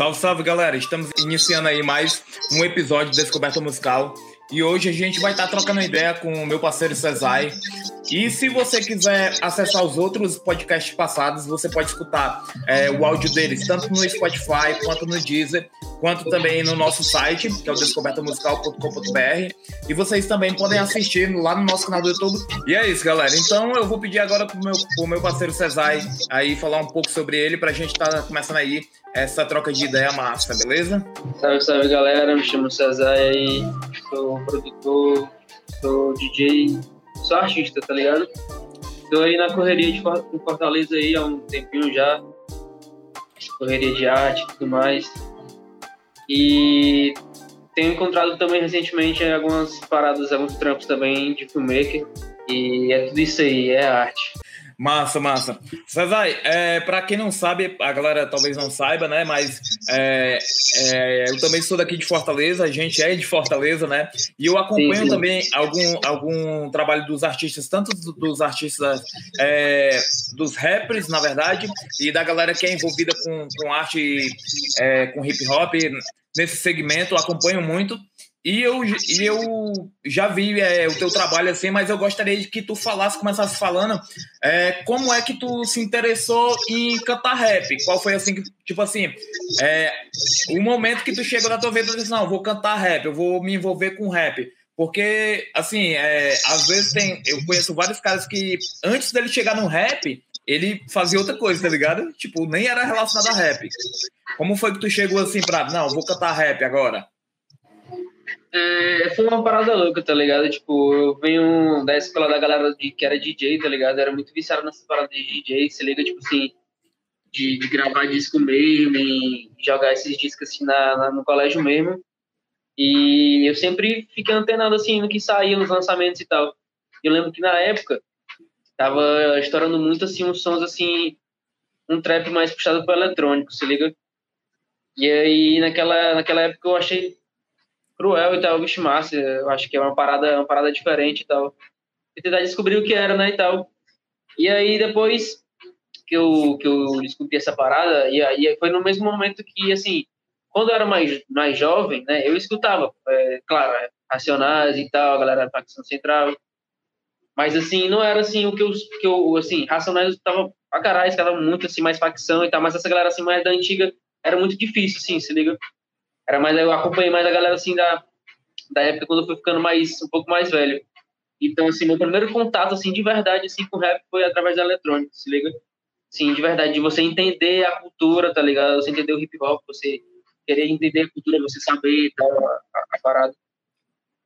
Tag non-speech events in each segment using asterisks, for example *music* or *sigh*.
Salve, salve, galera! Estamos iniciando aí mais um episódio de Descoberta Musical. E hoje a gente vai estar trocando ideia com o meu parceiro Cesai. E se você quiser acessar os outros podcasts passados, você pode escutar é, o áudio deles tanto no Spotify quanto no Deezer, quanto também no nosso site, que é o descobertamusical.com.br. E vocês também podem assistir lá no nosso canal do YouTube. E é isso, galera. Então eu vou pedir agora pro meu, pro meu parceiro Cesai aí falar um pouco sobre ele pra gente estar tá começando aí essa troca de ideia massa, beleza? Salve, salve galera, me chamo Cesar e sou produtor, sou DJ, sou artista, tá ligado? Tô aí na correria de Fortaleza aí há um tempinho já, correria de arte e tudo mais. E tenho encontrado também recentemente algumas paradas, alguns trampos também de filmmaker. E é tudo isso aí, é arte. Massa, massa. Cesar, é, para quem não sabe, a galera talvez não saiba, né? Mas é, é, eu também sou daqui de Fortaleza, a gente é de Fortaleza, né? E eu acompanho sim, sim. também algum, algum trabalho dos artistas, tanto dos artistas, é, dos rappers, na verdade, e da galera que é envolvida com, com arte, é, com hip hop, nesse segmento, acompanho muito. E eu, e eu já vi é, o teu trabalho assim, mas eu gostaria de que tu falasse, começasse falando é, como é que tu se interessou em cantar rap. Qual foi assim, que, tipo assim, é, o momento que tu chegou na tua vida e disse, não, vou cantar rap, eu vou me envolver com rap. Porque, assim, é, às vezes tem. Eu conheço vários caras que, antes dele chegar no rap, ele fazia outra coisa, tá ligado? Tipo, nem era relacionado a rap. Como foi que tu chegou assim pra, não, vou cantar rap agora? É, foi uma parada louca, tá ligado? Tipo, eu venho da escola da galera de, que era DJ, tá ligado? Era muito viciado nessa parada de DJ, se liga, tipo assim, de, de gravar disco mesmo e jogar esses discos assim na, na, no colégio mesmo. E eu sempre fiquei antenado assim no que saía, nos lançamentos e tal. Eu lembro que na época tava estourando muito assim uns sons assim, um trap mais puxado pro eletrônico, se liga? E aí naquela, naquela época eu achei cruel e tal, bicho massa. Eu acho que é uma parada, uma parada diferente e tal. E tentar descobrir o que era, né, e tal. E aí depois que eu, que eu descobri essa parada, e aí foi no mesmo momento que, assim, quando eu era mais, mais jovem, né, eu escutava, é, claro, é, Racionais e tal, a galera da facção central, mas, assim, não era, assim, o que eu, que eu assim, Racionais eu escutava pra caralho, escutava muito, assim, mais facção e tal, mas essa galera, assim, mais da antiga, era muito difícil, assim, se liga? Era mais, eu acompanhei mais a galera assim da, da época quando eu fui ficando mais um pouco mais velho. Então, assim, meu primeiro contato assim de verdade assim com rap foi através da eletrônica, se liga? Sim, de verdade, de você entender a cultura, tá ligado? Você entender o hip hop, você querer entender a cultura, você saber tal, a, a, parada.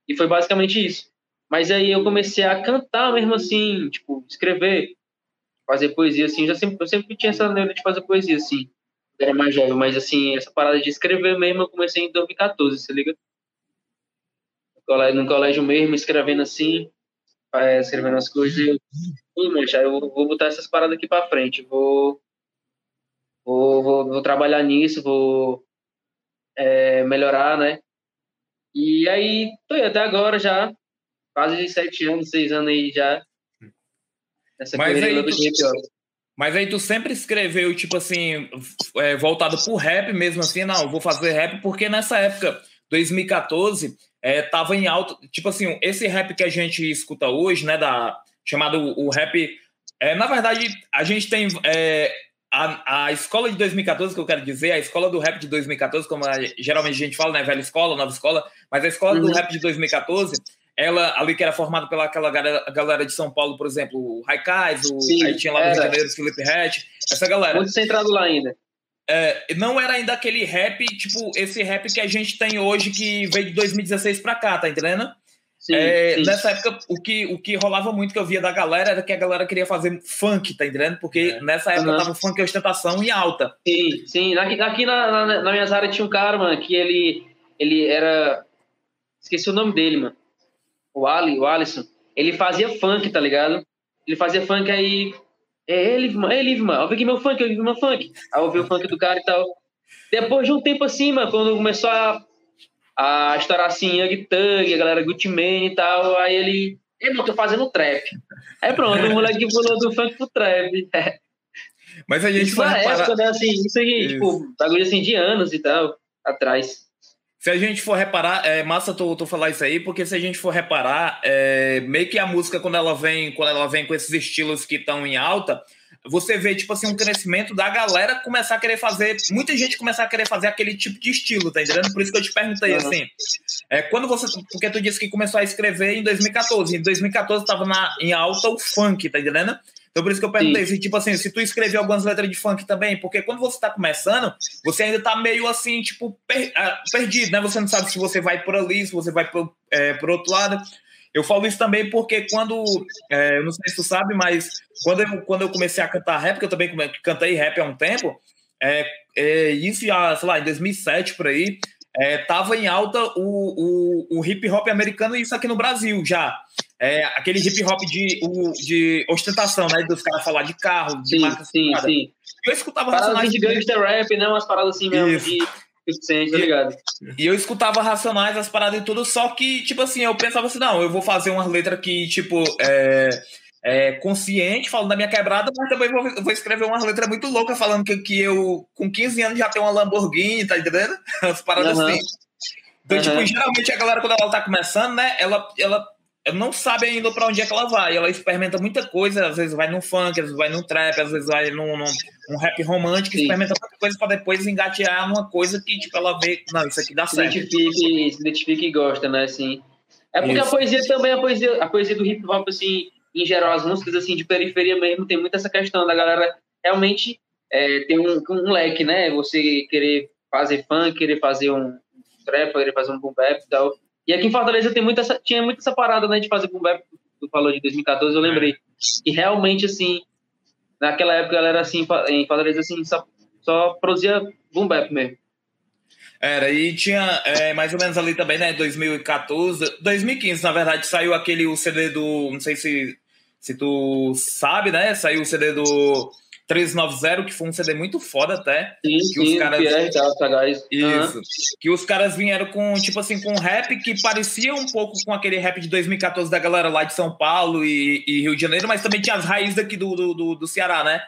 E foi basicamente isso. Mas aí eu comecei a cantar mesmo assim, tipo, escrever, fazer poesia assim. Já sempre, eu sempre tinha essa neura de fazer poesia assim era mais jovem, mas assim, essa parada de escrever mesmo eu comecei em 2014, se liga? No colégio mesmo, escrevendo assim, é, escrevendo as coisas, eu, mancha, eu vou botar essas paradas aqui pra frente, vou, vou, vou, vou trabalhar nisso, vou é, melhorar, né? E aí, tô até agora já, quase sete anos, seis anos aí já. Nessa Mas aí, tu, mas aí tu sempre escreveu, tipo assim, é, voltado pro rap mesmo assim, não, vou fazer rap, porque nessa época, 2014, é, tava em alto, tipo assim, esse rap que a gente escuta hoje, né, da, chamado o rap, é, na verdade, a gente tem é, a, a escola de 2014, que eu quero dizer, a escola do rap de 2014, como a, geralmente a gente fala, né, velha escola, nova escola, mas a escola uhum. do rap de 2014 ela ali que era formada pela aquela galera, galera de São Paulo, por exemplo, o Raikais, o, Sim, aí tinha lá no Rio de Janeiro, o Felipe Hatch, essa galera. Muito centrado lá ainda. É, não era ainda aquele rap, tipo, esse rap que a gente tem hoje, que veio de 2016 pra cá, tá entendendo? Sim, é, sim. Nessa época, o que, o que rolava muito que eu via da galera era que a galera queria fazer funk, tá entendendo? Porque é. nessa época uhum. tava funk ostentação e alta. Sim, sim. Aqui, aqui na, na, na minhas áreas tinha um cara, mano, que ele, ele era. Esqueci o nome dele, mano o Ali, o Alisson, ele fazia funk, tá ligado? Ele fazia funk aí. É ele, mano, é ele, mano. Ouve aqui meu funk, ouve meu funk. Aí ouvi o funk do cara e tal. Depois de um tempo assim, mano, quando começou a, a estourar assim, Young Thug, a galera Gucci Mane e tal, aí ele. Ei, mano, tô fazendo trap. Aí pronto, o moleque pulou do funk pro trap. Mas a gente isso na reparar... época, né, assim, isso aí, isso. tipo, bagulho assim de anos e tal, atrás. Se a gente for reparar, é massa tu, tu falar isso aí, porque se a gente for reparar, é, meio que a música, quando ela vem, quando ela vem com esses estilos que estão em alta, você vê, tipo assim, um crescimento da galera começar a querer fazer, muita gente começar a querer fazer aquele tipo de estilo, tá entendendo? Por isso que eu te perguntei, uhum. assim, é, quando você, porque tu disse que começou a escrever em 2014, em 2014 tava na, em alta o funk, tá entendendo? Então por isso que eu perguntei, se, tipo assim, se tu escreveu algumas letras de funk também, porque quando você tá começando, você ainda tá meio assim, tipo, per, uh, perdido, né? Você não sabe se você vai por ali, se você vai por, é, por outro lado. Eu falo isso também porque quando, é, eu não sei se tu sabe, mas quando eu, quando eu comecei a cantar rap, que eu também cantei rap há um tempo, é, é, isso já, sei lá, em 2007 por aí, é, tava em alta o, o, o hip hop americano, isso aqui no Brasil já. É, aquele hip hop de, o, de ostentação, né? Dos caras falar de carro, de sim, marca sim, sim. Eu escutava Paradas de gangster rap, né? Umas paradas assim mesmo isso. de suficiente, tá ligado? E eu escutava Racionais, as paradas e tudo, só que, tipo assim, eu pensava assim, não, eu vou fazer uma letra que, tipo, é, é consciente, falando da minha quebrada, mas também vou, vou escrever uma letra muito louca, falando que, que eu, com 15 anos, já tenho uma Lamborghini, tá entendendo? *laughs* As paradas uhum. assim. Então, uhum. tipo, geralmente a galera, quando ela tá começando, né, ela, ela não sabe ainda para onde é que ela vai. Ela experimenta muita coisa, às vezes vai no funk, às vezes vai no trap, às vezes vai num, num um rap romântico, Sim. experimenta muita coisa para depois engatear numa coisa que tipo, ela vê, não, isso aqui dá se certo. Identifique, se identifique e gosta, né? Assim. É porque isso. a poesia também, a poesia, a poesia do hip hop, assim, em geral, as músicas assim de periferia mesmo, tem muito essa questão da galera realmente é, ter um, um leque, né? Você querer fazer funk, querer fazer um trap, querer fazer um boom bap e tal e aqui em Fortaleza tem muita essa, tinha muito essa parada, né, de fazer boom bap, tu falou de 2014, eu lembrei. É. E realmente, assim, naquela época, ela era assim, em Fortaleza, assim, só, só produzia boom bap mesmo. Era, e tinha é, mais ou menos ali também, né, 2014, 2015, na verdade, saiu aquele, o CD do, não sei se, se tu sabe, né, saiu o CD do 390, que foi um CD muito foda até. Sim, que os caras... é, tá, sagaz. Isso. Uhum. Que os caras vieram com, tipo assim, com um rap que parecia um pouco com aquele rap de 2014 da galera lá de São Paulo e, e Rio de Janeiro, mas também tinha as raízes daqui do, do, do Ceará, né?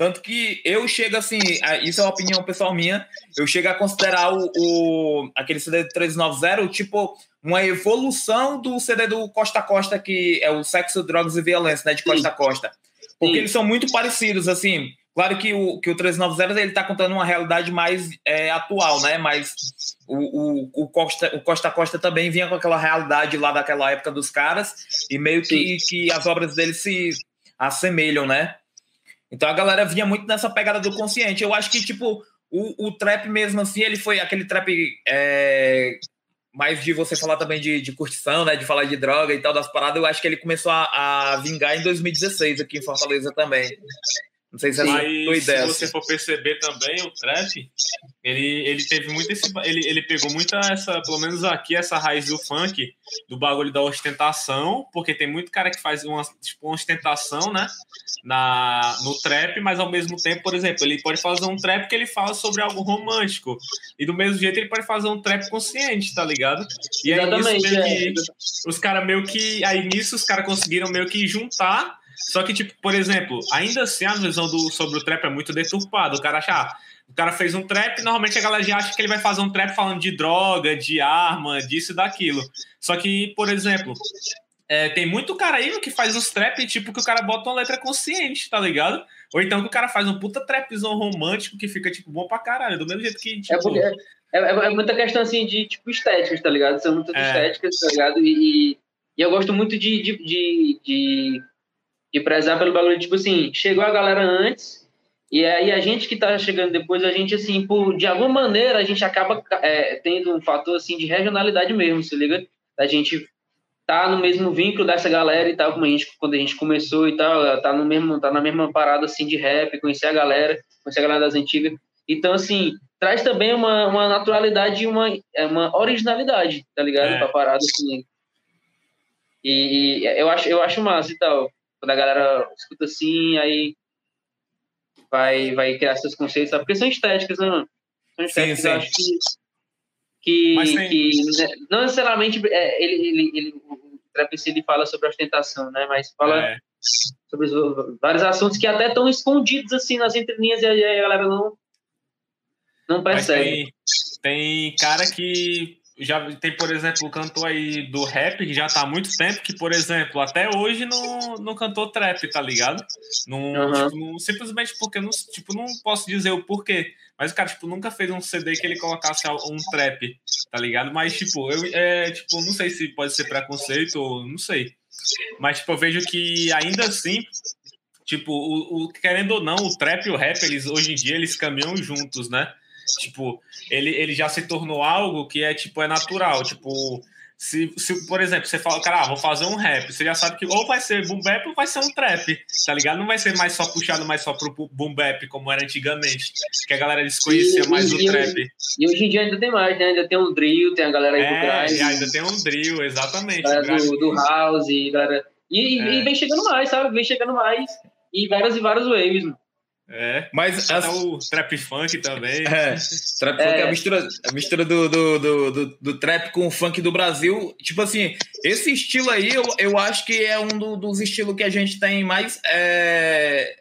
Tanto que eu chego assim, isso é uma opinião pessoal minha, eu chego a considerar o, o aquele CD 390 tipo uma evolução do CD do Costa Costa, que é o Sexo, Drogas e Violência, né? De Costa a Costa. Porque Sim. eles são muito parecidos, assim. Claro que o, que o 390 ele está contando uma realidade mais é, atual, né? Mas o, o, o, Costa, o Costa Costa também vinha com aquela realidade lá daquela época dos caras e meio que, que as obras dele se assemelham, né? Então a galera vinha muito nessa pegada do consciente. Eu acho que, tipo, o, o trap mesmo assim, ele foi aquele trap é, mais de você falar também de, de curtição, né? De falar de droga e tal, das paradas, eu acho que ele começou a, a vingar em 2016 aqui em Fortaleza também. Não sei se é Mas. Se você for perceber também, o trap, ele, ele teve muito esse. Ele, ele pegou muita essa, pelo menos aqui, essa raiz do funk, do bagulho da ostentação, porque tem muito cara que faz uma, tipo, uma ostentação, né? Na, no trap, mas ao mesmo tempo, por exemplo, ele pode fazer um trap que ele fala sobre algo romântico. E do mesmo jeito ele pode fazer um trap consciente, tá ligado? E aí Exatamente, é. que, os caras meio que. Aí nisso os caras conseguiram meio que juntar só que, tipo, por exemplo, ainda assim a visão do, sobre o trap é muito deturpada. O cara acha, ah, o cara fez um trap, normalmente a galera já acha que ele vai fazer um trap falando de droga, de arma, disso e daquilo. Só que, por exemplo, é, tem muito cara aí que faz os trap, tipo, que o cara bota uma letra consciente, tá ligado? Ou então que o cara faz um puta trapzão romântico que fica, tipo, bom pra caralho, do mesmo jeito que, é tipo... É, porque, é, é, é muita questão, assim, de, tipo, estéticas, tá ligado? São muitas é. estéticas, tá ligado? E, e, eu gosto muito de, de, de, de de prezar pelo bagulho, tipo assim, chegou a galera antes, e aí a gente que tá chegando depois, a gente, assim, por, de alguma maneira, a gente acaba é, tendo um fator, assim, de regionalidade mesmo, se liga? A gente tá no mesmo vínculo dessa galera e tal, como a gente, quando a gente começou e tal, tá, no mesmo, tá na mesma parada, assim, de rap, conhecer a galera, conhecer a galera das antigas. Então, assim, traz também uma, uma naturalidade e uma, é, uma originalidade, tá ligado? É. Pra parada, assim. E, e eu acho, eu acho massa e tal quando a galera escuta assim, aí vai, vai criar seus conceitos, sabe? porque são estéticas, né, mano? São estéticas, sim, sim. eu acho que, que, que não necessariamente é, ele, ele, ele, o Trap ele fala sobre ostentação, né? Mas fala, é. sobre vários assuntos que até estão escondidos assim nas entrelinhas e a galera não, não percebe. Tem, tem, cara que já tem, por exemplo, o cantor aí do rap que já tá há muito tempo, que, por exemplo, até hoje não, não cantou trap, tá ligado? Não, uhum. tipo, não, simplesmente porque não, tipo, não posso dizer o porquê. Mas o cara, tipo, nunca fez um CD que ele colocasse um trap, tá ligado? Mas, tipo, eu é, tipo, não sei se pode ser preconceito ou não sei. Mas, tipo, eu vejo que ainda assim, tipo, o, o, querendo ou não, o trap e o rap, eles hoje em dia, eles caminham juntos, né? Tipo, ele, ele já se tornou algo que é, tipo, é natural. Tipo, se, se, por exemplo, você fala, cara, ah, vou fazer um rap, você já sabe que ou vai ser boom bap ou vai ser um trap, tá ligado? Não vai ser mais só puxado mais só pro boom bap, como era antigamente, que a galera desconhecia e, mais e, o e trap. Hoje, e hoje em dia ainda tem mais, né? Ainda tem um drill, tem a galera aí é, do ainda tem um drill, exatamente. Do, do house, galera. E, é. e vem chegando mais, sabe? Vem chegando mais. E várias e várias waves, mano. É, mas as... o trap funk também. *laughs* É, trap funk é, é a mistura, a mistura do, do, do, do, do trap com o funk do Brasil. Tipo assim, esse estilo aí eu, eu acho que é um do, dos estilos que a gente tem mais. É...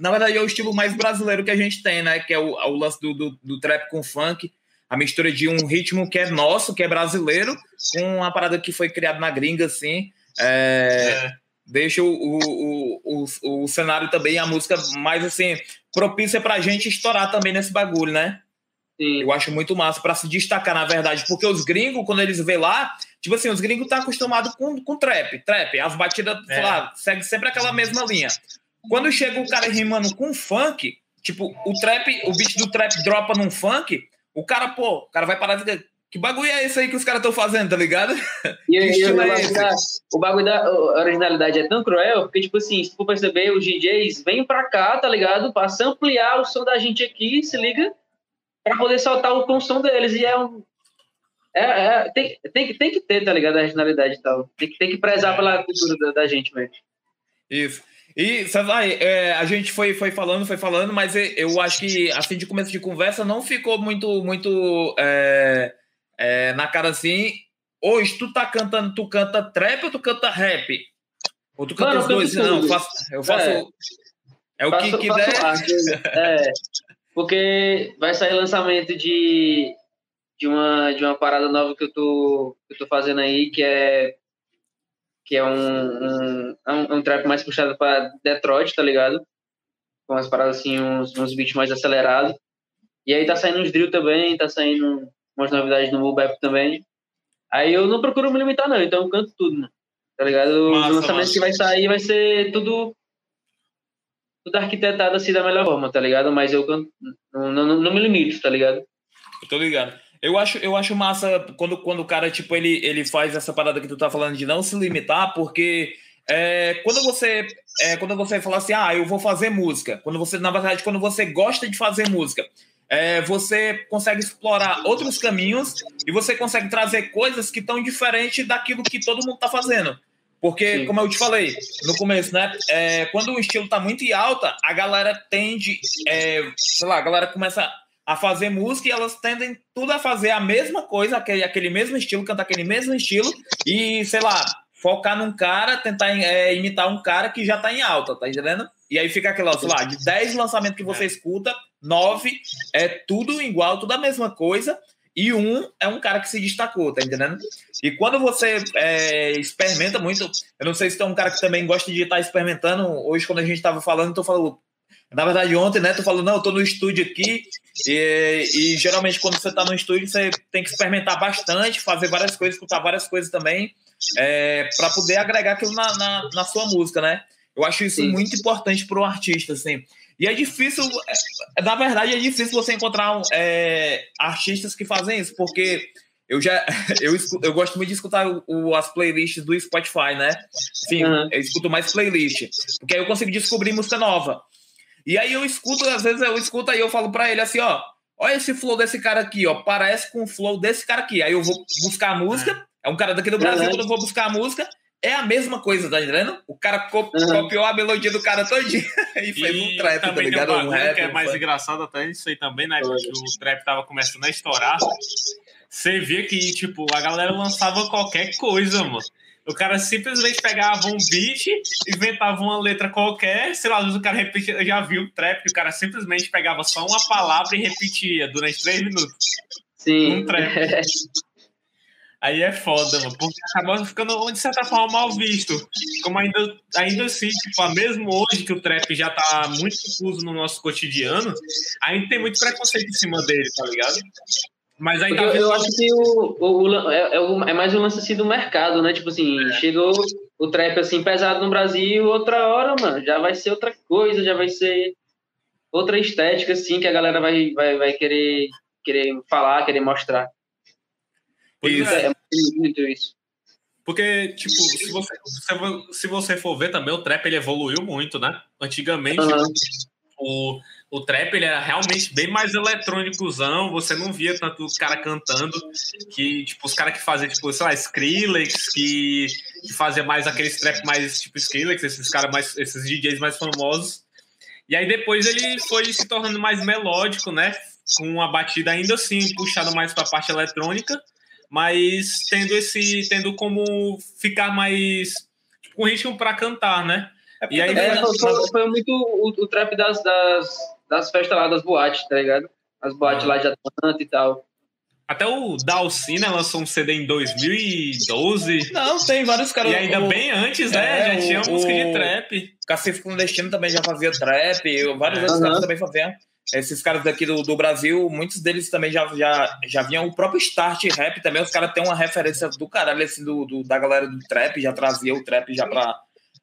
Na verdade, é o estilo mais brasileiro que a gente tem, né? Que é o, o lance do, do, do trap com funk. A mistura de um ritmo que é nosso, que é brasileiro, com uma parada que foi criada na gringa, assim. É, é deixa o, o, o, o, cenário também, a música mais assim, propícia pra gente estourar também nesse bagulho, né? Sim. Eu acho muito massa para se destacar, na verdade, porque os gringos, quando eles vê lá, tipo assim, os gringos tá acostumados com, com trap, trap, as batidas, é. sei lá, segue sempre aquela mesma linha. Quando chega o cara rimando com funk, tipo, o trap, o beat do trap dropa num funk, o cara, pô, o cara vai parar de que bagulho é esse aí que os caras estão fazendo, tá ligado? E, *laughs* e o, é o, bagulho da originalidade é tão cruel, porque, tipo assim, se for perceber, os DJs vêm pra cá, tá ligado? Pra ampliar o som da gente aqui, se liga, pra poder soltar o com som deles. E é um. É, é, tem, tem, tem que ter, tá ligado? A originalidade e tal. Tem, tem que prezar pela cultura da, da gente mesmo. Isso. E, Sazai, é, a gente foi, foi falando, foi falando, mas eu acho que, assim, de começo de conversa, não ficou muito, muito é, é, na cara assim, hoje tu tá cantando, tu canta trap ou tu canta rap? Ou tu canta os dois? Não, eu faço. Eu faço é, é o faço, que, que der. é, porque vai sair lançamento de, de, uma, de uma parada nova que eu tô, que eu tô fazendo aí, que é que é um, um, é um, um trap mais puxado para Detroit, tá ligado? Com umas paradas assim, uns, uns beats mais acelerados. E aí tá saindo uns drill também, tá saindo umas novidades no Mobile também. Aí eu não procuro me limitar, não, então eu canto tudo, né? Tá ligado? Massa, o lançamento massa. que vai sair vai ser tudo tudo arquitetado assim da melhor forma, tá ligado? Mas eu canto, não, não, não me limito, tá ligado? Eu tô ligado. Eu acho, eu acho massa quando, quando o cara, tipo, ele, ele faz essa parada que tu tá falando de não se limitar, porque é, quando você é, quando você fala assim, ah, eu vou fazer música, quando você, na verdade, quando você gosta de fazer música, é, você consegue explorar outros caminhos e você consegue trazer coisas que estão diferentes daquilo que todo mundo está fazendo. Porque, Sim. como eu te falei no começo, né? É, quando o estilo está muito em alta, a galera tende, é, sei lá, a galera começa a fazer música e elas tendem tudo a fazer a mesma coisa, aquele, aquele mesmo estilo, cantar aquele mesmo estilo e, sei lá, focar num cara, tentar é, imitar um cara que já está em alta, tá entendendo? E aí fica aquela, sei lá, de 10 lançamentos que você escuta, nove é tudo igual, tudo a mesma coisa, e um é um cara que se destacou, tá entendendo? E quando você é, experimenta muito, eu não sei se tem um cara que também gosta de estar experimentando, hoje quando a gente estava falando, tô falando, na verdade ontem, né, tu falou, não, eu tô no estúdio aqui, e, e geralmente quando você tá no estúdio, você tem que experimentar bastante, fazer várias coisas, escutar várias coisas também, é, para poder agregar aquilo na, na, na, sua música, né? Eu acho isso Sim. muito importante para o artista, assim. E é difícil, é, na verdade, é difícil você encontrar é, artistas que fazem isso, porque eu já *laughs* eu, eu gosto muito de escutar o, as playlists do Spotify, né? Sim, uhum. eu escuto mais playlist, porque aí eu consigo descobrir música nova. E aí eu escuto, às vezes eu escuto aí eu falo para ele assim, ó, olha esse flow desse cara aqui, ó, parece com o flow desse cara aqui. Aí eu vou buscar a música, é um cara daqui do Brasil, uhum. quando eu vou buscar a música, é a mesma coisa, tá entendendo? O cara co uhum. copiou a melodia do cara todinho *laughs* e fez um trap, tá ligado? Um, um rap, que é mais engraçado até isso aí também, né? Que o trap tava começando a estourar. Você via que, tipo, a galera lançava qualquer coisa, mano. O cara simplesmente pegava um beat, inventava uma letra qualquer, sei lá, às vezes o cara repetia, eu já vi o trap, que o cara simplesmente pegava só uma palavra e repetia durante três minutos. Sim. Um trap. *laughs* Aí é foda, mano, porque acaba ficando, de certa forma, mal visto. Como ainda, ainda assim, tipo, mesmo hoje que o trap já tá muito difuso no nosso cotidiano, ainda tem muito preconceito em cima dele, tá ligado? Mas ainda eu, eu acho que o, o, o é, é, o, é, mais um lance assim do mercado, né? Tipo assim, é. chegou o trap assim pesado no Brasil, outra hora, mano, já vai ser outra coisa, já vai ser outra estética, assim, que a galera vai, vai, vai querer, querer falar, querer mostrar. Isso. É, é muito isso. Porque, tipo, se você, se você for ver também, o trap ele evoluiu muito, né? Antigamente, uhum. o, o trap ele era realmente bem mais eletrônicozão, você não via tanto os caras cantando, que, tipo, os caras que faziam, tipo, sei lá, Skrillex, que, que fazia mais aqueles trap mais, tipo, Skrillex, esses caras mais, esses DJs mais famosos. E aí depois ele foi se tornando mais melódico, né? Com uma batida ainda assim puxada mais para a parte eletrônica mas tendo esse, tendo como ficar mais tipo, um ritmo para cantar, né? É e aí é, foi, foi, muito o, o trap das, das, das, festas lá, das boates, tá ligado? As boates ah. lá de Atlanta e tal. Até o Dalcina lançou um CD em 2012. Não, tem vários caras. E ainda o, bem antes, né? É, já tinha o, música de trap. Cacete Clandestino também já fazia trap. Vários outros caras também faziam esses caras daqui do, do, Brasil, muitos deles também já, já, já vinham o próprio Start Rap também, os caras têm uma referência do caralho, assim, do, do, da galera do trap, já trazia o trap já para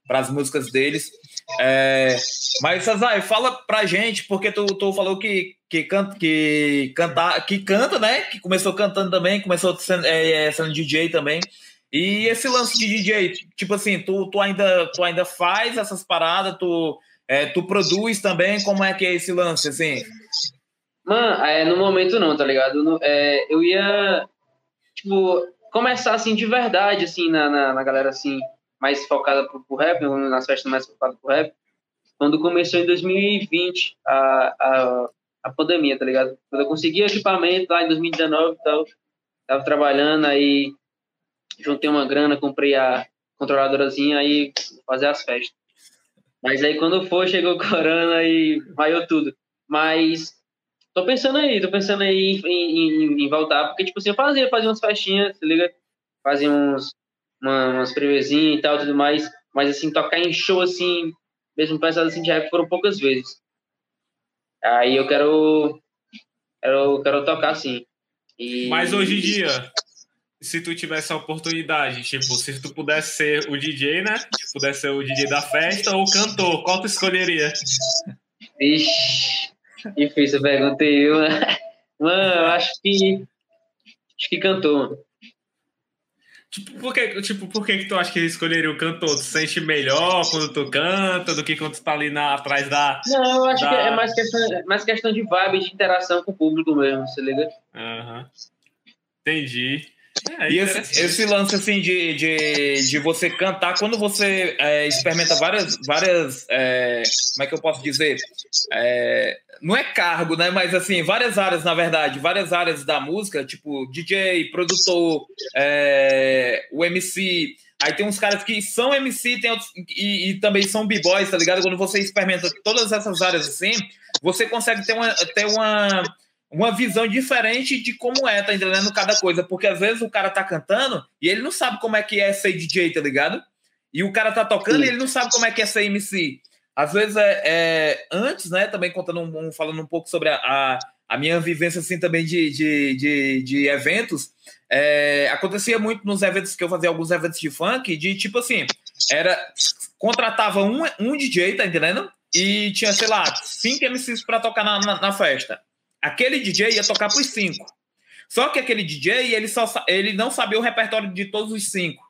as músicas deles. É, mas, Sazai, fala pra gente, porque tu, tu falou que, que, canta, que, canta, que canta, né? Que começou cantando também, começou sendo, é, é sendo DJ também. E esse lance de DJ, tipo assim, tu, tu, ainda, tu ainda faz essas paradas, tu é, tu produz também? Como é que é esse lance, assim? Mano, é, no momento não, tá ligado? No, é, eu ia, tipo, começar, assim, de verdade, assim, na, na, na galera, assim, mais focada pro, pro rap, nas festas mais focadas pro rap, quando começou em 2020 a, a, a pandemia, tá ligado? Quando eu consegui equipamento lá em 2019 e tal, tava trabalhando, aí juntei uma grana, comprei a controladorazinha, aí fazer as festas. Mas aí quando for, chegou o *laughs* corona e vaiou tudo. Mas tô pensando aí, tô pensando aí em, em, em, voltar, porque, tipo assim, eu fazia, fazia umas festinhas, se liga? Fazia uns, uma, umas prevezinhas e tal, tudo mais. Mas, assim, tocar em show, assim, mesmo pensado assim, de rap, foram poucas vezes. Aí eu quero, quero, quero tocar, sim. E... Mas hoje em dia, se tu tivesse a oportunidade, tipo, se tu pudesse ser o DJ, né? Se pudesse ser o DJ da festa ou o cantor, qual tu escolheria? Ixi, difícil pergunta eu, né? Mano, eu acho que. Acho que cantor. Tipo, por que, tipo, por que, que tu acha que escolheria o cantor? Tu se sente melhor quando tu canta do que quando tu tá ali na, atrás da. Não, eu acho da... que é mais questão, é mais questão de vibe, de interação com o público mesmo, você liga? Aham. Uhum. Entendi. É, e esse, esse, lance assim de, de, de você cantar, quando você é, experimenta várias, várias é, como é que eu posso dizer? É, não é cargo, né? Mas assim, várias áreas, na verdade, várias áreas da música, tipo DJ, produtor, é, o MC. Aí tem uns caras que são MC tem outros, e, e também são b-boys, tá ligado? Quando você experimenta todas essas áreas assim, você consegue ter uma, ter uma uma visão diferente de como é, tá entendendo cada coisa. Porque às vezes o cara tá cantando e ele não sabe como é que é ser DJ, tá ligado? E o cara tá tocando e ele não sabe como é que é ser MC. Às vezes é, é antes, né? Também contando um, falando um pouco sobre a, a, a, minha vivência assim também de, de, de, de eventos. É, acontecia muito nos eventos que eu fazia alguns eventos de funk, de tipo assim, era contratava um, um DJ, tá entendendo? E tinha, sei lá, cinco MCs para tocar na, na, na festa. Aquele DJ ia tocar para os cinco. Só que aquele DJ, ele, só, ele não sabia o repertório de todos os cinco.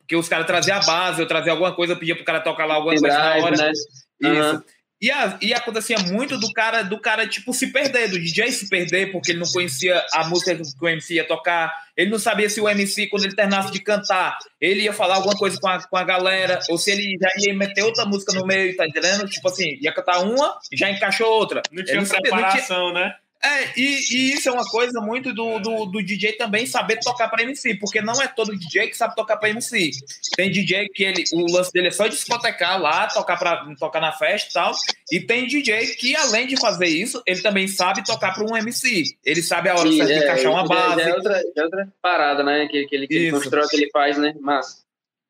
Porque os caras traziam a base, eu trazia alguma coisa, eu pedia pro cara tocar lá alguma coisa na hora. Né? Isso. Uhum. E, a, e acontecia muito do cara, do cara, tipo, se perder, do DJ se perder, porque ele não conhecia a música que o MC ia tocar, ele não sabia se o MC, quando ele terminasse de cantar, ele ia falar alguma coisa com a, com a galera, ou se ele já ia meter outra música no meio, tá entendendo? Tipo assim, ia cantar uma, já encaixou outra. Não tinha não preparação, sabia, não tinha... né? É, e, e, isso é uma coisa muito do, do, do DJ também saber tocar para MC, porque não é todo DJ que sabe tocar para MC. Tem DJ que ele, o lance dele é só discotecar lá, tocar, pra, tocar na festa e tal. E tem DJ que, além de fazer isso, ele também sabe tocar para um MC. Ele sabe a hora certa de é, encaixar uma base. É outra, é outra parada, né? Que, que ele, que ele constrói, que ele faz, né? Mas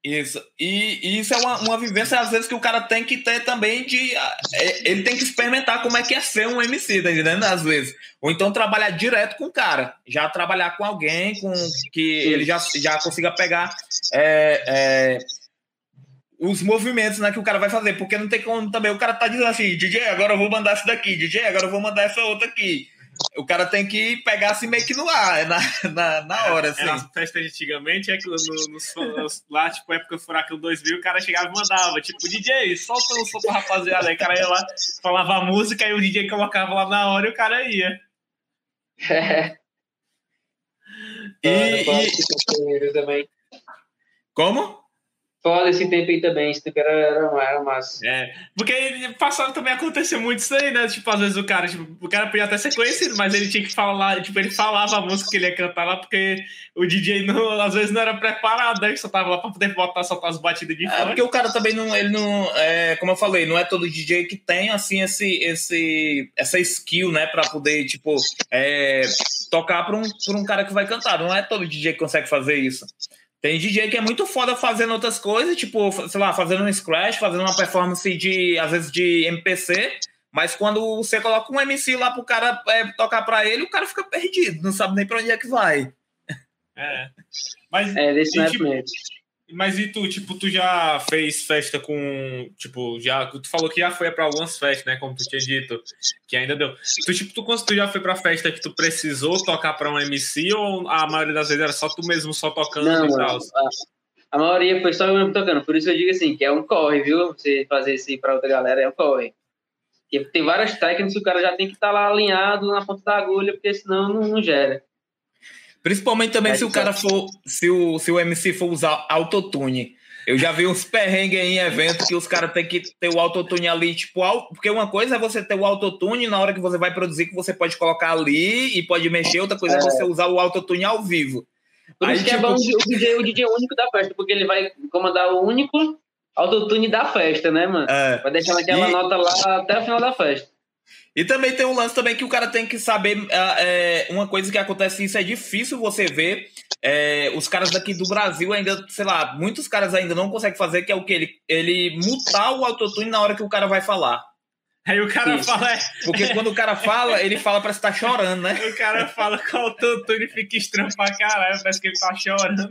isso. E, isso é uma, uma vivência, às vezes, que o cara tem que ter também de. É, ele tem que experimentar como é que é ser um MC, tá entendendo? Às vezes. Ou então trabalhar direto com o cara. Já trabalhar com alguém com que ele já, já consiga pegar é, é, os movimentos né, que o cara vai fazer. Porque não tem como também. O cara tá dizendo assim, DJ, agora eu vou mandar essa daqui, DJ, agora eu vou mandar essa outra aqui o cara tem que pegar assim meio que no ar, na, na, na hora, assim. É, as festas de antigamente, é que no, no, lá, tipo, época Furacão 2000, o cara chegava e mandava, tipo, DJ, solta um som pra rapaziada. Aí o cara ia lá, falava a música, aí o DJ colocava lá na hora e o cara ia. É. E, e... também. Como? Foda esse tempo aí também, esse tempo era, era, era massa. É, porque passado também aconteceu muito isso aí, né? Tipo, às vezes o cara, tipo, o cara podia até ser conhecido, mas ele tinha que falar, tipo, ele falava a música que ele ia cantar lá, porque o DJ não, às vezes não era preparado, né? Só tava lá pra poder botar só as batidas de fora. É, porque o cara também não, ele não, é, como eu falei, não é todo DJ que tem, assim, esse, esse, essa skill, né, pra poder, tipo, é, tocar pra um, pra um cara que vai cantar. Não é todo DJ que consegue fazer isso. Tem DJ que é muito foda fazendo outras coisas, tipo, sei lá, fazendo um scratch, fazendo uma performance de, às vezes, de MPC, mas quando você coloca um MC lá pro cara é, tocar pra ele, o cara fica perdido, não sabe nem pra onde é que vai. É. Mas, é, desse e, tipo, mas e tu, tipo, tu já fez festa com, tipo, já, tu falou que já foi para algumas festas, né, como tu tinha dito, que ainda deu. Tu, tipo, tu, tu já foi pra festa que tu precisou tocar para um MC ou a maioria das vezes era só tu mesmo só tocando Não, e tal? A, a, maioria foi só eu mesmo tocando, por isso eu digo assim, que é um corre, viu? Você fazer isso para outra galera é um corre. Porque tem várias técnicas que o cara já tem que estar tá lá alinhado na ponta da agulha, porque senão não, não gera. Principalmente também se o cara for, se o, se o MC for usar autotune. Eu já vi uns perrengues em evento que os caras têm que ter o autotune ali, tipo, porque uma coisa é você ter o autotune na hora que você vai produzir, que você pode colocar ali e pode mexer, outra coisa é, é você usar o autotune ao vivo. Por isso Aí, que é tipo... é bom o DJ, o DJ único da festa, porque ele vai comandar o único autotune da festa, né, mano? É. Vai deixar naquela e... nota lá até o final da festa. E também tem um lance também que o cara tem que saber. É, uma coisa que acontece, isso é difícil você ver. É, os caras daqui do Brasil ainda, sei lá, muitos caras ainda não conseguem fazer, que é o que? Ele, ele mutar o autotune na hora que o cara vai falar. Aí o cara fala. É... Porque quando o cara fala, ele fala parece que tá chorando, né? O cara fala com o autotune fica estranho pra caralho, parece que ele tá chorando.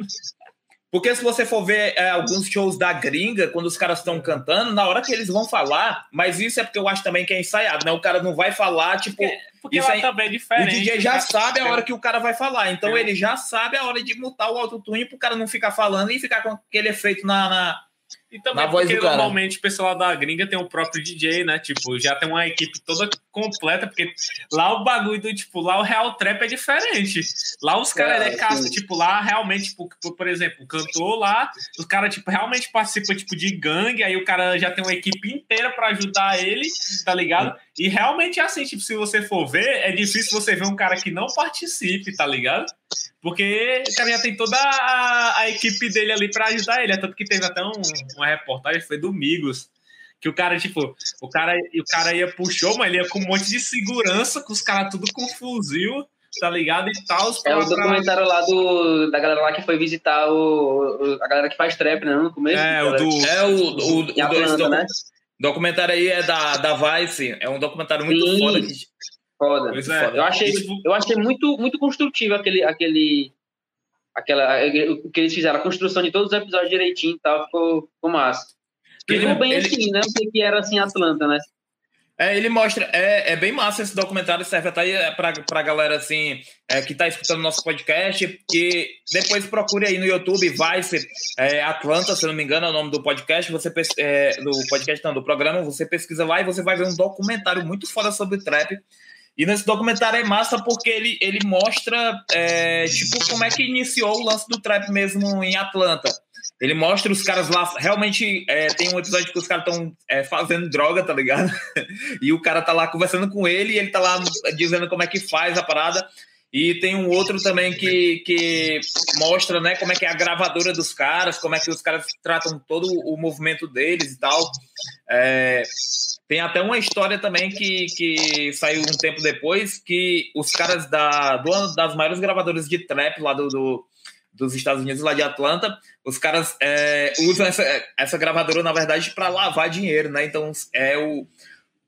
Porque se você for ver é, alguns shows da gringa, quando os caras estão cantando, na hora que eles vão falar, mas isso é porque eu acho também que é ensaiado, né? O cara não vai falar, tipo. Porque, porque isso aí, também é diferente. O DJ já né? sabe a hora que o cara vai falar. Então é. ele já sabe a hora de mutar o autotune pro cara não ficar falando e ficar com aquele efeito na, na e também Na porque normalmente o pessoal da gringa tem o próprio DJ, né? Tipo, já tem uma equipe toda completa, porque lá o bagulho do, tipo, lá o Real Trap é diferente. Lá os caras é, é caça, tipo, lá realmente, tipo, por exemplo, o cantor lá, os caras, tipo, realmente participam, tipo, de gangue, aí o cara já tem uma equipe inteira para ajudar ele, tá ligado? E realmente é assim, tipo, se você for ver, é difícil você ver um cara que não participe, tá ligado? Porque o cara já tem toda a, a equipe dele ali para ajudar ele. É tanto que teve até um, uma reportagem, foi do Migos, que o cara, tipo, o cara, o cara ia pro show, mas ele ia com um monte de segurança, com os caras tudo com fuzil, tá ligado? E tal. É o documentário lá do, da galera lá que foi visitar o, a galera que faz trap, né? No começo. É, o do. É o, o, o, Atlanta, né? documentário aí é da, da Vice, é um documentário muito Sim. foda. Que Foda. Pois é. Eu achei, eu achei muito, muito construtivo aquele, aquele, aquela, o que eles fizeram, a construção de todos os episódios direitinho e tal, ficou, ficou massa. Ficou bem ele... assim, né? O que era assim Atlanta, né? É, ele mostra, é, é bem massa esse documentário, serve até é, pra, pra galera assim, é, que tá escutando nosso podcast, que depois procure aí no YouTube, Vice é, Atlanta, se não me engano é o nome do podcast, você é, do podcast não, do programa, você pesquisa lá e você vai ver um documentário muito foda sobre trap, e nesse documentário é massa porque ele, ele mostra, é, tipo, como é que iniciou o lance do trap mesmo em Atlanta. Ele mostra os caras lá. Realmente é, tem um episódio que os caras estão é, fazendo droga, tá ligado? *laughs* e o cara tá lá conversando com ele e ele tá lá dizendo como é que faz a parada. E tem um outro também que, que mostra né, como é que é a gravadora dos caras, como é que os caras tratam todo o movimento deles e tal. É, tem até uma história também que, que saiu um tempo depois, que os caras da, do, das maiores gravadoras de trap lá do, do dos Estados Unidos, lá de Atlanta, os caras é, usam essa, essa gravadora, na verdade, para lavar dinheiro, né? Então, é o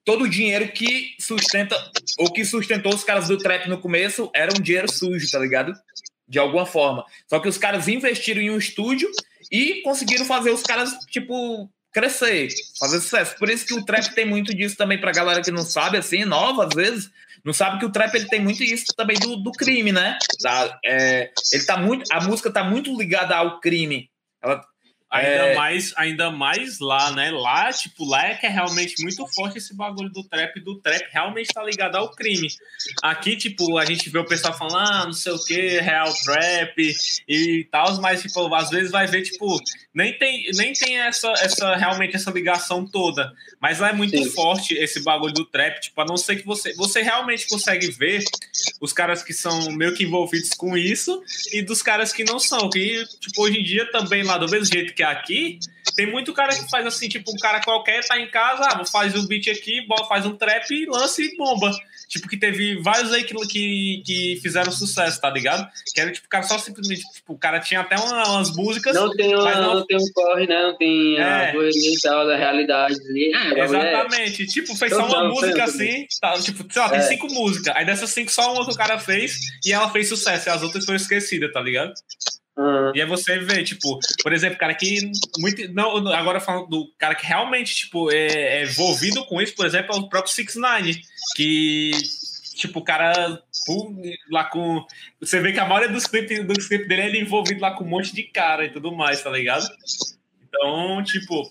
todo o dinheiro que sustenta, ou que sustentou os caras do trap no começo, era um dinheiro sujo, tá ligado? De alguma forma. Só que os caras investiram em um estúdio e conseguiram fazer os caras, tipo, crescer, fazer sucesso. Por isso que o trap tem muito disso também pra galera que não sabe, assim, nova às vezes, não sabe que o trap ele tem muito isso também do, do crime, né? Da, é, ele tá muito, a música tá muito ligada ao crime. Ela, Ainda, é... mais, ainda mais lá, né? Lá, tipo, lá é que é realmente muito forte esse bagulho do trap, do trap realmente tá ligado ao crime. Aqui, tipo, a gente vê o pessoal falando, ah, não sei o que, real trap e tal, mas, tipo, às vezes vai ver, tipo, nem tem, nem tem essa, essa, realmente essa ligação toda. Mas lá é muito Sim. forte esse bagulho do trap, tipo, a não ser que você, você realmente consegue ver os caras que são meio que envolvidos com isso e dos caras que não são, que, tipo, hoje em dia também lá do mesmo jeito que aqui, tem muito cara que faz assim, tipo, um cara qualquer tá em casa, ah, faz um beat aqui, faz um trap, lança e bomba. Tipo, que teve vários aí que, que, que fizeram sucesso, tá ligado? Que era, tipo, o cara só simplesmente, tipo, o cara tinha até uma, umas músicas. Não tem, uma, não... não... tem um corre, né? Não tem é. a correria e tal da realidade. É, Exatamente. É... Tipo, fez só uma música assim, tá, tipo, sei lá, tem é. cinco músicas. Aí dessas cinco, só uma que o cara fez e ela fez sucesso, e as outras foram esquecidas, tá ligado? Uhum. E aí você vê, tipo, por exemplo, cara que muito. Não, agora falando do cara que realmente, tipo, é, é envolvido com isso, por exemplo, é o próprio Six Nine, que tipo, o cara lá com. Você vê que a maioria dos clipes do clipe dele é ele envolvido lá com um monte de cara e tudo mais, tá ligado? Então, tipo,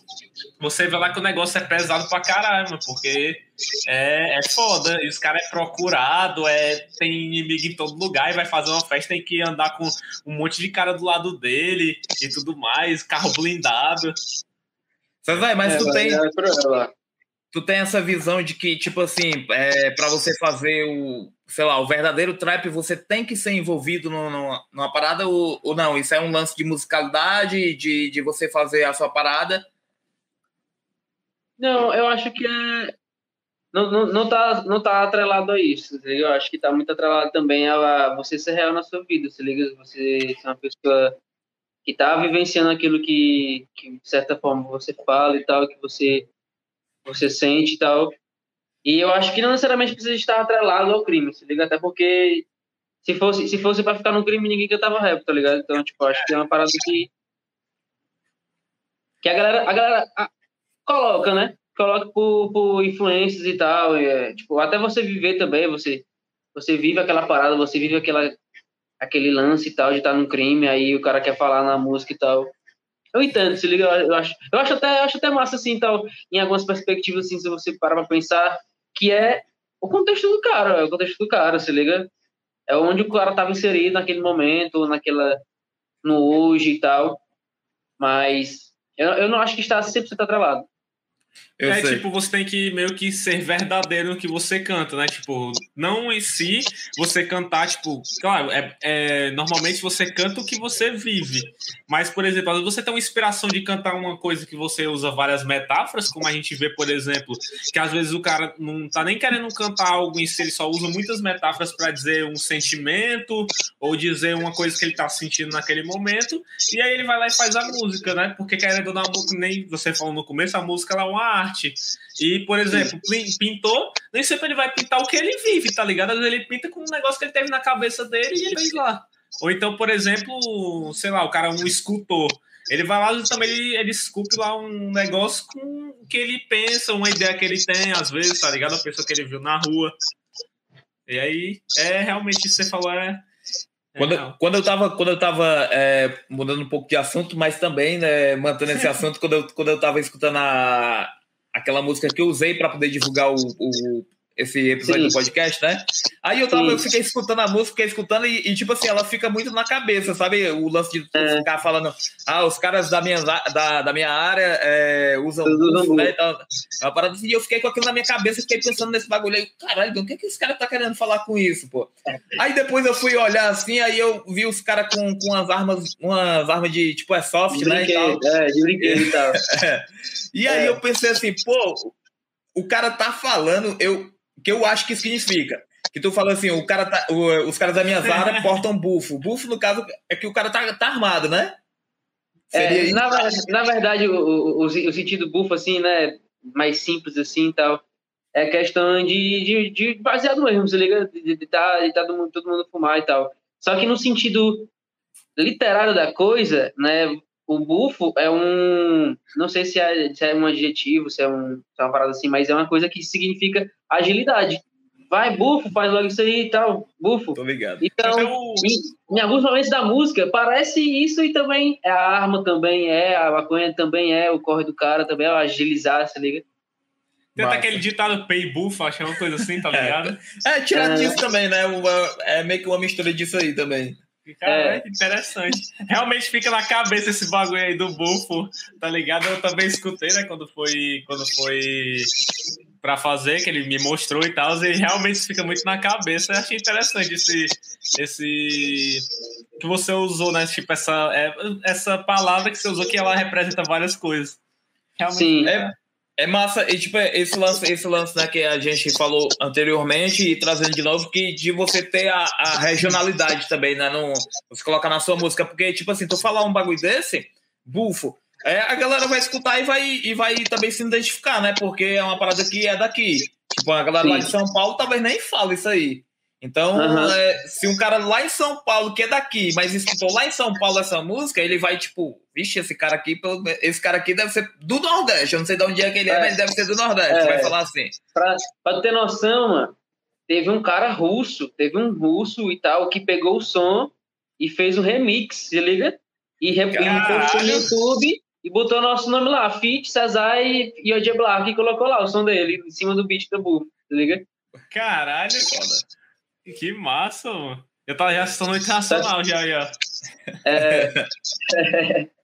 você vê lá que o negócio é pesado pra caralho, porque é, é foda. E os caras é procurado, é, tem inimigo em todo lugar e vai fazer uma festa, tem que andar com um monte de cara do lado dele e tudo mais, carro blindado. César, mas é, tu tem. É tu tem essa visão de que, tipo assim, é, para você fazer o, sei lá, o verdadeiro trap, você tem que ser envolvido no, no, numa parada ou, ou, não? Isso é um lance de musicalidade, de, de você fazer a sua parada? Não, eu acho que é... Não, não, não, tá, não tá atrelado a isso, tá eu acho que tá muito atrelado também a você ser real na sua vida, se liga? Você ser uma pessoa que tá vivenciando aquilo que, que de certa forma você fala e tal, que você você sente e tal. E eu acho que não necessariamente precisa estar atrelado ao crime, se liga? Até porque se fosse, se fosse pra ficar no crime, ninguém cantava rap, tá ligado? Então, tipo, acho que é uma parada que. Que a galera, a galera a, coloca, né? Coloca por, por influências e tal. E, é, tipo, até você viver também, você, você vive aquela parada, você vive aquela, aquele lance e tal de estar num crime, aí o cara quer falar na música e tal. Eu entendo, se liga, eu acho, eu acho até, eu acho até massa, assim, tal, em algumas perspectivas, assim, se você parar pra pensar, que é o contexto do cara, é o contexto do cara, se liga? É onde o cara tava inserido naquele momento, naquela, no hoje e tal, mas eu, eu não acho que está 100% atrelado. Eu é sei. tipo, você tem que meio que ser verdadeiro no que você canta, né? Tipo, não em si você cantar, tipo, claro, é, é, normalmente você canta o que você vive. Mas, por exemplo, às vezes você tem uma inspiração de cantar uma coisa que você usa várias metáforas, como a gente vê, por exemplo, que às vezes o cara não tá nem querendo cantar algo em si, ele só usa muitas metáforas para dizer um sentimento ou dizer uma coisa que ele tá sentindo naquele momento, e aí ele vai lá e faz a música, né? Porque querendo dar uma nem você falou no começo, a música ela é uma arte. E, por exemplo, pintou, nem sempre ele vai pintar o que ele vive, tá ligado? Às vezes ele pinta com um negócio que ele teve na cabeça dele e ele fez lá. Ou então, por exemplo, sei lá, o cara é um escultor. Ele vai lá e também ele, ele esculpe lá um negócio com o que ele pensa, uma ideia que ele tem, às vezes, tá ligado? A pessoa que ele viu na rua. E aí, é realmente isso que você falou, é, quando, quando eu estava quando eu tava é, mudando um pouco de assunto, mas também né, mantendo esse *laughs* assunto, quando eu, quando eu tava escutando a, aquela música que eu usei para poder divulgar o, o, esse episódio Sim. do podcast, né? Aí eu, tava, eu fiquei escutando a música, fiquei escutando e, e, tipo assim, ela fica muito na cabeça, sabe? O lance de é. ficar falando, ah, os caras da minha, da, da minha área é, usam buff, né? Então, uma parada assim, e eu fiquei com aquilo na minha cabeça, fiquei pensando nesse bagulho aí, caralho, o que, que esse cara tá querendo falar com isso, pô? Aí depois eu fui olhar assim, aí eu vi os caras com, com as armas, umas armas de tipo é soft, né? E tal. É, de brinquedo e tal. é. *laughs* E aí é. eu pensei assim, pô, o cara tá falando, eu que eu acho que significa. Que tu fala assim, o cara tá, o, os caras da minha zara *laughs* portam bufo. Bufo, no caso, é que o cara tá, tá armado, né? É, na, na, verdade, o, o, o, sentido bufo, assim, né? Mais simples assim e tal. É questão de, de, de baseado mesmo, se liga? De, de, tá, de tá todo, mundo, todo mundo fumar e tal. Só que no sentido literário da coisa, né? O bufo é um. Não sei se é, se é um adjetivo, se é, um, se é uma parada assim, mas é uma coisa que significa agilidade. Vai, bufo, faz logo isso aí e tal, bufo. Tô ligado. Então, então... Em, em, alguns momentos da música, parece isso e também é a arma também é, a maconha também é, o corre do cara também é o agilizar, se liga? Tem até aquele ditado pay buff, acho que é uma coisa assim, tá ligado? é, tirando é. disso também, né? Uma, é meio que uma mistura disso aí também. Cara, é. interessante. Realmente fica na cabeça esse bagulho aí do bufo, tá ligado? Eu também escutei, né, quando foi, quando foi para fazer, que ele me mostrou e tal, e realmente fica muito na cabeça. Eu achei interessante esse, esse que você usou, né? Tipo, essa, é, essa palavra que você usou, que ela representa várias coisas. Realmente. Sim. É, é massa, e tipo, esse lance, esse lance né, que a gente falou anteriormente e trazendo de novo, que de você ter a, a regionalidade também, né? No, você colocar na sua música, porque, tipo assim, tu falar um bagulho desse, bufo, é, a galera vai escutar e vai, e vai também se identificar, né? Porque é uma parada que é daqui. Tipo, a galera Sim. lá de São Paulo talvez nem fala isso aí. Então, uhum. é, se um cara lá em São Paulo, que é daqui, mas escutou lá em São Paulo essa música, ele vai tipo, vixe, esse cara aqui, esse cara aqui deve ser do Nordeste. Eu não sei de onde é que ele é, é mas deve ser do Nordeste. É. Vai falar assim. Pra, pra ter noção, mano, teve um cara russo, teve um russo e tal, que pegou o som e fez um remix, se liga? E, e postou no YouTube e botou nosso nome lá, Fit, Cesar e Yodie Black, e colocou lá o som dele, em cima do beat do Bull, se liga? Caralho, foda. Que massa, mano. Eu tava já assistindo internacional já, já. É. *laughs*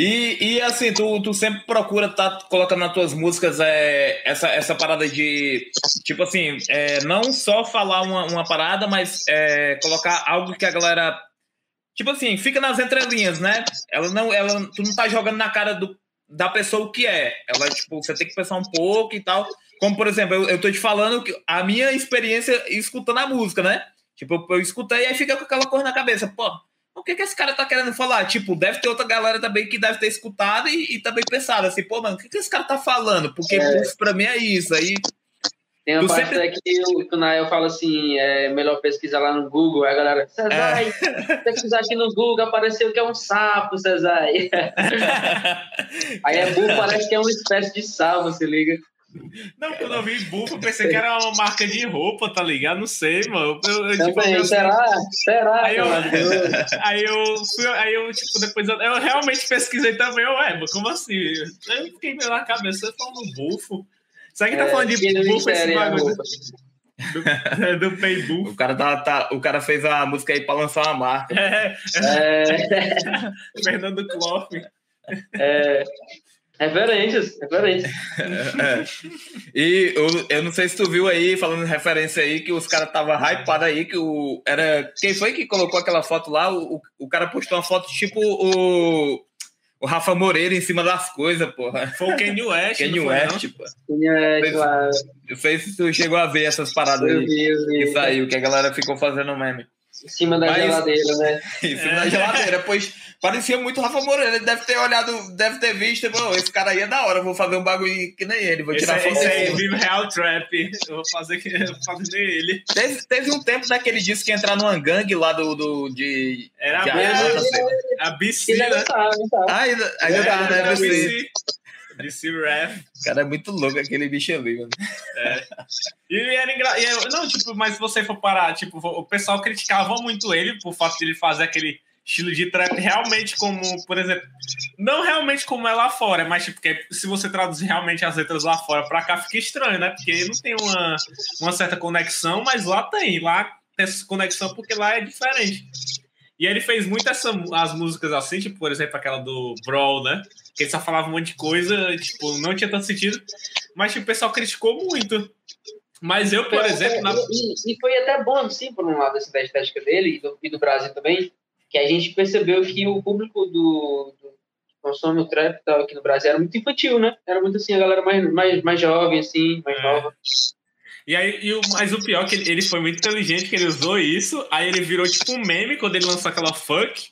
E, e assim, tu, tu sempre procura tá colocando nas tuas músicas é, essa, essa parada de, tipo assim, é, não só falar uma, uma parada, mas é, colocar algo que a galera, tipo assim, fica nas entrelinhas, né? Ela não, ela, tu não tá jogando na cara do, da pessoa o que é. Ela, tipo, você tem que pensar um pouco e tal. Como, por exemplo, eu, eu tô te falando que a minha experiência escutando a música, né? Tipo, eu, eu escutei e aí fica com aquela coisa na cabeça. Pô, o que que esse cara tá querendo falar? Tipo, deve ter outra galera também que deve ter escutado e, e também pensado assim, pô, mano, o que que esse cara tá falando? Porque é. pra mim é isso. Aí tem uma tu parte sempre... que, eu, o Nael fala assim, é melhor pesquisar lá no Google, aí a galera, Cesar, é. *laughs* pesquisar aqui no Google, apareceu que é um sapo, Cesar. *laughs* aí é burro, parece que é uma espécie de sapo, se liga. Não, quando eu vi bufo, eu pensei que era uma marca de roupa, tá ligado? Não sei, mano. Eu, eu, tipo, eu, será? Será? Aí eu, *laughs* aí eu, fui, aí eu, tipo, depois eu, eu realmente pesquisei também, ué, como assim? Eu fiquei meio na cabeça falando bufo. Será que tá é, falando de bufo esse bagulho? *laughs* Do, do Pay O cara, tá, tá, o cara fez a música aí pra lançar uma marca. É. é. *laughs* Fernando Clough. É. Referências, referências. É, *laughs* é. E eu, eu não sei se tu viu aí, falando de referência aí, que os caras estavam hypados aí, que o. Era. Quem foi que colocou aquela foto lá? O, o cara postou uma foto tipo o. O Rafa Moreira em cima das coisas, porra. Foi o Kanye West. Kanye West, pô. Kanye West, claro. Eu sei se tu chegou a ver essas paradas eu aí. Vi, eu vi, que saiu, que a galera ficou fazendo meme. Em cima da Mas, geladeira, né? *laughs* em cima é. da geladeira, pois parecia muito Rafa Moreira. Ele deve ter olhado, deve ter visto, Pô, esse cara aí é da hora, vou fazer um bagulho que nem ele, vou esse tirar foto. Esse aí, Vive Real Trap. Eu vou fazer que fazer nem ele. Teve, teve um tempo daquele disco que entrar numa gangue lá do. do de, Era de a BC, né? Ah, ainda, ainda tá, né? BC. DC Ref. O cara é muito louco, aquele bicho ali, mano. É. E era engraçado. Não, tipo, mas se você for parar, tipo, o pessoal criticava muito ele por fato de ele fazer aquele estilo de trap realmente como, por exemplo, não realmente como é lá fora, mas tipo, porque se você traduzir realmente as letras lá fora para cá fica estranho, né? Porque não tem uma, uma certa conexão, mas lá tem, lá tem essa conexão porque lá é diferente. E ele fez muito essa, as músicas assim, tipo, por exemplo, aquela do Brawl, né? Que ele só falava um monte de coisa, tipo, não tinha tanto sentido, mas tipo, o pessoal criticou muito. Mas eu, por exemplo. Na... E, e, foi até bom, sim, por um lado, essa da estética dele e do, e do Brasil também, que a gente percebeu que o público do, do que consome o trap tal, aqui no Brasil era muito infantil, né? Era muito assim, a galera mais, mais, mais jovem, assim, mais é. nova. E aí, e o, mas o pior é que ele, ele foi muito inteligente, que ele usou isso, aí ele virou tipo um meme quando ele lançou aquela fuck,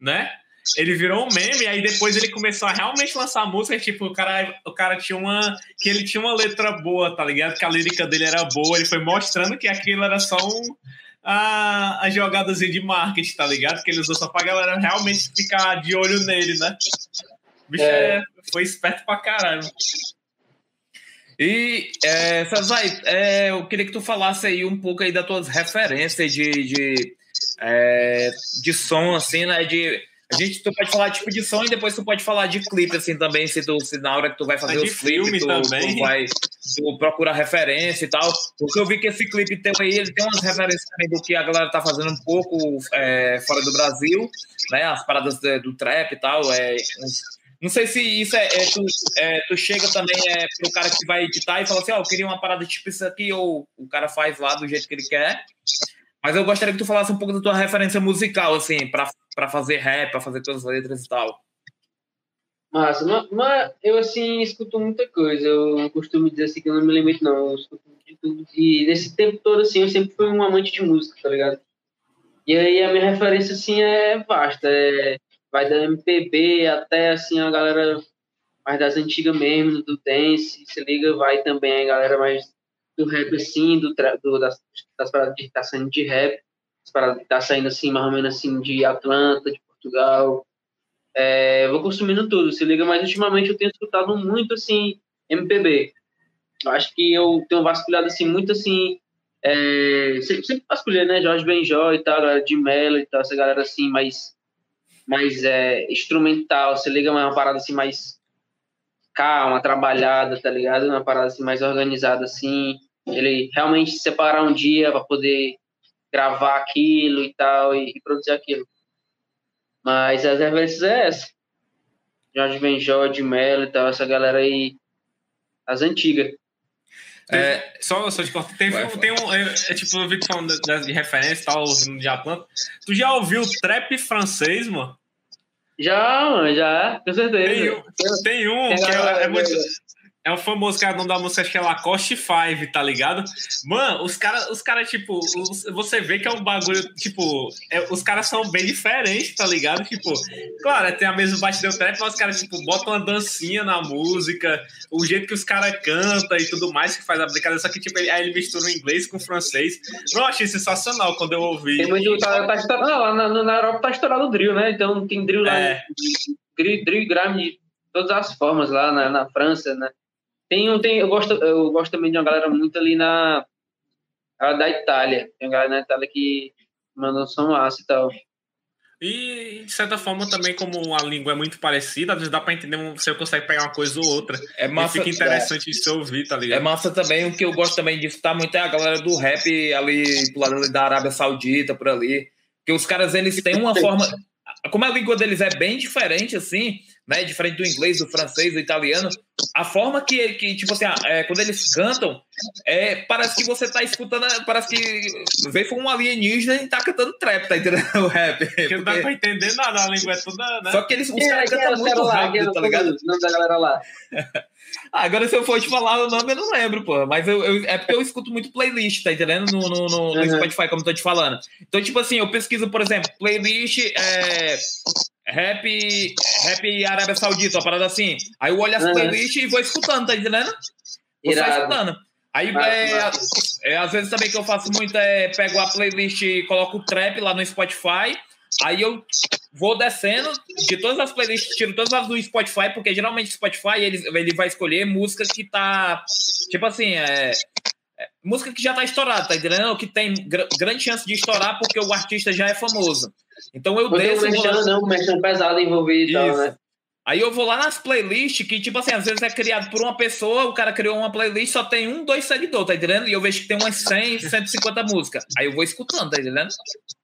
né? Ele virou um meme, aí depois ele começou a realmente lançar música, tipo, o cara, o cara tinha uma. que ele tinha uma letra boa, tá ligado? Que a lírica dele era boa, ele foi mostrando que aquilo era só um a, a jogadazinha de marketing, tá ligado? Que ele usou só pra galera realmente ficar de olho nele, né? O bicho é. É, foi esperto pra caralho. E, é, Sazai, é, eu queria que tu falasse aí um pouco aí das tuas referências de, de, é, de som, assim, né? De a gente, tu pode falar tipo de som e depois tu pode falar de clipe, assim, também, se, tu, se na hora que tu vai fazer os clipes, tu, tu, vai tu procura referência e tal. Porque eu vi que esse clipe teu aí, ele tem umas referências também do que a galera tá fazendo um pouco é, fora do Brasil, né? As paradas de, do trap e tal. É, não sei se isso é, é, tu, é, tu chega também é, pro cara que vai editar e fala assim, ó, oh, eu queria uma parada tipo isso aqui, ou o cara faz lá do jeito que ele quer. Mas eu gostaria que tu falasse um pouco da tua referência musical, assim, para fazer rap, para fazer tuas letras e tal. Massa, mas, mas, eu, assim, escuto muita coisa. Eu costumo dizer assim que eu não me limito, não. Eu escuto de tudo. E nesse tempo todo, assim, eu sempre fui um amante de música, tá ligado? E aí a minha referência, assim, é vasta. É, vai da MPB até, assim, a galera mais das antigas mesmo, do dance. Se liga, vai também a galera mais do rap, assim, do, do das, das paradas que tá saindo de rap, as paradas que tá saindo, assim, mais ou menos, assim, de Atlanta, de Portugal. É, vou consumindo tudo, se liga, mas ultimamente eu tenho escutado muito, assim, MPB. Eu acho que eu tenho vasculhado, assim, muito, assim, é, sempre, sempre vasculhei, né, Jorge Benjó e tal, galera de Mello e tal, essa galera, assim, mais, mais é, instrumental, se liga, mas é uma parada, assim, mais calma, trabalhada, tá ligado? Uma parada assim, mais organizada, assim. Ele realmente separar um dia para poder gravar aquilo e tal, e, e, produzir aquilo. Mas as referências é essa. Jorge Benjó, de Mello e tal, essa galera aí, as antigas. É, só, só te corto. Tem, vai, tem um. É, é, tipo, eu vi que falando de, de referência e tal, de Atlanta. Tu já ouviu trap francês, mano? Já, mano, já, com certeza. Tem um, tem um que é, é muito. É o famoso cara, não da música, acho que é Lacoste Five, tá ligado? Mano, os caras, os cara, tipo, os, você vê que é um bagulho, tipo, é, os caras são bem diferentes, tá ligado? Tipo, claro, tem a mesma batida trap, mas os caras, tipo, botam uma dancinha na música, o jeito que os caras cantam e tudo mais, que faz a brincadeira, só que, tipo, ele, aí ele mistura o inglês com o francês. Eu achei sensacional quando eu ouvi. Tem muito, tá, tá, tá, não, na, na Europa tá estourado o drill, né? Então tem drill lá, é. drill, drill e grime de todas as formas lá na, na França, né? Tem, tem, eu, gosto, eu gosto também de uma galera muito ali na. da Itália. Tem uma galera na Itália que manda som massa e tal. E, de certa forma, também, como a língua é muito parecida, às vezes dá pra entender, você consegue pegar uma coisa ou outra. É massa, e fica interessante é, se ouvir, tá ligado? É massa também, o que eu gosto também de escutar muito é a galera do rap ali, lado da Arábia Saudita, por ali. Porque os caras, eles têm uma forma... Como a língua deles é bem diferente, assim, né? Diferente do inglês, do francês, do italiano. A forma que, que tipo assim, é, quando eles cantam, é, parece que você tá escutando, parece que veio foi um alienígena e tá cantando trap, tá entendendo? *laughs* O rap. Porque não dá pra entender nada, a língua é toda, né? Só que eles, os caras cantam muito rápido, tá ligado? O nome da galera lá. *laughs* Ah, agora, se eu for te falar o nome, eu não lembro, pô. Mas eu, eu, é porque eu escuto muito playlist, tá entendendo? No, no, no, uhum. no Spotify, como eu tô te falando. Então, tipo assim, eu pesquiso, por exemplo, playlist é, rap, rap Arábia Saudita, uma parada assim. Aí eu olho as uhum. playlists e vou escutando, tá entendendo? Vou só escutando. Aí, é, é, às vezes também que eu faço muito é pego a playlist e coloco o trap lá no Spotify. Aí eu vou descendo de todas as playlists, tiro todas as do Spotify, porque geralmente o Spotify ele, ele vai escolher música que tá. Tipo assim, é, é música que já tá estourada, tá entendendo? Que tem gr grande chance de estourar porque o artista já é famoso. Então eu Porque desço. mexendo, não, mexendo pesado envolvido e tal, né? Aí eu vou lá nas playlists que, tipo assim, às vezes é criado por uma pessoa, o cara criou uma playlist, só tem um, dois seguidores, tá entendendo? E eu vejo que tem umas 100, 150 músicas. Aí eu vou escutando, tá entendendo?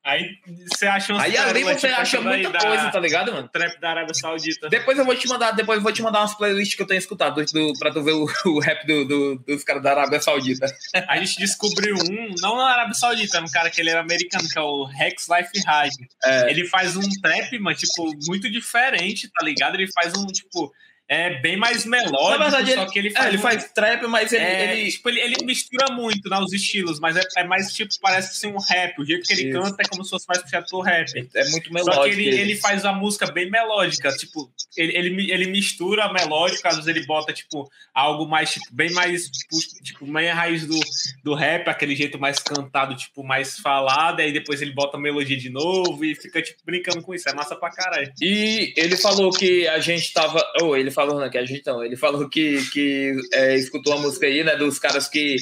Aí você acha umas Aí ali você acha muita da- coisa, tá ligado, mano? Trap da Arábia Saudita. Depois eu vou te mandar, depois eu vou te mandar umas playlists que eu tenho escutado do, pra tu ver o, o rap do, do- dos caras da Arábia Saudita. A gente descobriu um, não na Arábia Saudita, um cara que ele era americano, que é o Rex Life High. É, Ele faz um trap, mas, tipo, muito diferente, tá ligado? Ele faz um, tipo, é bem mais melódico, Na verdade, só ele- que ele é, faz. ele um- faz trap, mas ele, é, ele- tipo, ele, ele mistura muito né, os estilos, mas é, é mais tipo, parece assim, um rap. O jeito que ele canta é como se fosse mais puxado pro rap. é muito Só melódico. que ele, ele faz a música bem melódica, tipo, ele, ele, ele mistura a melódica, às vezes ele bota, tipo, algo mais, tipo, bem mais, pu- tipo, meia raiz do, do rap, aquele jeito mais cantado, tipo, mais falado, aí depois ele bota a melodia de novo e fica, tipo, brincando com isso, é massa pra caralho. E ele falou que a gente tava. Ou ele falou, não, que a gente não. Ele falou que, que é, escutou a música aí, né? Dos caras que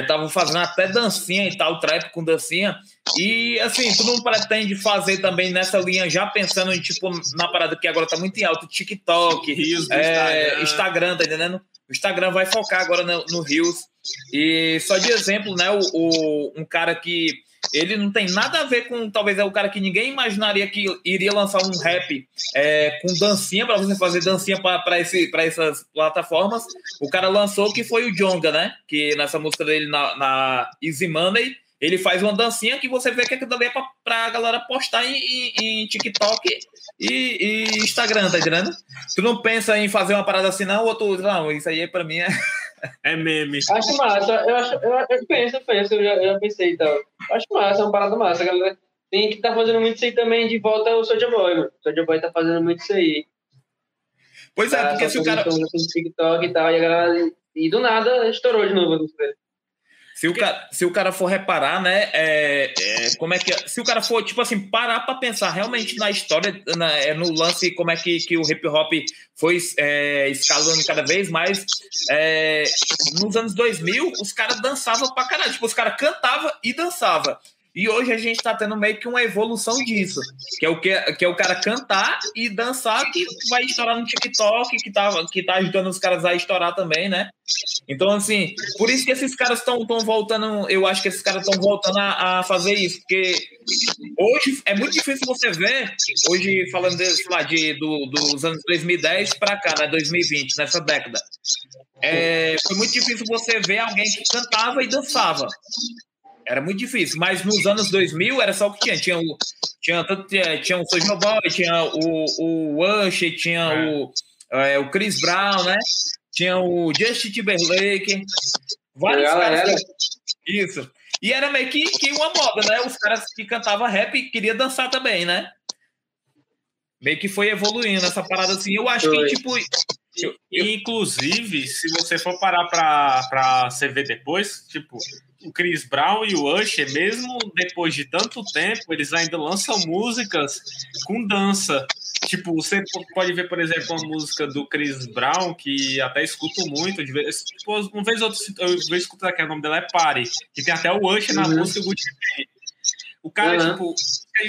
estavam fazendo até dancinha e tal, trap com dancinha. E assim, tu não pretende fazer também nessa linha, já pensando em, tipo, na parada que agora tá muito em alta, TikTok, Rios é, Instagram. Instagram, tá entendendo? O Instagram vai focar agora no, no Rios. E só de exemplo, né? O, o- um cara que ele não tem nada a ver com. Talvez é o cara que ninguém imaginaria que iria lançar um rap é, com dancinha, para você fazer dancinha para essas plataformas. O cara lançou que foi o Jonga, né? Que nessa música dele na, na Easy Money. Ele faz uma dancinha que você vê que aquilo ali é pra, pra galera postar em, em- em TikTok e, e Instagram, tá entendendo? Tu não pensa em fazer uma parada assim, não, ou tu, não, isso aí pra mim é. É meme. Acho massa, eu, acho, eu, eu penso, eu penso, eu já, eu já pensei e tal. Acho massa, é uma parada massa, galera. Tem que tá fazendo muito isso aí também de volta ao Soulja Boy, mano. O Soulja Boy tá fazendo muito isso aí. Pois é, Tá porque se o cara. TikTok e tal, e a galera. E do nada estourou de novo. Se o, cara, se o cara for reparar, né? é, é, como é que. Se o cara for, tipo assim, parar pra pensar realmente na história, na- é, no lance, como é que, que o hip hop foi é, escalando cada vez mais. é, nos anos 2000, os caras dançavam pra caralho. Tipo, os caras cantavam e dançavam. E hoje a gente tá tendo meio que uma evolução disso. Que é o, que, que é o cara cantar e dançar, que vai estourar no TikTok, que tá, que tá ajudando os caras a estourar também, né? Então, assim, por isso que esses caras estão voltando. Eu acho que esses caras estão voltando a, a fazer isso, porque hoje é muito difícil você ver, hoje falando de, sei lá, de, do- dos anos 2010 para cá, né, 2020, nessa década. É, foi muito difícil você ver alguém que cantava e dançava. Era muito difícil, mas nos anos 2000 era só o que tinha. Tinha o, tinha, tinha, tinha o Soulja Boy, tinha o, o Usher, tinha É. o, é, o Chris Brown, né? Tinha o Justin Timberlake. Vários Galera. caras. Isso. E era meio que, que uma moda, né? Os caras que cantavam rap queriam dançar também, né? Meio que foi evoluindo essa parada assim. Eu acho Foi. que, tipo. Eu- eu- inclusive, se você for parar pra, pra você ver depois, tipo, o Chris Brown e o Usher, mesmo depois de tanto tempo, eles ainda lançam músicas com dança. Tipo, você pode ver, por exemplo, uma música do Chris Brown, que até escuto muito, de vez, tipo, uma vez ou outra eu vejo escutar que o nome dela é Party, que tem até o Usher na Uhum. música Gucci Mane. O cara, Uhum. tipo,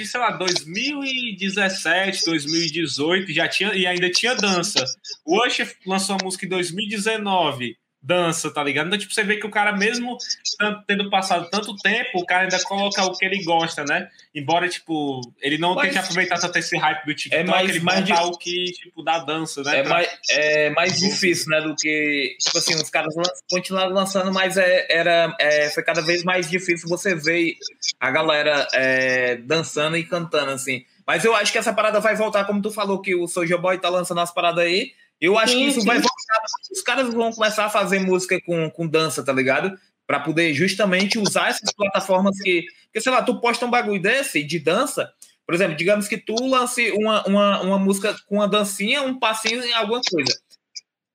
sei lá, 2017, 2018, já tinha, e ainda tinha dança. O Usher lançou a música em 2019, dança, tá ligado? Então, tipo, você vê que o cara, mesmo tan- tendo passado tanto tempo, o cara ainda coloca o que ele gosta, né? Embora, tipo, ele não Mas- tente aproveitar tanto esse hype do TikTok, É mais- ele mais botar de- o que, tipo, da dança, né? É Pra- mais, é mais difícil, né? Do que. Tipo assim, os caras continuaram lançando, mas é, era, é, foi cada vez mais difícil você ver a galera é, dançando e cantando, assim. Mas eu acho que essa parada vai voltar, como tu falou, que o Soulja Boy tá lançando as paradas aí. Eu acho Sim, que isso sim. vai voltar. Os caras vão começar a fazer música com, com dança, tá ligado? Pra poder justamente usar essas plataformas que. Porque, sei lá, tu posta um bagulho desse de dança. Por exemplo, digamos que tu lance uma, uma, uma música com uma dancinha, um passinho em alguma coisa.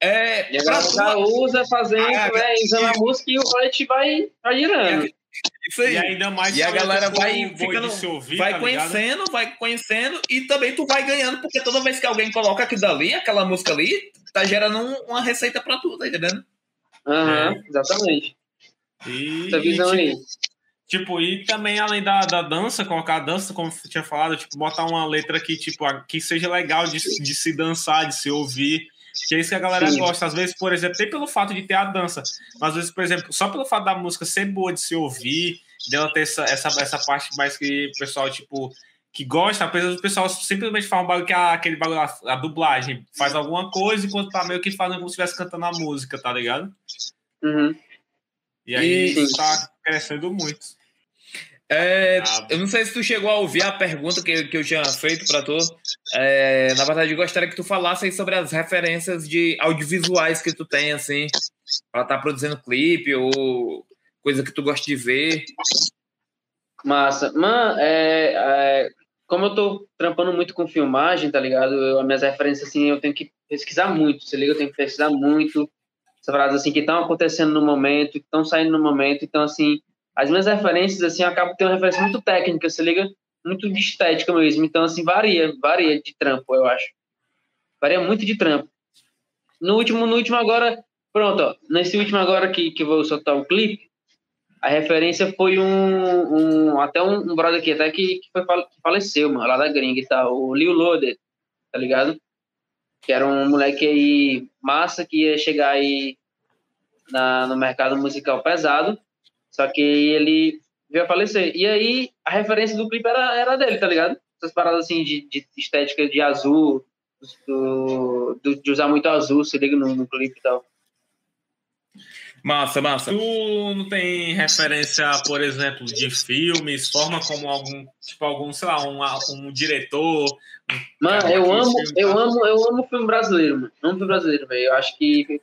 É, E a pra galera tu- usa fazendo, Ah, né, usando a música e o royalty vai, vai girando. Isso aí. E ainda mais E a galera vai ficando- ouvir, vai tá ligado? conhecendo, vai conhecendo e também tu vai ganhando, porque toda vez que alguém coloca aquilo dali, aquela música ali, tá gerando um- uma receita pra tu, tá entendendo? Aham, exatamente. E, Essa visão tipo, aí. Tipo, e também além da, da dança, colocar a dança, como você tinha falado, tipo, botar uma letra que, tipo, que seja legal de, de se dançar, de se ouvir. Que é isso que a galera Sim. gosta. Às vezes, por exemplo, nem pelo fato de ter a dança, mas às vezes, por exemplo, só pelo fato da música ser boa de se ouvir, dela ter essa, essa, essa parte mais que o pessoal, tipo, que gosta, apesar do pessoal simplesmente falar um bagulho que a, aquele bagulho, a, a, dublagem faz alguma coisa enquanto tá meio que fazendo como se estivesse cantando a música, tá ligado? Uhum. E aí e... tá crescendo muito. É, eu não sei se tu chegou a ouvir a pergunta que, que eu tinha feito para tu. É, na verdade, eu gostaria que tu falasse sobre as referências de audiovisuais que tu tem, assim, para estar tá produzindo clipe ou coisa que tu gosta de ver. Massa. Mano, é, é, como eu tô trampando muito com filmagem, tá ligado? Eu, as minhas referências, assim, eu tenho que pesquisar muito, se liga? Eu tenho que pesquisar muito. Essas paradas, assim, que estão acontecendo no momento, que estão saindo no momento. Então, assim, as minhas referências, assim, eu acabo tendo uma referência muito técnica, se liga? Muito de estética mesmo. Então, assim, varia, varia de trampo, eu acho. Varia muito de trampo. No último, no último agora, pronto, ó, nesse último agora que, que vou soltar o clipe, a referência foi um, um até um, um, brother aqui, até que, que, foi, que faleceu, mano, lá da gringa e tal, o Lil Loader, tá ligado? Que era um moleque aí massa que ia chegar aí na, no mercado musical pesado só que ele veio a falecer. E aí, a referência do clipe era, era dele, tá ligado? Essas paradas assim de, de estética de azul, do, do, de usar muito azul, se liga no, no clipe e tal. Massa, massa. Tu não tem referência, por exemplo, de filmes, forma como algum, tipo, algum, sei lá, um, um diretor. mano, eu amo, eu tá? amo, eu amo filme brasileiro, mano. Amo filme brasileiro, velho. Eu acho que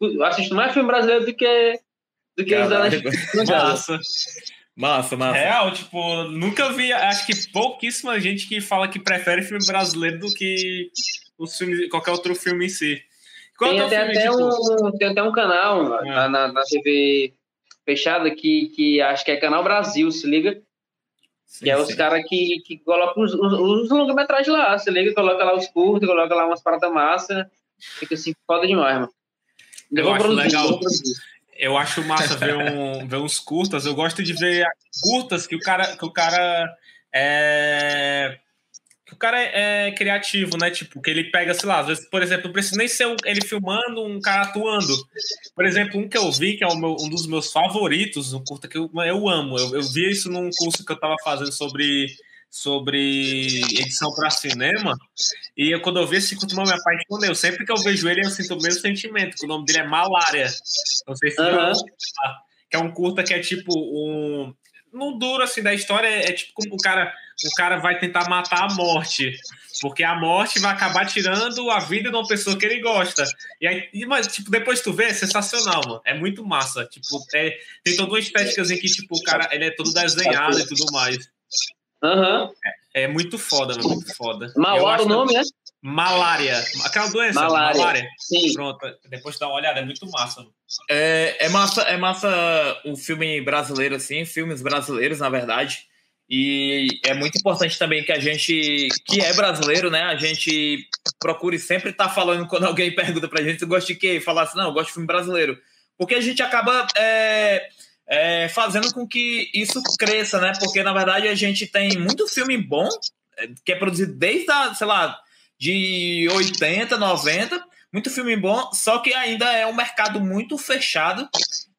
eu assisto mais filme brasileiro do que do que usar nas Massa. Massa, massa. Real, tipo, nunca vi, acho que pouquíssima gente que fala que prefere filme brasileiro do que os filmes, qualquer outro filme em si. Qual tem, é até, filme, até tipo... um, tem até um canal é. na, na, na, TV fechada que, que acho que é Canal Brasil, se liga? Sim, que é sim. os caras que, que colocam os, os, os longa-metragens lá, se liga? Coloca lá os curtos, coloca lá umas paradas massa. Fica assim, foda demais, mano. Eu, Eu acho produzir, legal eu acho massa ver, um, ver uns curtas. Eu gosto de ver curtas que o cara, que o cara é o cara é, é, criativo, né? Tipo, que ele pega, sei lá, às vezes, por exemplo, não precisa nem ser um, ele filmando, um cara atuando. Por exemplo, um que eu vi, que é meu, um dos meus favoritos, um curta que eu, eu amo. Eu, eu vi isso num curso que eu tava fazendo sobre sobre edição para cinema. E eu, quando eu vi esse curto, me apaixonei. Sempre que eu vejo ele, eu sinto o mesmo sentimento, que o nome dele é Malária. Não sei se uhum. que é um curta que é tipo um. No duro assim da história é, é tipo como o cara, o cara vai tentar matar a morte. Porque a morte vai acabar tirando a vida de uma pessoa que ele gosta. E aí, mas, tipo, depois tu vê, é sensacional, mano. É muito massa. Tipo, é, tem toda uma estética em que, tipo, o cara ele é todo desenhado e tudo mais. Uhum. É, é, muito foda, é muito foda. Malária o nome, né? Malária. Aquela doença, malária. malária. Sim. Pronto, depois dá uma olhada, é muito massa. É, é massa, é massa o filme brasileiro, assim, filmes brasileiros, na verdade. E é muito importante também que a gente, que é brasileiro, né? A gente procure sempre estar tá falando quando alguém *laughs* pergunta pra gente se gosta de quê? E falar assim, não, eu gosto de filme brasileiro. Porque a gente acaba é, é, fazendo com que isso cresça, né? Porque, na verdade, a gente tem muito filme bom, é, que é produzido desde, a, sei lá, de 80, 90, muito filme bom, só que ainda é um mercado muito fechado,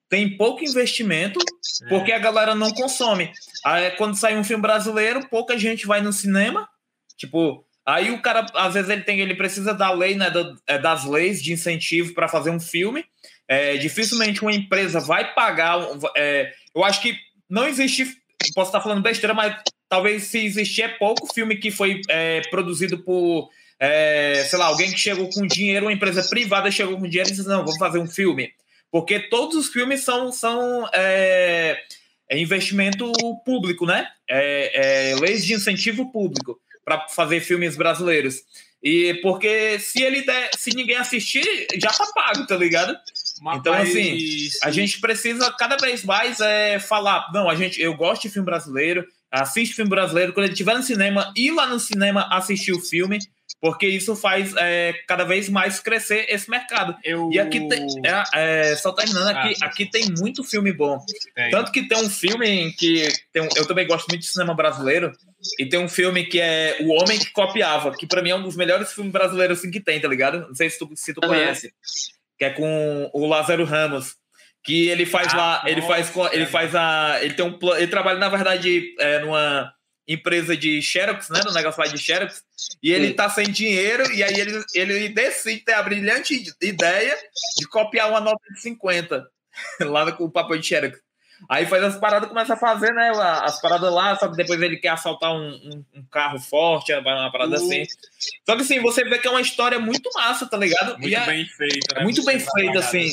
tem pouco investimento, é. porque a galera não consome. Aí, quando sai um filme brasileiro, pouca gente vai no cinema, tipo... Aí o cara, às vezes, ele tem, ele precisa da lei, né, é, das leis de incentivo para fazer um filme. É, dificilmente uma empresa vai pagar. É, eu acho que não existe. Posso estar falando besteira, mas talvez se existir é pouco filme que foi é, produzido por, é, sei lá, alguém que chegou com dinheiro, uma empresa privada chegou com dinheiro e disse: não, vamos fazer um filme. Porque todos os filmes são, são é, é investimento público, né? Leis de incentivo público para fazer filmes brasileiros. E porque se ele der, se ninguém assistir, já tá pago, tá ligado? Mas então, assim, a gente precisa cada vez mais é, falar, não, a gente, eu gosto de filme brasileiro, assiste filme brasileiro, quando ele estiver no cinema, ir lá no cinema assistir o filme, porque isso faz é, cada vez mais crescer esse mercado. Eu... E aqui tem, é, é, só terminando aqui, ah, aqui tem muito filme bom. Tem. Tanto que tem um filme que um, eu também gosto muito de cinema brasileiro e tem um filme que é O Homem que Copiava, que para mim é um dos melhores filmes brasileiros assim, que tem, tá ligado? Não sei se tu, se tu conhece. Que é com o Lázaro Ramos que ele faz ah, lá, ele faz ele faz a, ele tem um ele trabalha na verdade é, numa empresa de Xerox, né, no negócio lá de Xerox, e ele Sim. tá sem dinheiro e aí ele, ele decide ter a brilhante ideia de copiar uma nota de 50 *laughs* lá com o papel de Xerox. Aí faz as paradas, começa a fazer, né? As paradas lá, só que depois ele quer assaltar um, um, um carro forte, uma parada uh. assim. Só que assim, você vê que é uma história muito massa, tá ligado? Muito é, bem feita. Né? Muito bem feita, assim.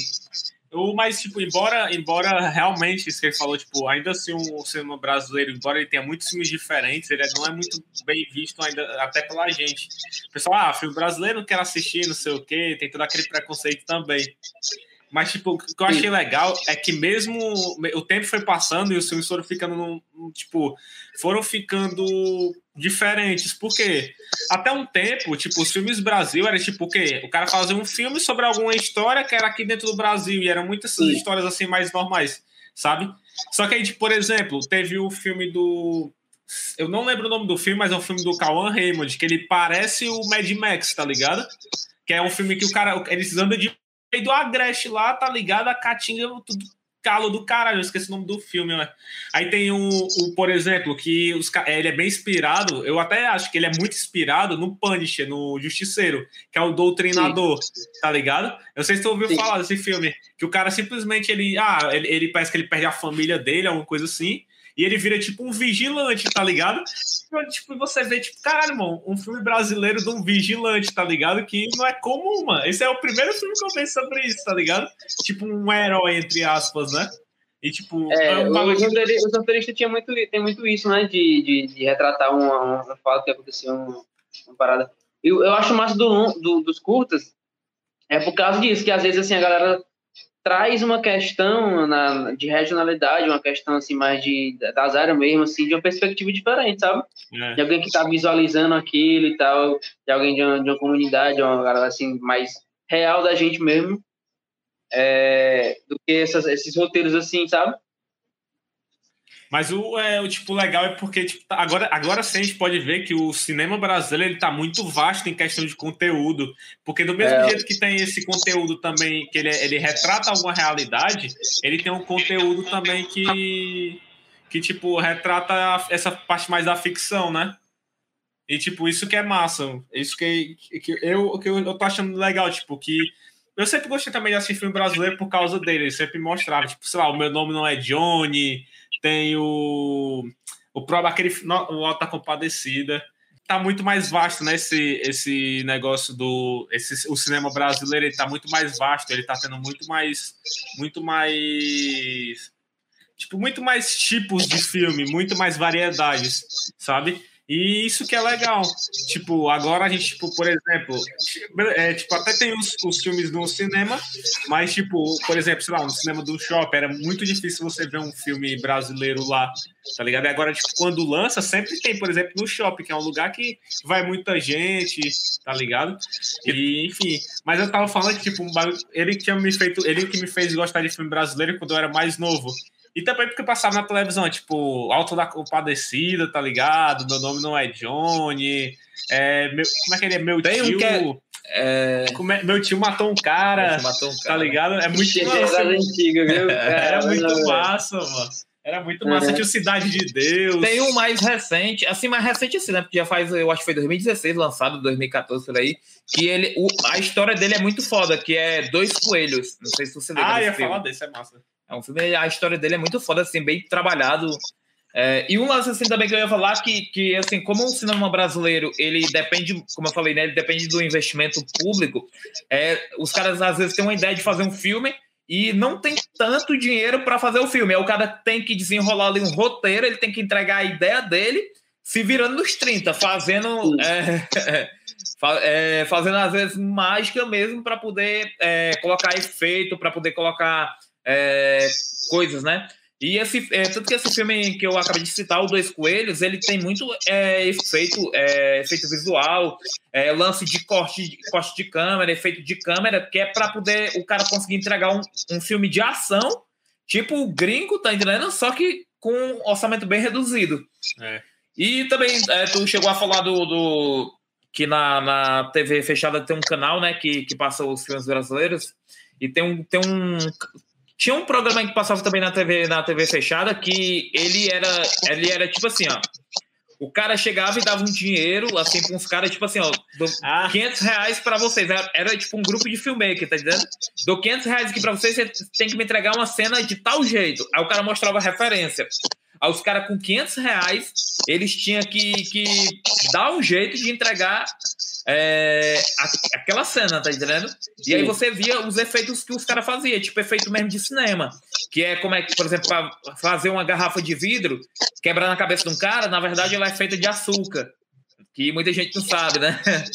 Eu, mas, tipo, embora, embora realmente, isso que ele falou, tipo, ainda assim o cinema brasileiro, embora ele tenha muitos filmes diferentes, ele não é muito bem visto ainda, até pela gente. O pessoal, ah, filme brasileiro não quer assistir, não sei o quê, tem todo aquele preconceito também. Mas, tipo, o que eu achei legal é que mesmo o tempo foi passando e os filmes foram ficando, num, tipo, foram ficando diferentes. Por quê? Até um tempo, tipo, os filmes Brasil era tipo o quê? O cara fazia um filme sobre alguma história que era aqui dentro do Brasil e eram muitas Sim. histórias assim mais normais, sabe? Só que aí, tipo, por exemplo, teve o filme do eu não lembro o nome do filme, mas é um filme do Kawan Raymond, que ele parece o Mad Max, tá ligado? Que é um filme que o cara, eles andam de do Agreste lá, tá ligado? A Caatinga, tudo calo do caralho, eu esqueci o nome do filme, né? Aí tem o, o, por exemplo, que os, ele é bem inspirado, eu até acho que ele é muito inspirado no Punisher, no Justiceiro, que é o Doutrinador, Sim. tá ligado? Eu sei se tu ouviu Sim. falar desse filme, que o cara simplesmente, ele, ah, ele, ele parece que ele perde a família dele, alguma coisa assim, e ele vira tipo um vigilante, tá ligado? Tipo, você vê, tipo, caralho, mano, um filme brasileiro de um vigilante, tá ligado? Que não é comum, mano. Esse é o primeiro filme que eu vejo sobre isso, tá ligado? Tipo, um herói, entre aspas, né? E, tipo, é, é um os, roteiristas tinha muito, tem muito isso, né? De, de, de retratar um, um, fato que aconteceu, uma, uma parada. Eu, eu acho massa do, do, dos curtas, é por causa disso, que às vezes, assim, a galera traz uma questão na, de regionalidade, uma questão assim mais de das áreas mesmo, assim, de uma perspectiva diferente, sabe? É. De alguém que está visualizando aquilo e tal, de alguém de uma, de uma comunidade, uma galera assim mais real da gente mesmo, é, do que essas, esses roteiros assim, sabe? Mas o, é, o tipo legal é porque tipo, agora, agora sim a gente pode ver que o cinema brasileiro ele tá muito vasto em questão de conteúdo. Porque do mesmo é. jeito que tem esse conteúdo também, que ele, ele retrata alguma realidade, ele tem um conteúdo também que, que tipo, retrata essa parte mais da ficção, né? E, tipo, isso que é massa. Isso que, que, eu, que eu, eu tô achando legal, tipo, que eu sempre gostei também de assistir filme brasileiro por causa dele. Ele sempre mostrava, tipo, sei lá, o meu nome não é Johnny, tem o, o próprio aquele o Alta Compadecida. Tá muito mais vasto, né? Esse, esse negócio do. Esse, o cinema brasileiro ele tá muito mais vasto, ele tá tendo muito mais. Muito mais. Tipo, muito mais tipos de filme, muito mais variedades, sabe? E isso que é legal. Tipo, agora a gente, tipo, por exemplo, é, tipo, até tem os, os filmes no cinema, mas, tipo, por exemplo, sei lá, no cinema do shopping, era muito difícil você ver um filme brasileiro lá, tá ligado? E agora, tipo, quando lança, sempre tem, por exemplo, no shopping, que é um lugar que vai muita gente, tá ligado? E, enfim. Mas eu tava falando que, tipo, ele tinha me feito, ele que me fez gostar de filme brasileiro quando eu era mais novo. E também porque passava na televisão, tipo, Alto da Compadecida, tá ligado? Meu nome não é Johnny. É, meu, como é que ele é? Meu Tem tio. Um é, é... meu tio matou um cara. Matou um tá cara. Tá ligado? É muito massa. Antiga, viu? *laughs* Era muito massa, mano. Era muito massa, tinha Cidade de Deus. Tem um mais recente, assim, mais recente assim, né? Porque já faz, eu acho que foi 2016, lançado, 2014, por aí. Que ele, o, a história dele é muito foda, que é Dois Coelhos. Não sei se você lembra. Ah, ia filme. falar desse, é massa. É um filme, a história dele é muito foda, assim, bem trabalhado. É, e um lance assim também que eu ia falar que, que assim, como o cinema brasileiro, ele depende, como eu falei, né, ele depende do investimento público, é, os caras às vezes têm uma ideia de fazer um filme e não tem tanto dinheiro para fazer o filme. Aí o cara tem que desenrolar ali um roteiro, ele tem que entregar a ideia dele, se virando nos 30, fazendo. É, *laughs* é, fazendo às vezes mágica mesmo para poder é, colocar efeito, para poder colocar é, coisas, né? E esse, é, tanto que esse filme que eu acabei de citar, O Dois Coelhos, ele tem muito é, efeito, é, efeito visual, é, lance de corte, de corte de câmera, efeito de câmera, que é para poder o cara conseguir entregar um, um filme de ação, tipo o gringo, tá entendendo? Só que com um orçamento bem reduzido. É. E também, é, tu chegou a falar do, do que na, na TV fechada tem um canal, né, que, que passa os filmes brasileiros, e tem um, tem um tinha um programa que passava também na TV, na TV fechada que ele era, ele era tipo assim, ó. O cara chegava e dava um dinheiro, assim, para uns caras, tipo assim, ó, dou ah. 500 reais para vocês. Era, era, tipo um grupo de filmmaker, tá entendendo? Dou 500 reais aqui para vocês, você tem que me entregar uma cena de tal jeito. Aí o cara mostrava a referência. Aí os caras com 500 reais, eles tinham que, que dar um jeito de entregar é, aquela cena, tá entendendo? E aí você via os efeitos que os caras faziam, tipo efeito mesmo de cinema. Que é como é que, por exemplo, para fazer uma garrafa de vidro, quebrar na cabeça de um cara, na verdade ela é feita de açúcar. Que muita gente não sabe, né? *laughs*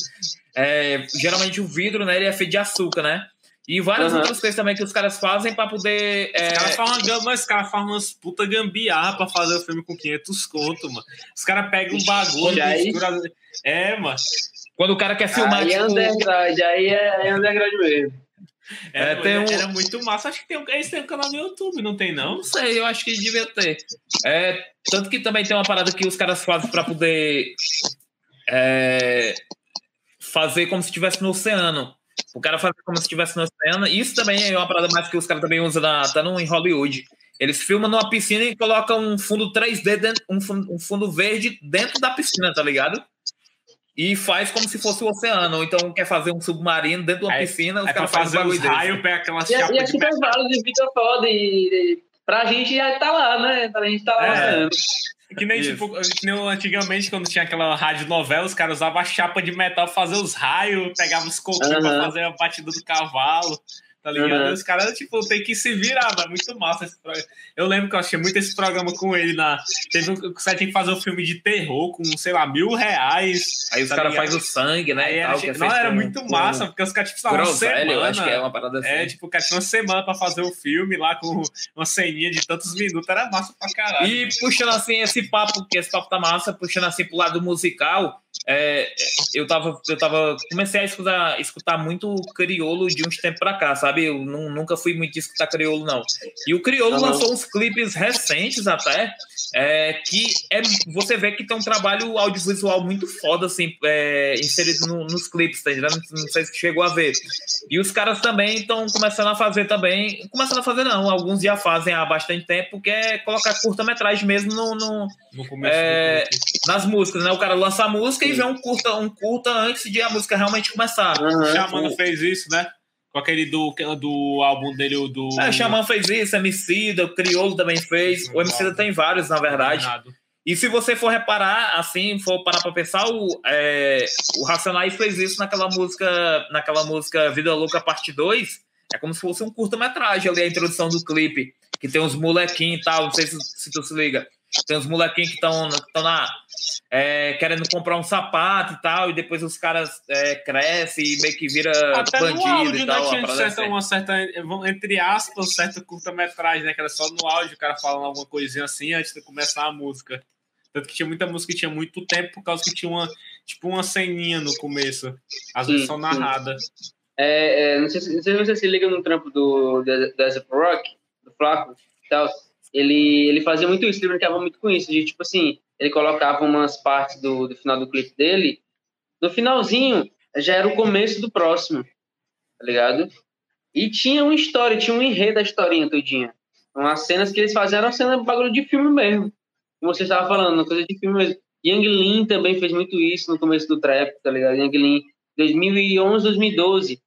É, geralmente o vidro, né, ele é feito de açúcar, né? E várias uhum. outras coisas também que os caras fazem para poder. É... Os caras cara fazem umas puta gambiarra pra fazer o filme com 500 conto, mano. Os caras pegam um bagulho. Aí... É, mano. Quando o cara quer filmar. Aí é tipo... é underground, aí é, é underground mesmo. É, é, tem um... Era muito massa. Acho que tem um, eles têm um canal no YouTube, não tem, não? Não sei, eu acho que devia ter. É, tanto que também tem uma parada que os caras fazem para poder é, fazer como se estivesse no oceano. O cara faz como se estivesse no oceano. Isso também é uma parada mais que os caras também usam na, tá no, em Hollywood. Eles filmam numa piscina e colocam um fundo 3D, dentro, um, fundo, um fundo verde dentro da piscina, tá ligado? E faz como se fosse o oceano. Ou então quer fazer um submarino dentro de uma aí, piscina, os caras fazem os raios, pega aquelas chapas e, e é super válido e fica foda. E, e, pra gente já tá lá, né? Pra gente tá lá. É. Que nem, tipo, que nem antigamente, quando tinha aquela rádio novela, os caras usavam a chapa de metal pra fazer os raios, pegavam os coquinhos uhum. pra fazer a batida do cavalo tá ligado? Uhum. Os caras, tipo, tem que se virar, é muito massa esse programa. Eu lembro que eu achei muito esse programa com ele na. Teve um, você tinha que fazer um filme de terror com, sei lá, mil reais. Aí os tá caras fazem o sangue, né? Aí tal, era, não, era muito massa, porque os caras, tipo, uma semana. Eu acho que é uma parada assim. É, tipo, o cara tinha uma semana pra fazer o filme lá com uma ceninha de tantos minutos, era massa pra caralho. E puxando assim esse papo, que esse papo tá massa, puxando assim pro lado musical. É, eu tava, eu tava, comecei a escutar, escutar muito criolo de uns tempos pra cá, sabe? Eu não, nunca fui muito de escutar criolo, não. E o criolo lançou uns clipes recentes até, é, que é, você vê que tem um trabalho audiovisual muito foda, assim, é, inserido no, nos clipes, tá entendendo? Não sei se chegou a ver. E os caras também estão começando a fazer também, começando a fazer não, alguns já fazem há bastante tempo, que é colocar curta-metragem mesmo no, no, no começo é, nas músicas, né? O cara lança a música E vê um curta, um curta antes de a música realmente começar. Uhum. Xamã fez isso, né? Com aquele do, do álbum dele, o do. É, o Xamã fez isso, Emicida, o Criolo também fez. O Emicida tem vários, na verdade. E se você for reparar, assim, for parar pra pensar, o, é, o Racionais fez isso naquela música, naquela música Vida Louca Parte 2. É como se fosse um curta-metragem ali, a introdução do clipe, que tem uns molequinhos e tal, não sei se, se tu se liga. Tem uns molequinhos que estão na. É, querendo comprar um sapato e tal, e depois os caras é, crescem e meio que vira Até bandido no áudio, e tal. Né, tinha certa, assim. uma certa, entre aspas, certa curta-metragem, né? Que era só no áudio o cara falando alguma coisinha assim antes de começar a música. Tanto que tinha muita música que tinha muito tempo, por causa que tinha uma, tipo, uma ceninha no começo. Às vezes são narradas. É, é, não, sei, não sei se você se liga no trampo do Desert Rock, do Flaco e tal ele, ele fazia muito isso, ele brincava muito com isso, de tipo assim, ele colocava umas partes do, do final do clipe dele, no finalzinho já era o começo do próximo, tá ligado? E tinha uma história, tinha um enredo da historinha todinha. Umas cenas que eles faziam eram cena bagulho de filme mesmo. Como você estava falando, uma coisa de filme mesmo. Yang Lin também fez muito isso no começo do trap, tá ligado? Yang Lin, 2011, 2012,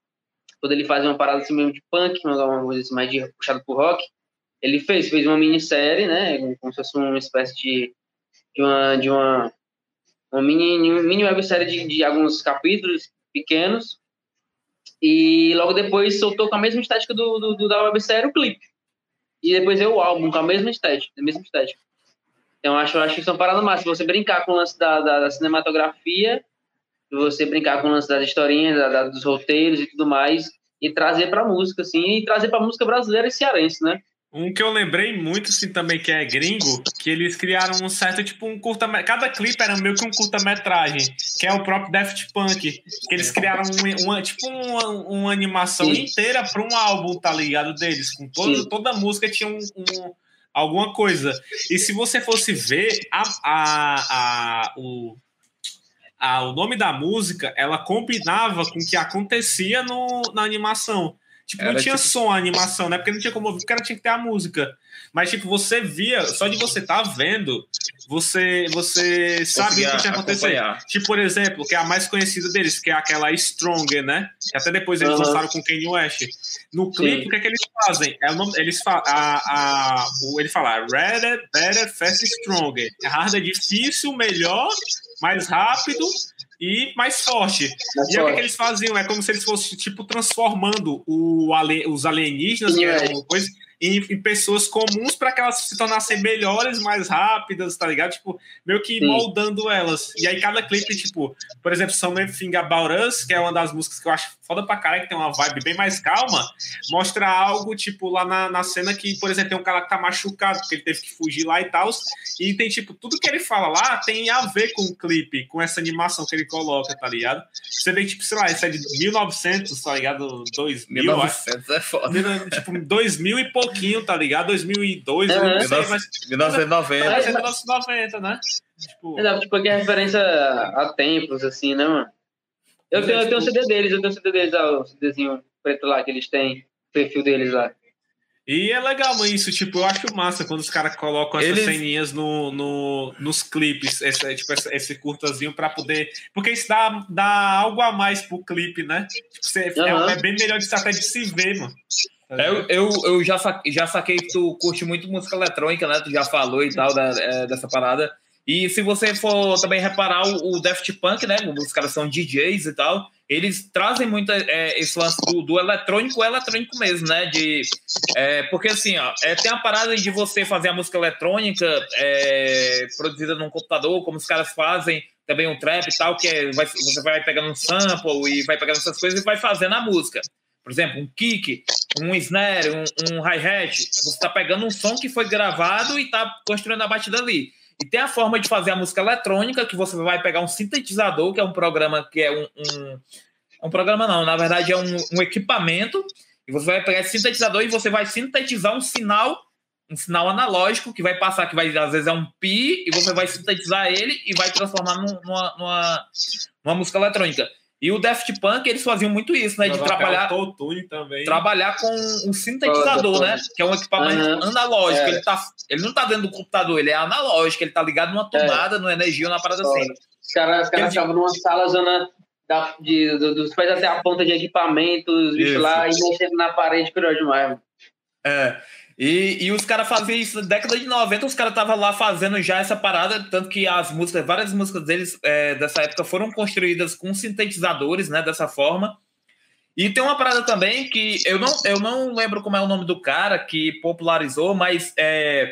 quando ele fazia uma parada assim mesmo de punk, uma coisa assim mais de, puxado pro rock, ele fez, fez uma minissérie, né, como se fosse uma espécie de, de uma, de uma, uma mini, mini websérie de, de alguns capítulos pequenos, e logo depois soltou com a mesma estética do, do, do da websérie o clipe. E depois veio o álbum com a mesma estética, a mesma estética. Então acho, acho que são paradas mais. Se você brincar com o lance da, da, da cinematografia, você brincar com o lance das historinhas, da, da, dos roteiros e tudo mais, e trazer para música, assim, e trazer para música brasileira e cearense, né? Um que eu lembrei muito, assim, também, que é gringo, que eles criaram um certo, tipo, um curta... Cada clipe era meio que um curta-metragem, que é o próprio Daft Punk, que eles criaram, um, uma, tipo, uma, uma animação Sim. inteira para um álbum, tá ligado, deles, com todo, toda a música tinha um, um, alguma coisa. E se você fosse ver a, a, a, o, a, o nome da música, ela combinava com o que acontecia no, na animação. Tipo, Era não tinha tipo... som a animação, né? Porque não tinha como ouvir, porque ela tinha que ter a música. Mas, tipo, você via, só de você estar tá vendo, você, você sabia o que tinha acontecido. Tipo, por exemplo, que é a mais conhecida deles, que é aquela Stronger, né? Que até depois eles uhum. lançaram com Kanye West. No clipe, Sim. o que é que eles fazem? É eles fa a, a, o, ele fala Redder, Better, Fast, Stronger. Hard é difícil, melhor, mais rápido e mais forte. Mais e forte. o que, é eles faziam? É como se eles fossem, tipo, transformando o, os alienígenas, que eram coisa, em, em pessoas comuns para que elas se tornassem melhores, mais rápidas, tá ligado? Tipo, meio que Sim. moldando elas. E aí cada clipe, tipo, por exemplo, Something About Us, que é uma das músicas que eu acho foda pra caralho, que tem uma vibe bem mais calma, mostra algo, tipo, lá na, na cena que, por exemplo, tem um cara que tá machucado, porque ele teve que fugir lá e tal, e tem, tipo, tudo que ele fala lá tem a ver com o clipe, com essa animação que ele coloca, tá ligado? Você vê, tipo, sei lá, isso é de 1900, tá ligado? 2000, 1900 é foda. Tipo, 2000 e pouquinho, tá ligado? 2002, é, não sei, mas... 1990. É, 1990, né? Tipo, é, tipo, que é referência a tempos, assim, né, mano? Eu tenho, eu tenho um CD deles, eu tenho um CD deles, ó, o CDzinho preto lá que eles têm, perfil deles lá. E é legal isso, tipo, eu acho massa quando os caras colocam essas Eles... ceninhas no, no, nos clipes, esse, tipo, esse, esse curtazinho pra poder. Porque isso dá, dá algo a mais pro clipe, né? Tipo, você, uhum. é, é, bem melhor de, até de se ver, mano. Eu, eu, eu já, saquei, já saquei que tu curte muito música eletrônica, né? Tu já falou e tal da, é, dessa parada. E se você for também reparar o, Daft Punk, né? Os caras são DJs e tal. Eles trazem muito é, esse lance do, do eletrônico, eletrônico mesmo, né? De, é, porque assim, ó, é, tem a parada de você fazer a música eletrônica é, produzida num computador, como os caras fazem, também um trap e tal, que é, vai, você vai pegando um sample e vai pegando essas coisas e vai fazendo a música. Por exemplo, um kick, um snare, um, um hi-hat. Você está pegando um som que foi gravado e está construindo a batida ali. E tem a forma de fazer a música eletrônica, que você vai pegar um sintetizador, que é um programa que é um. Um, um programa não, na verdade é um, um equipamento, e você vai pegar esse sintetizador e você vai sintetizar um sinal, um sinal analógico, que vai passar, que vai, às vezes é um pi, e você vai sintetizar ele e vai transformar numa, numa, numa música eletrônica. E o Daft Punk, eles faziam muito isso, né? De trabalhar, também. trabalhar com um sintetizador, né? Que é um equipamento uhum. analógico. É. Ele, tá, ele não tá dentro do computador, ele é analógico, ele tá ligado numa é. tomada, é. numa energia ou na parada assim. Os caras cara estavam numa sala zona da, de, do, dos pés até a ponta de equipamentos, bicho lá, e mexendo na parede, curioso demais. É. E, e os caras faziam isso na década de 90, os caras estavam lá fazendo já essa parada, tanto que as músicas, várias músicas deles é, dessa época foram construídas com sintetizadores, né, dessa forma. E tem uma parada também que eu não, eu não lembro como é o nome do cara que popularizou, mas é,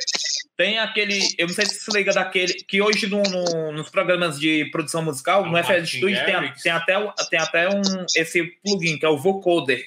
tem aquele. Eu não sei se se liga daquele. Que hoje no, no, nos programas de produção musical, no FL Studio, tem, tem, até, tem até um, esse plugin, que é o vocoder.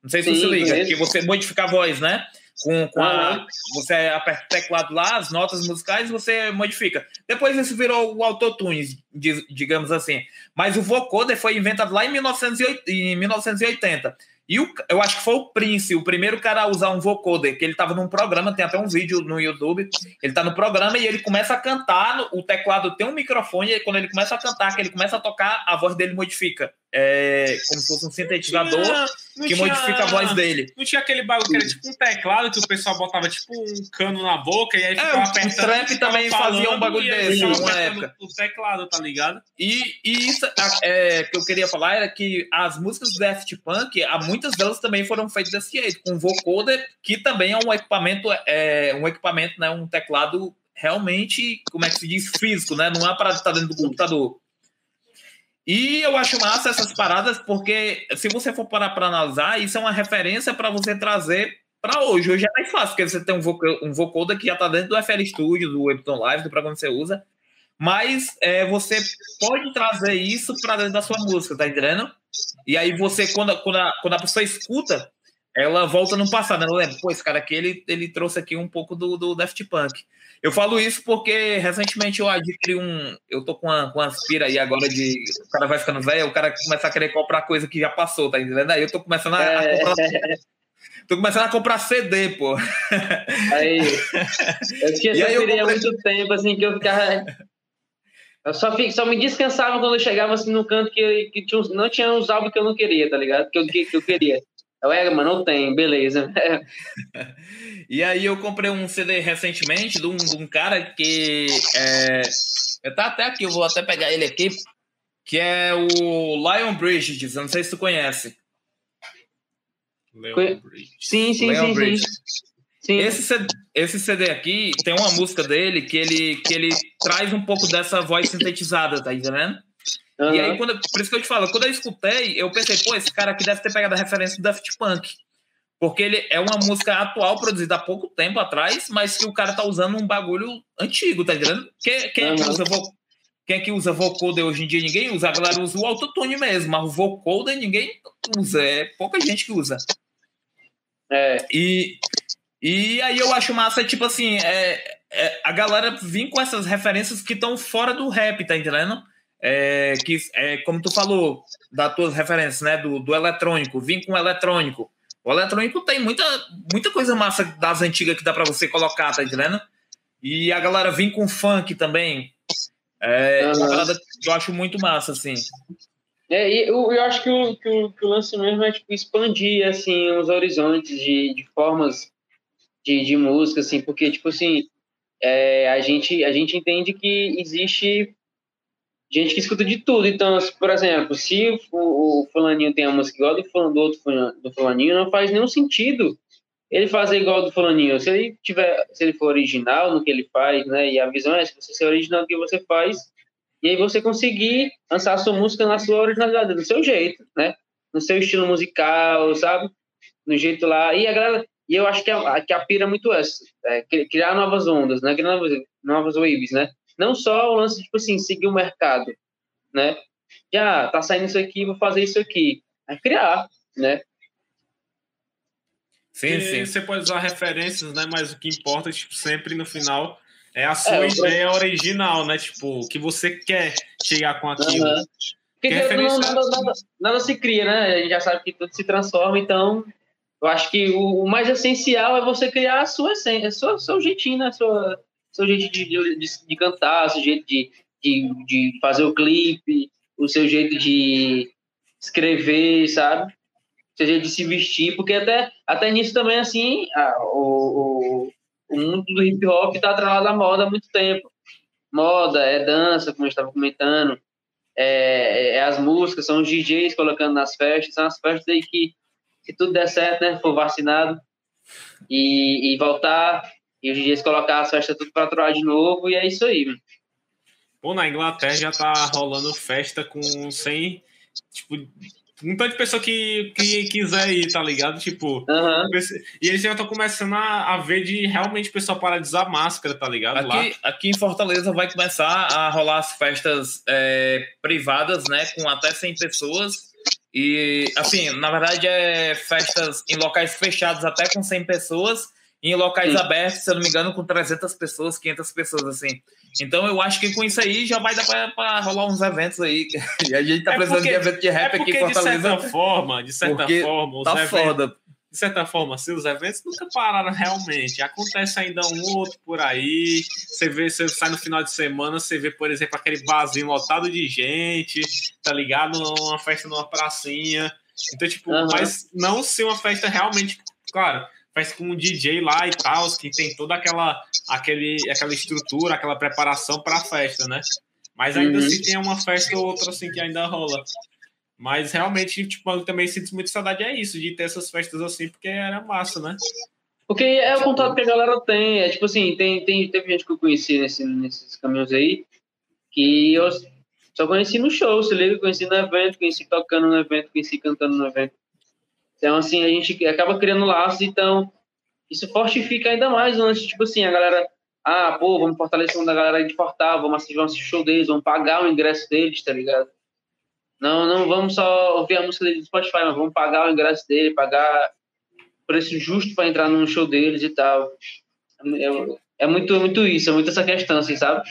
Não sei se Sim, você se liga, que você modifica a voz, né? Com, com a, você aperta o teclado lá, as notas musicais, você modifica. Depois isso virou o autotune, digamos assim. Mas o vocoder foi inventado lá em, 1980, em 1980. E o, eu acho que foi o Prince, o primeiro cara a usar um vocoder, que ele estava num programa, tem até um vídeo no YouTube. Ele está no programa e ele começa a cantar, o teclado tem um microfone, e quando ele começa a cantar, que ele começa a tocar, a voz dele modifica é, como se fosse um sintetizador tinha, que tinha, modifica a voz dele. Não tinha aquele bagulho que era tipo um teclado que o pesal botava tipo um cano na boca e aí ficava é, apertando. O trap também fazia um bagulho desse época. O teclado, tá ligado? E, e isso é, que eu queria falar era que as músicas do Daft Punk, muitas delas também foram feitas desse jeito, com vocoder, que também é um equipamento, é, um equipamento, né, um teclado realmente, como é que se diz, físico, né? Não é para estar dentro do computador. E eu acho massa essas paradas, porque se você for parar para analisar, isso é uma referência para você trazer para hoje. Hoje é mais fácil, porque você tem um, um vocoder que já está dentro do FL Studio, do Ableton Live, do programa que você usa. Mas é, você pode trazer isso para dentro da sua música, tá entendendo? E aí você, quando, quando, a, quando a pessoa escuta, ela volta no passado. Ela lembra, pô, esse cara aqui, ele, ele trouxe aqui um pouco do, do Daft Punk. Eu falo isso porque recentemente eu adquiri um. Eu tô com uma, com uma aspira aí agora de. O cara vai ficando velho, o cara começa a querer comprar coisa que já passou, tá entendendo? Aí eu tô começando a, a comprar. Tô começando a comprar CD, pô. Aí. Eu tinha essa aspira há muito tempo, assim, que eu ficava. Eu só, fico, só me descansava quando eu chegava assim no canto que, que tinha, não tinha os álbuns que eu não queria, tá ligado? Que eu, que, que eu queria. Eu, é, mano, não tem, beleza. *laughs* e aí eu comprei um CD recentemente de um, de um cara que é, tá até aqui, eu vou até pegar ele aqui, que é o Lion Bridges, eu não sei se tu conhece. Leon Bridges. Sim, sim, Leon sim, Bridges. sim. Sim. Esse CD, esse CD aqui tem uma música dele que ele, que ele traz um pouco dessa voz sintetizada, tá entendendo? Uhum. E aí, quando, por isso que eu te falo, quando eu escutei, eu pensei, pô, esse cara aqui deve ter pegado a referência do Daft Punk. Porque ele é uma música atual, produzida há pouco tempo atrás, mas que o cara tá usando um bagulho antigo, tá entendendo? Quem, quem uhum. é que usa quem é que usa vocoder hoje em dia? Ninguém usa. A galera usa o autotune mesmo, mas o vocoder ninguém usa. É pouca gente que usa. É. E, e aí eu acho massa, tipo assim, é, é a galera vir com essas referências que estão fora do rap, tá entendendo? É, que é como tu falou, das tuas referências, né? Do, do eletrônico, vim com o eletrônico. O eletrônico tem muita, muita coisa massa das antigas que dá para você colocar, tá entendendo? E a galera vem com funk também. É uhum. uma parada que eu acho muito massa, assim. É, e eu, eu acho que o, que o, que, o, lance mesmo é tipo, expandir assim, os horizontes de, de formas de, de música, assim, porque, tipo assim, é, a, gente, a gente entende que existe gente que escuta de tudo. Então, por exemplo, se o, o fulaninho tem a música igual do, do outro do fulaninho, não faz nenhum sentido ele fazer igual do fulaninho. Se ele tiver, se ele for original no que ele faz, né? E a visão é se você ser original no que você faz, e aí você conseguir lançar a sua música na sua originalidade, do seu jeito, né? No seu estilo musical, sabe? No jeito lá. E a galera, e eu acho que a, que a pira é muito essa, é, criar novas ondas, né? Criar novas, novas waves, né? Não só o lance, tipo assim, seguir o mercado, né? Já tá saindo isso aqui, vou fazer isso aqui. É criar, né? Sim, sim. Você pode usar referências, né? Mas o que importa, tipo, sempre no final é a sua é, ideia eu... original, né? Tipo, o que você quer chegar com aquilo. Uhum. Porque referência... nada, nada, nada, se cria, né? A gente já sabe que tudo se transforma, então eu acho que o, o, mais essencial é você criar a sua essência, seu, seu jeitinho, né? Sua, seu jeito de, de, de cantar, seu jeito de, de, de, fazer o clipe, o seu jeito de escrever, sabe? Seu jeito de se vestir, porque até, até nisso também, assim, a, o, o, o mundo do hip hop está atrelado à moda há muito tempo. Moda, é dança, como eu estava comentando, é, é, as músicas, são os DJs colocando nas festas, são as festas aí que se tudo der certo, né, for vacinado e, e voltar, e os dias colocar as festas tudo para trocar de novo, e é isso aí, mano. Pô, na Inglaterra já tá rolando festa com 100, tipo, um tanto de pessoa que, que quiser ir, tá ligado? Tipo, uhum. e eles já estão começando a, a, ver de realmente o pessoal parar de usar máscara, tá ligado? Aqui, Lá. aqui em Fortaleza vai começar a rolar as festas é, privadas, né, com até 100 pessoas, e, assim, na verdade, é festas em locais fechados até com 100 pessoas, em locais abertos, se eu não me engano, com 300 pessoas, 500 pessoas, assim. Então, eu acho que com isso aí já vai dar para rolar uns eventos aí. *laughs* E a gente tá é precisando porque, de evento de rap é aqui em Fortaleza. De certa forma, de certa forma, os tá eventos, foda de certa forma, assim, os eventos nunca pararam realmente. Acontece ainda um outro por aí. Você vê, você sai no final de semana, você vê, por exemplo, aquele barzinho lotado de gente, tá ligado? Uma festa numa pracinha. Então, tipo, uhum. mas não ser uma festa realmente, claro, festa com um DJ lá e tal, que tem toda aquela, aquele, aquela estrutura, aquela preparação para a festa, né? Mas ainda uhum. assim tem uma festa ou outra assim que ainda rola. Mas realmente, tipo, eu também sinto muita saudade, é isso, de ter essas festas assim, porque era massa, né? Porque é o contato que a galera tem. É tipo assim, tem, tem, teve gente que eu conheci nesse, nesses caminhos aí, que eu só conheci no show, se liga, conheci no evento, conheci tocando no evento, conheci cantando no evento. Então, assim, a gente acaba criando laços, então isso fortifica ainda mais o lance, tipo assim, a galera, ah, pô, vamos fortalecer uma da galera de Fortal, vamos assistir, vamos assistir show deles, vamos pagar o ingresso deles, tá ligado? Não, não vamos só ouvir a música dele do Spotify, mas vamos pagar o ingresso dele, pagar preço justo para entrar num show deles e tal. É, é, muito, muito isso, é muito essa questão, assim, sabe?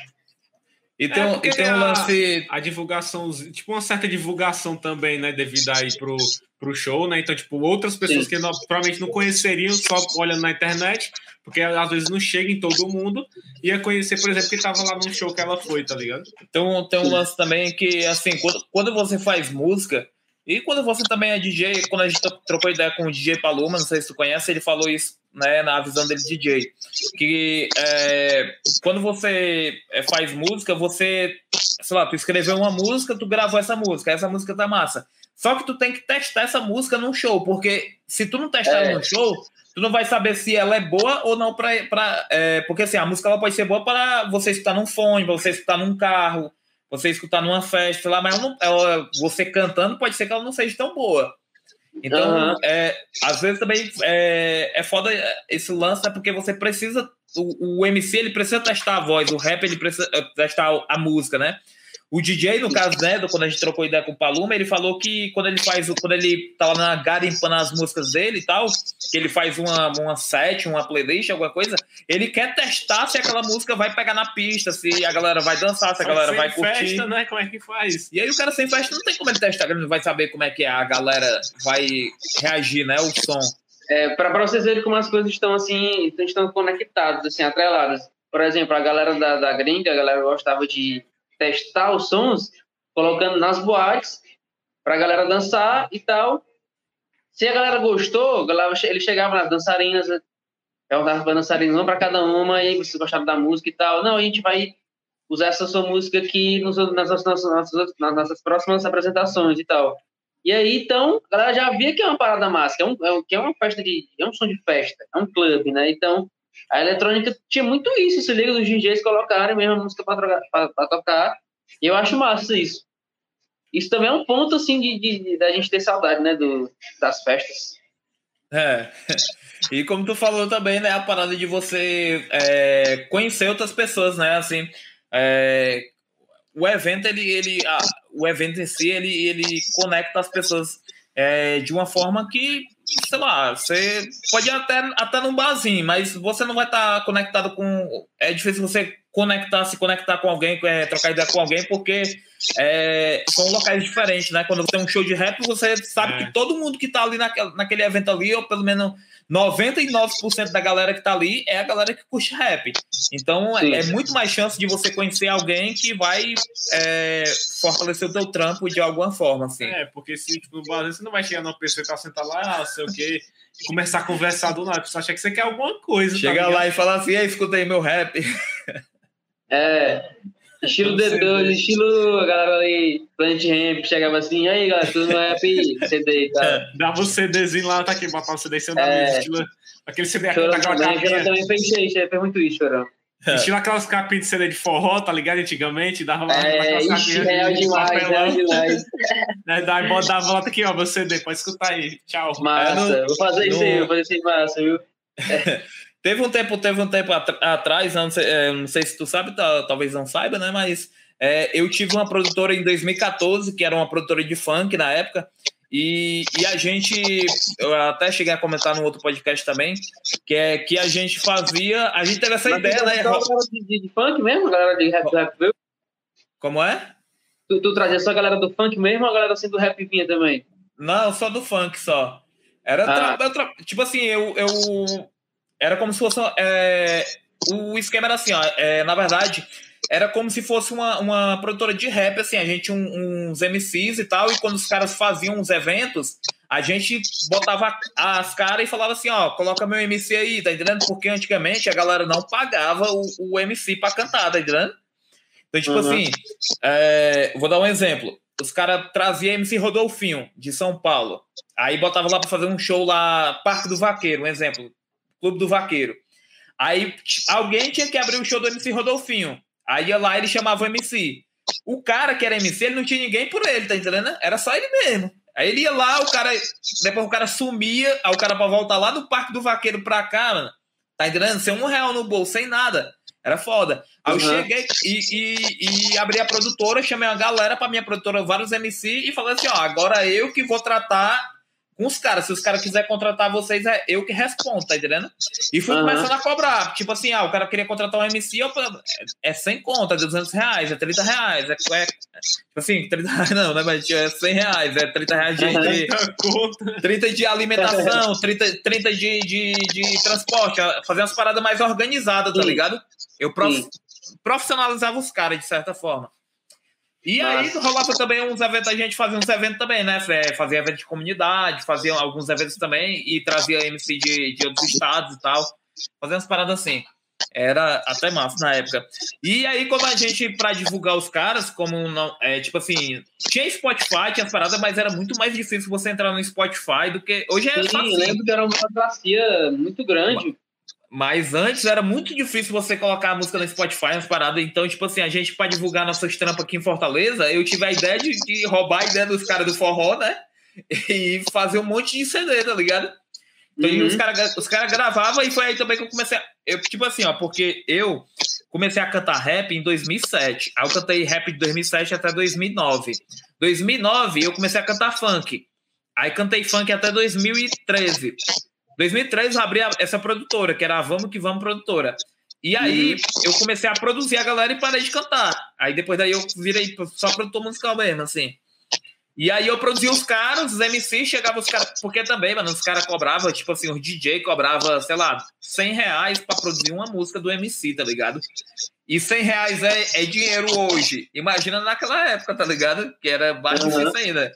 E tem, é e tem um lance. A, a divulgação, tipo, uma certa divulgação também, né? Devido aí pro, pro show, né? Então, tipo, outras pessoas Sim. que não, provavelmente não conheceriam só olhando na internet, porque às vezes não chega em todo mundo, ia conhecer, por exemplo, que tava lá no show que ela foi, tá ligado? Então tem um lance também que, assim, quando, quando você faz música, e quando você também é DJ, quando a gente trocou ideia com o DJ Paloma, não sei se tu conhece, ele falou isso né, na visão dele DJ, que é, quando você é, faz música, você, sei lá, tu escreveu uma música, tu gravou essa música, essa música tá massa. Só que tu tem que testar essa música num show, porque se tu não testar é. num show, tu não vai saber se ela é boa ou não para é, porque assim, a música ela pode ser boa para você escutar num fone, para você escutar num carro, você escutar numa festa, lá, mas ela ela, você cantando pode ser que ela não seja tão boa. Então, uhum. é, às vezes também é, é foda esse lance, né, porque você precisa. O, o MC ele precisa testar a voz, o rap ele precisa é, testar a música, né? O DJ, no caso, né, quando a gente trocou ideia com o Paluma, ele falou que quando ele faz, quando ele tá lá na garimpando as músicas dele e tal, que ele faz uma, uma set, uma playlist, alguma coisa, ele quer testar se aquela música vai pegar na pista, se a galera vai dançar, se a galera vai curtir. festa, né? Como é que faz? E aí o cara sem festa não tem como ele testar, ele não vai saber como é que a galera vai reagir, né, o som. É, para vocês verem como as coisas estão assim, estão conectadas, assim, atreladas. Por exemplo, a galera da, da gringa, a galera gostava de testar os sons, colocando nas boates para a galera dançar e tal. Se a galera gostou, ele chegava nas dançarinas, perguntava para dançarinas, uma para cada uma, e aí vocês gostaram da música e tal. Não, a gente vai usar essa sua música aqui nas, nas, nas, nas nossas próximas apresentações e tal. E aí, então, a galera já via que é uma parada massa, que é, um, é que é uma festa de. é um som de festa, é um clube, né? Então, a eletrônica tinha muito isso, se liga dos DJs colocarem mesmo a música para tocar. E eu acho massa isso. Isso também é um ponto, assim, de, de, da gente ter saudade, né, do, das festas. É. E como tu falou também, né, a parada de você é, conhecer outras pessoas, né, assim, é, o evento, ele, ele a, o evento em si, ele, ele conecta as pessoas é, de uma forma que sei lá, você pode ir até, até num barzinho, mas você não vai estar tá conectado com. É difícil você conectar, se conectar com alguém, é, trocar ideia com alguém, porque é, são locais diferentes, né? Quando você tem um show de rap, você sabe é. que todo mundo que tá ali naquele, naquele evento ali, ou pelo menos 99% da galera que tá ali é a galera que curte rap. Então é, é muito mais chance de você conhecer alguém que vai é, fortalecer o teu trampo de alguma forma, assim. É, porque se tipo, no Brasil você não vai chegar numa pessoa que tá sentada lá, ah, sei o quê, começar a conversar do nada, você acha que você quer alguma coisa. Chega tá lá e falar assim, aí, escutei meu rap. É, Estilo D2, estilo a galera ali, Plant Ramp, chegava assim, aí galera, tudo no rap, *laughs* CD e tal. É, dava o um CDzinho lá, tá aqui, botar o CD sem é, estilo, aquele CD aqui, daquela capinha. Eu também pensei isso, fez muito isso, Chorão. É. Estilo aquelas capinhas de CD de forró, tá ligado? Antigamente, dava lá é, aquelas capinhas real de demais, papelão. Real demais. *laughs* né, daí botava lá, aqui, ó, meu CD, pode escutar aí, tchau. Massa, é, no, vou fazer isso aí, vou fazer isso aí massa, viu? *laughs* Teve um tempo, teve um tempo at atrás, não sei, é, não sei, se tu sabe, talvez não saiba, né? Mas é, eu tive uma produtora em 2014, que era uma produtora de funk na época, e, e, a gente, eu até cheguei a comentar no outro podcast também, que é que a gente fazia, a gente teve essa Mas ideia, né? De, de, funk mesmo, galera de rap, rap viu? Como é? Tu, tu trazia só a galera do funk mesmo ou a galera assim do rap vinha também? Não, só do funk só. Era ah. tra, tra, tipo assim, eu, eu era como se fosse. É, o esquema era assim, ó, é, na verdade, era como se fosse uma, uma produtora de rap, assim, a gente um, uns MCs e tal, e quando os caras faziam uns eventos, a gente botava as caras e falava assim, ó, coloca meu MC aí, tá entendendo? Porque antigamente a galera não pagava o, o MC pra cantar, tá entendendo? Então, tipo uhum. assim, é, vou dar um exemplo. Os caras traziam MC Rodolfinho, de São Paulo. Aí botava lá pra fazer um show lá, Parque do Vaqueiro, um exemplo. Clube do Vaqueiro. Aí alguém tinha que abrir o show do MC Rodolfinho. Aí ia lá ele chamava o MC. O cara que era MC, ele não tinha ninguém por ele, tá entendendo? Era só ele mesmo. Aí ele ia lá, o cara. Depois o cara sumia, aí o cara pra voltar lá do Parque do Vaqueiro pra cá, mano. Tá entendendo? Sem um real no bolso, sem nada. Era foda. Aí uhum. eu cheguei e, e, e, abri a produtora, chamei uma galera pra minha produtora, vários MC, e falei assim: ó, agora eu que vou tratar com os caras. Se os caras quiserem contratar vocês, é eu que respondo, tá entendendo? E fui uhum. começando a cobrar. Tipo assim, ah, o cara queria contratar um MC, eu, é, é 100 conta, é 200 reais, é 30 reais. É, é, tipo assim, 30 reais *laughs* não, né? Mas é 100 reais, é 30 reais de. de 30 de alimentação, *laughs* 30, 30 de, de, de transporte, fazer umas paradas mais organizadas, tá ligado? Eu prof, profissionalizava os caras, de certa forma. E aí rolava também uns eventos, a gente fazia uns eventos também, né? Fazia eventos de comunidade, fazia alguns eventos também e trazia MC de, de outros estados e tal. Fazia umas paradas assim. Era até massa na época. E aí, quando a gente, pra divulgar os caras, como não. É, tipo assim, tinha Spotify, tinha as paradas, mas era muito mais difícil você entrar no Spotify do que. Hoje é Sim, eu lembro que era uma burocracia muito grande. Mas antes era muito difícil você colocar a música no Spotify, nas paradas. Então, tipo assim, a gente, para divulgar nossas trampas aqui em Fortaleza, eu tive a ideia de, de roubar a ideia dos caras do forró, né? E fazer um monte de CD, tá ligado? Então, uhum. os caras os cara gravavam e foi aí também que eu comecei a. Eu, tipo assim, ó, porque eu comecei a cantar rap em 2007. Aí eu cantei rap de 2007 até 2009. 2009 eu comecei a cantar funk. Aí cantei funk até 2013. 2003 eu abri essa produtora, que era a Vamos Que Vamos Produtora. E aí uhum. eu comecei a produzir a galera e parei de cantar. Aí depois daí eu virei só produtor musical mesmo, assim. E aí eu produzia os caras, os MC, chegava os caras, porque também, mano, os caras cobravam, tipo assim, os DJ cobrava, sei lá, 100 reais pra produzir uma música do MC, tá ligado? E 100 reais é, é dinheiro hoje. Imagina naquela época, tá ligado? Que era baixo uhum. ainda.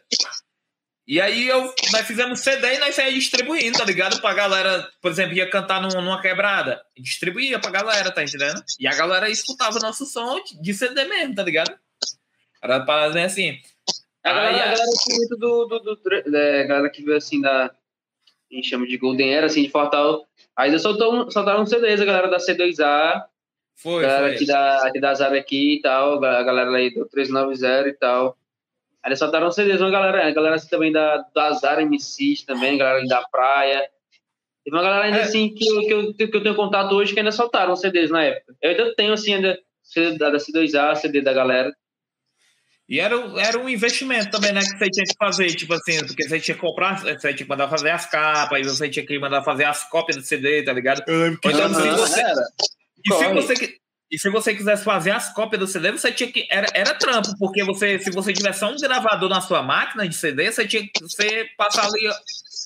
E aí eu, nós fizemos CD e nós saímos distribuindo, tá ligado? Pra galera, por exemplo, ia cantar num, numa quebrada, distribuía pra galera, tá entendendo? E a galera escutava nosso som de CD mesmo, tá ligado? Era parada assim. A galera, aí, a galera muito do, do, do, do é, galera que veio assim da. A gente chama de Golden Era, assim, de Fortal. Aí soltou, soltaram um CDs, a galera da C2A. Foi, a galera foi. Aqui da, aqui da Zab aqui e tal, a galera aí do 390 e tal. Eles soltaram CDs, uma galera, a galera assim, também da, da Zara MCs também, galera da praia. Teve uma galera ainda é. assim que eu, que, eu, que eu tenho contato hoje que ainda soltaram CDs na época. Eu ainda tenho assim, ainda CD da, da C2A, CD da galera. E era, era um investimento também, né? Que você tinha que fazer, tipo assim, porque você tinha que comprar, você tinha que mandar fazer as capas, aí você tinha que mandar fazer as cópias do CD, tá ligado? Eu lembro que então, se você, E se você, e se você quisesse fazer as cópias do CD, você tinha que. Era, era trampo, porque você, se você tivesse só um gravador na sua máquina de CD, você tinha que você passar ali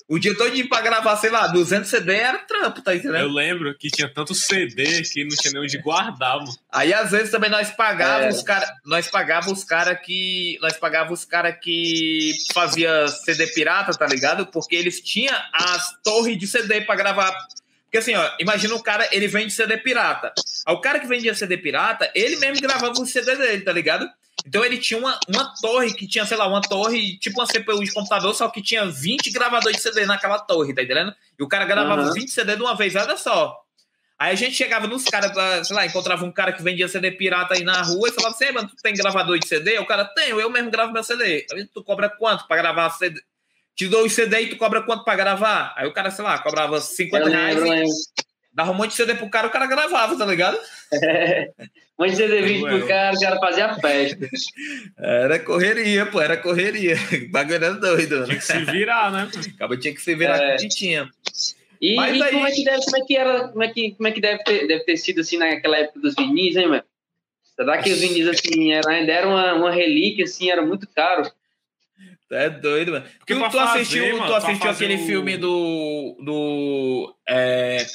o dia todo para gravar, sei lá, 200 CD era trampo, tá entendendo? Eu lembro que tinha tanto CD que não tinha nem onde guardar, mano. Aí às vezes também nós pagávamos é. os caras, nós pagávamos os caras que, nós pagávamos os caras que fazia CD pirata, tá ligado? Porque eles tinham as torres de CD para gravar porque assim, ó, imagina o cara, ele vende CD pirata. Aí o cara que vendia CD pirata, ele mesmo gravava o CD dele, tá ligado? Então ele tinha uma, uma torre que tinha, sei lá, uma torre, tipo uma CPU de computador, só que tinha 20 gravadores de CD naquela torre, tá entendendo? E o cara gravava uhum. 20 CD de uma vez, olha só. Aí a gente chegava nos caras, sei lá, encontrava um cara que vendia CD pirata aí na rua e falava assim, mano, tu tem gravador de CD? O cara, tenho, eu mesmo gravo meu CD. Tu cobra quanto pra gravar CD? Te dou o CD e tu cobra quanto pra gravar? Aí o cara, sei lá, cobrava 50 eu reais lembro, e dava um monte de CD pro cara, o cara gravava, tá ligado? É, um monte de CD vídeo pro cara, o cara fazia festa. Era correria, pô, era correria. O *laughs* bagulho era doido. Né? Tinha que se virar, né? Acaba tinha que se virar é. que tinha. E, Mas e aí... como é que deve, como é que era, como é que, como é que deve ter, deve ter sido assim naquela época dos vinis, hein, mano? Será que os vinis assim era, ainda era uma, uma relíquia, assim, era muito caro? É doido, mano. Porque tu, tu fazer, assistiu, mano, tu assistiu aquele o... filme do. do. É,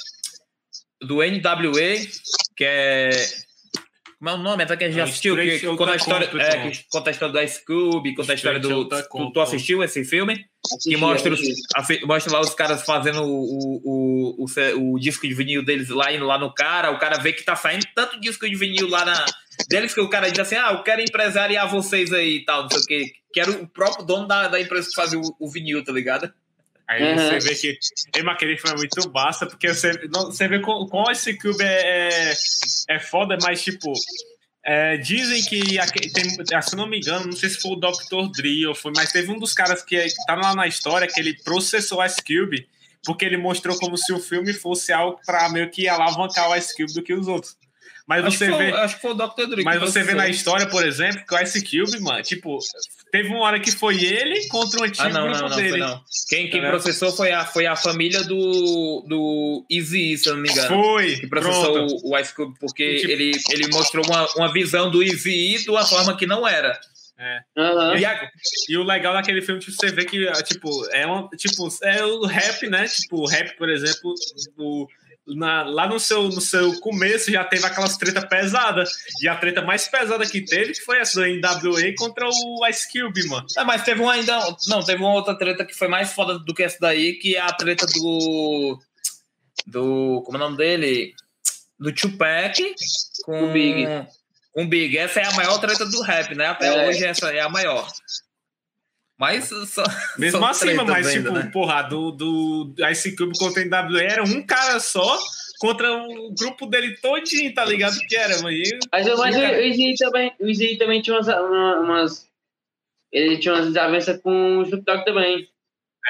do NWA, que é. Como é o nome? Até que a gente já assistiu, que, que conta, a história, é, que conta a história da Scooby, conta a história do. Tu, tu, assistiu esse filme? que mostra, os, mostra lá os caras fazendo o, o, o, o, disco de vinil deles lá, indo lá no cara, o cara vê que tá saindo tanto disco de vinil lá na, deles que o cara diz assim: ah, eu quero empresariar vocês aí e tal, não sei o quê. Que era o próprio dono da, da empresa que fazia o, o vinil, tá ligado? Aí uhum. você vê que Ei, aquele filme é muito basta, porque você, não, você vê como, como esse Cube é, é, é foda, mas tipo. É, dizem que, tem, se não me engano, não sei se foi o Dr. Dre ou foi, mas teve um dos caras que tá lá na história que ele processou a Cube porque ele mostrou como se o filme fosse algo para meio que alavancar o Ice Cube do que os outros. Mas Acho você foi- vê. acho que foi o Dr. Dre. Mas você vê na história, por exemplo, que o Ice Cube, mano, tipo, teve uma hora que foi ele contra um antigo Ah, não, grupo não, não, dele. foi não. Quem, quem Tá processou foi a, foi a família do, do Easy, se eu não me engano. Foi, que processou o, o Ice Cube, porque E, tipo- ele, ele mostrou uma, uma visão do Easy de uma forma que não era. Aham. E a- E o legal daquele filme, tipo, você vê que, tipo, é um, tipo, é o rap, né? Tipo, o rap, por exemplo, o- na- lá no seu, no seu começo já teve aquelas treta pesada. E a treta mais pesada que teve que foi essa do NWA contra o Ice Cube, mano. Ah, mas teve uma ainda. Não, teve uma outra treta que foi mais foda do que essa daí, que é a treta do. Do. Como é o nome dele? Do Tupac com O Big. Com o Big. Essa é a maior treta do rap, né? Até É. hoje essa é a maior. Mas só. Mesmo assim, mas, ainda, tipo, né? porra, do, do Ice Cube contra o NWA era um cara só contra o grupo dele todinho, tá ligado? Que era, Mas, mas E, o, cara- o Izzy também, o Izzy também tinha umas, uma- umas. Ele tinha umas desavenças com o Snoop Dogg também.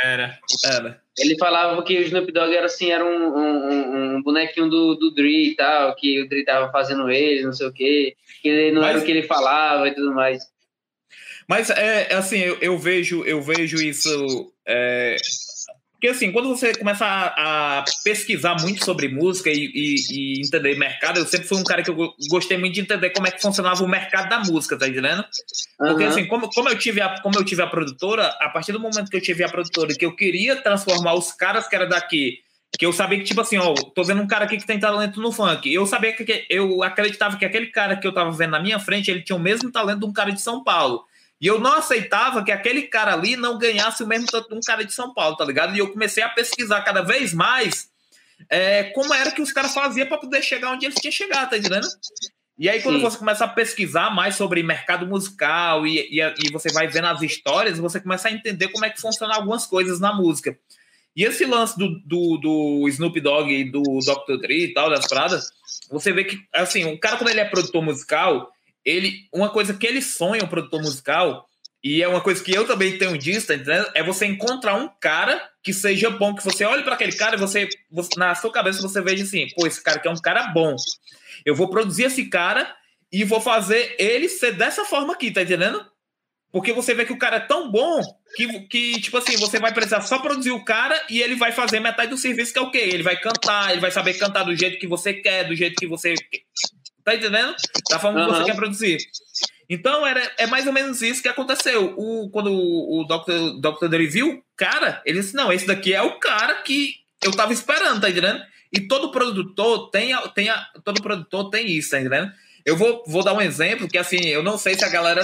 era. Era. Ele falava que o Snoop Dogg era assim, era um, um- um- bonequinho do, do Dre e tal, que o Dre tava fazendo ele, não sei o quê, que ele não era Mas- o que ele falava e tudo mais. Mas é é assim, eu, eu vejo, eu vejo isso. é, porque assim, quando você começa a, a pesquisar muito sobre música e, e- e entender mercado, eu sempre fui um cara que eu go- gostei muito de entender como é que funcionava o mercado da música, tá entendendo? Porque assim, como, como, eu tive a, como eu tive a produtora, a partir do momento que eu tive a produtora e que eu queria transformar os caras que era daqui, que eu sabia que, tipo assim, ó, tô vendo um cara aqui que tem talento no funk. Eu sabia que, que- eu acreditava que aquele cara que eu tava vendo na minha frente, ele tinha o mesmo talento de um cara de São Paulo. E eu não aceitava que aquele cara ali não ganhasse o mesmo tanto de um cara de São Paulo, tá ligado? E eu comecei a pesquisar cada vez mais é, como era que os caras faziam para poder chegar onde eles tinham chegado, tá entendendo? E aí, quando Sim. você começa a pesquisar mais sobre mercado musical e, e, e você vai vendo as histórias, você começa a entender como é que funcionam algumas coisas na música. E esse lance do, do, do Snoop Dogg e do Dr. Dre e tal, das paradas, você vê que, assim, o cara, quando ele é produtor musical, ele, uma coisa que ele sonha, um produtor musical, e é uma coisa que eu também tenho disso, tá entendendo? É você encontrar um cara que seja bom, que você olhe para aquele cara e você, você, na sua cabeça, você veja assim, pô, esse cara aqui é um cara bom. Eu vou produzir esse cara e vou fazer ele ser dessa forma aqui, tá entendendo? Porque você vê que o cara é tão bom que, que, tipo assim, você vai precisar só produzir o cara e ele vai fazer metade do serviço, que é o quê? Ele vai cantar, ele vai saber cantar do jeito que você quer, do jeito que você. Tá entendendo? Da forma que Aham. você quer produzir. Então, era, é mais ou menos isso que aconteceu. O, quando o, o Dr. Dr. Dre viu, cara, ele disse: não, esse daqui é o cara que eu tava esperando, tá entendendo? E todo produtor tem, tem todo produtor tem isso, tá entendendo? Eu vou, vou dar um exemplo que, assim, eu não sei se a galera,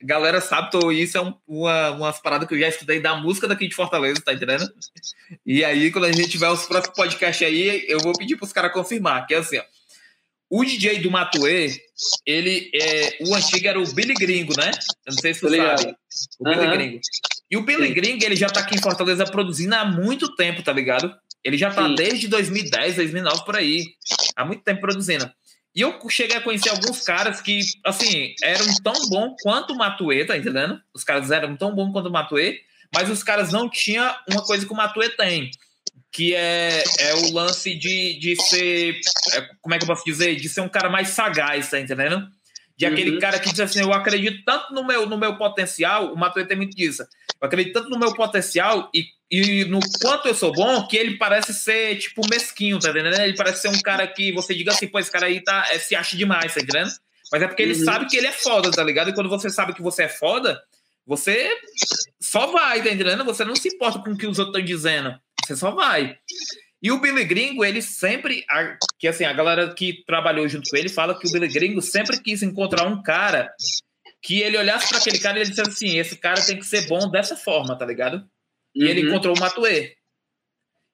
galera sabe, tô, isso é um, uma, umas paradas que eu já estudei da música daqui de Fortaleza, tá entendendo? E aí, quando a gente tiver os próximos podcasts aí, eu vou pedir pros caras confirmar, que é assim, ó. O DJ do Matuê, ele é. O antigo era o Billy Gringo, né? Eu não sei se você sabe. O Billy Aham. Gringo. E o Billy Sim. Gringo, ele já tá aqui em Fortaleza produzindo há muito tempo, tá ligado? Ele já tá Sim. desde 2010, 2009 por aí. Há muito tempo produzindo. E eu cheguei a conhecer alguns caras que, assim, eram tão bons quanto o Matuê, tá entendendo? Os caras eram tão bons quanto o Matuê, mas os caras não tinham uma coisa que o Matuê tem, que é, é o lance de, de ser, é, como é que eu posso dizer? De ser um cara mais sagaz, tá entendendo? De aquele Uhum. cara que diz assim, eu acredito tanto no meu, no meu potencial, o Matuê tem muito disso, eu acredito tanto no meu potencial e, e no quanto eu sou bom, que ele parece ser, tipo, mesquinho, tá entendendo? Ele parece ser um cara que você diga assim, pô, esse cara aí tá, é, se acha demais, tá entendendo? Mas é porque ele Uhum. sabe que ele é foda, tá ligado? E quando você sabe que você é foda, você só vai, tá entendendo? Você não se importa com o que os outros estão dizendo. Você só vai. E o Billy Gringo, ele sempre. a- que assim, a galera que trabalhou junto com ele fala que o Billy Gringo sempre quis encontrar um cara que ele olhasse para aquele cara e ele dissesse assim: esse cara tem que ser bom dessa forma, tá ligado? E ele Uhum. encontrou o Matuê.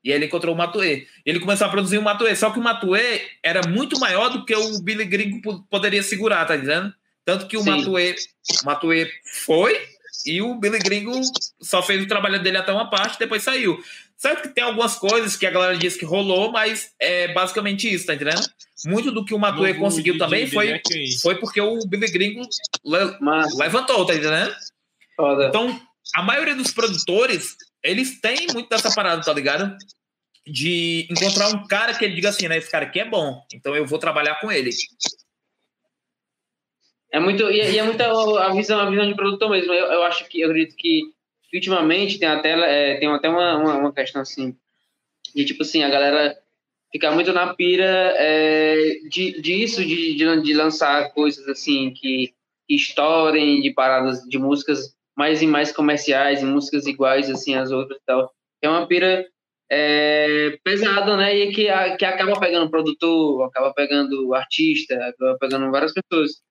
E ele encontrou o Matuê. Ele começou a produzir o Matuê. Só que o Matuê era muito maior do que o Billy Gringo po- poderia segurar, tá entendendo? Tanto que o Sim. Matuê, o Matuê foi e o Billy Gringo só fez o trabalho dele até uma parte depois saiu. Certo que tem algumas coisas que a galera diz que rolou, mas é basicamente isso, tá entendendo? Muito do que o Matuê conseguiu também dele foi, é quem? foi porque o Billy Gringo le- levantou, tá entendendo? foda. Então, a maioria dos produtores, eles têm muito dessa parada, tá ligado? de encontrar um cara que ele diga assim, né? Esse cara aqui é bom, então eu vou trabalhar com ele. É muito, e, é muita a visão, a visão de produtor mesmo. Eu, eu acho que, eu acredito que ultimamente tem até, é, tem até uma, uma, uma, questão assim, de tipo assim, a galera ficar muito na pira é, de, disso, de, de, de, lançar coisas assim que, que estourem, de paradas de músicas mais e mais comerciais, e músicas iguais assim às outras e tal. É uma pira é, pesada, né? E que, que acaba pegando produtor, acaba pegando artista, acaba pegando várias pessoas.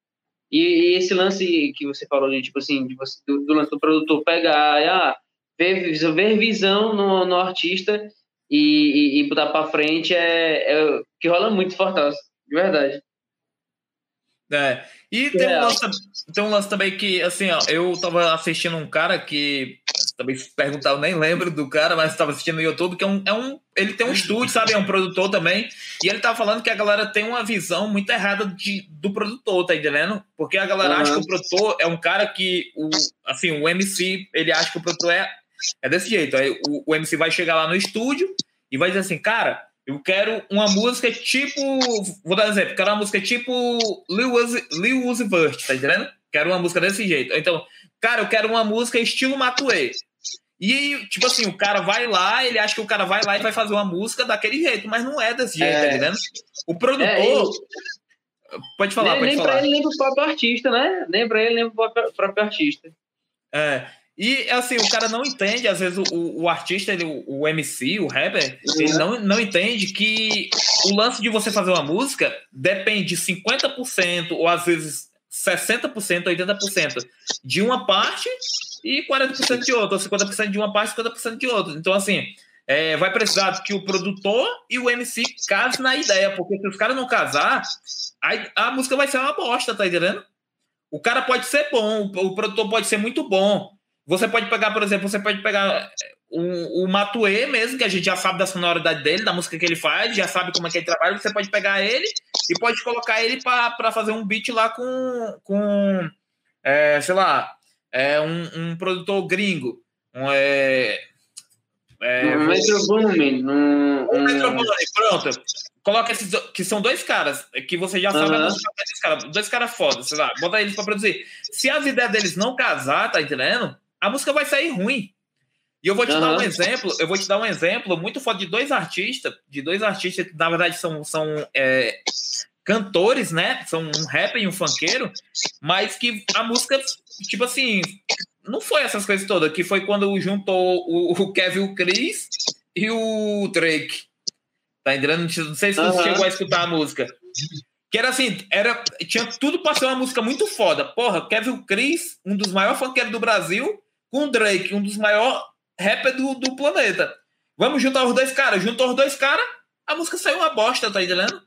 E, e, esse lance que você falou de tipo assim, de você, do, do lance do produtor pegar, ah, ver, ver visão no, no artista e, e, e botar para frente é, é que rola muito Fortaleza, de verdade. É. E tem um, lance, tem um lance também que, assim, ó, eu tava assistindo um cara que também se perguntar, eu nem lembro do cara, mas estava assistindo no YouTube, que é um, é um. Ele tem um estúdio, sabe? É um produtor também. E ele tá falando que a galera tem uma visão muito errada de, do produtor, tá entendendo? Porque a galera uhum. acha que o produtor é um cara que. O, assim, o MC, ele acha que o produtor é, é desse jeito. Aí o, o MC vai chegar lá no estúdio e vai dizer assim, cara, eu quero uma música tipo. Vou dar um exemplo, quero uma música tipo Lil Uzi, Lil Uzi Vert, tá entendendo? Quero uma música desse jeito. Então, cara, eu quero uma música estilo Matuê. E, tipo assim, o cara vai lá, ele acha que o cara vai lá e vai fazer uma música daquele jeito, mas não é desse jeito, tá é. tá entendendo? O produtor. É, Pode falar, nem, pode nem falar. Pra ele, nem pro próprio artista, né? Nem pra ele, nem pro próprio artista. É. E, assim, o cara não entende, às vezes, o, o artista, ele, o, MC, o rapper, uhum. ele não, não entende que o lance de você fazer uma música depende de 50%, ou às vezes 60%, 80% de uma parte e 40% de outra, ou 50% de uma parte e 50% de outra. Então, assim, é, vai precisar que o produtor e o MC casem na ideia, porque se os caras não casar, a, a música vai ser uma bosta, tá entendendo? O cara pode ser bom, o produtor pode ser muito bom. Você pode pegar, por exemplo, você pode pegar o, o Matue mesmo, que a gente já sabe da sonoridade dele, da música que ele faz, já sabe como é que ele trabalha, você pode pegar ele e pode colocar ele para fazer um beat lá com, com é, sei lá, é um, um produtor gringo. Um, é, é, um Metro Boomin. Um, um... Metro Boomin, pronto. Coloca esses que são dois caras que você já sabe uhum. a dois caras foda, sei lá, bota eles para produzir. Se as ideias deles não casar, tá entendendo? A música vai sair ruim. E eu vou te uhum. dar um exemplo, eu vou te dar um exemplo muito foda de dois artistas, de dois artistas que na verdade são, são é, cantores, né? São um rapper e um funkeiro, mas que a música, tipo assim, não foi essas coisas todas, que foi quando juntou o, o Kevin o Chris e o Drake. Tá entendendo? Não sei se você uhum. chegou a escutar a música. Que era assim, era, tinha tudo para ser uma música muito foda. Porra, Kevin Chris, um dos maiores funkeiros do Brasil, com o Drake, um dos maiores rapper do, do planeta. Vamos juntar os dois caras. Juntou os dois caras, a música saiu uma bosta, tá entendendo?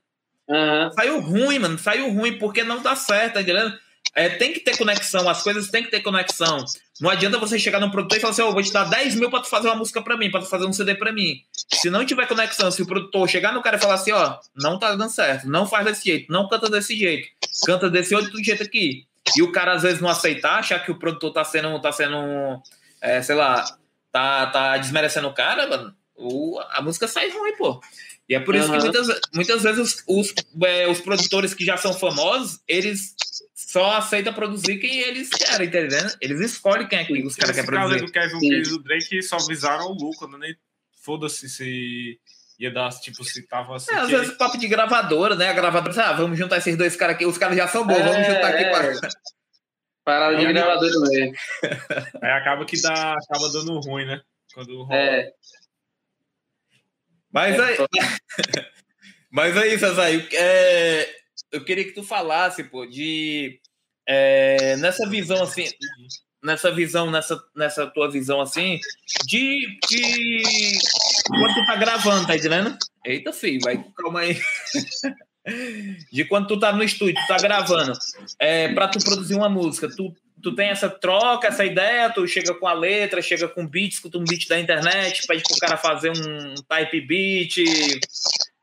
Uhum. Saiu ruim, mano. Saiu ruim porque não dá certo, tá entendendo? É, tem que ter conexão, as coisas tem que ter conexão. Não adianta você chegar num produtor e falar assim: oh, vou te dar 10 mil pra tu fazer uma música pra mim, pra tu fazer um CD pra mim. Se não tiver conexão, se o produtor chegar no cara e falar assim: ó, oh, não tá dando certo, não faz desse jeito, não canta desse jeito, canta desse outro jeito aqui. E o cara às vezes não aceitar, achar que o produtor tá sendo, tá sendo, é, sei lá, tá, tá desmerecendo o cara, mano, o, a música sai ruim, pô. E é por isso uhum. que muitas, muitas vezes os, os, é, os, produtores que já são famosos, eles só aceitam produzir quem eles querem, entendendo? Eles escolhem quem é que os caras querem produzir. do Kevin Case do Drake só visaram o lucro, né? Foda-se se ia dar, tipo, se tava assim. É, às vezes papo de gravadora, né? A gravadora, ah, vamos juntar esses dois caras aqui, os caras já são bons, é, vamos juntar aqui é. para. Parada de gravadora mesmo. *laughs* Aí acaba que dá, acaba dando ruim, né? Quando rola. É. Mas aí. *laughs* Mas aí, César, eu, é, eu queria que tu falasse, pô, de. É, nessa visão assim. Nessa visão, nessa, nessa tua visão assim, de, quando tu tá gravando, tá entendendo? Eita, filho, vai, calma aí. *laughs* de quando tu tá no estúdio, tu tá gravando, é, para tu produzir uma música, tu, tu tem essa troca, essa ideia, tu chega com a letra, chega com beat, escuta um beat da internet, pede pro cara fazer um type beat.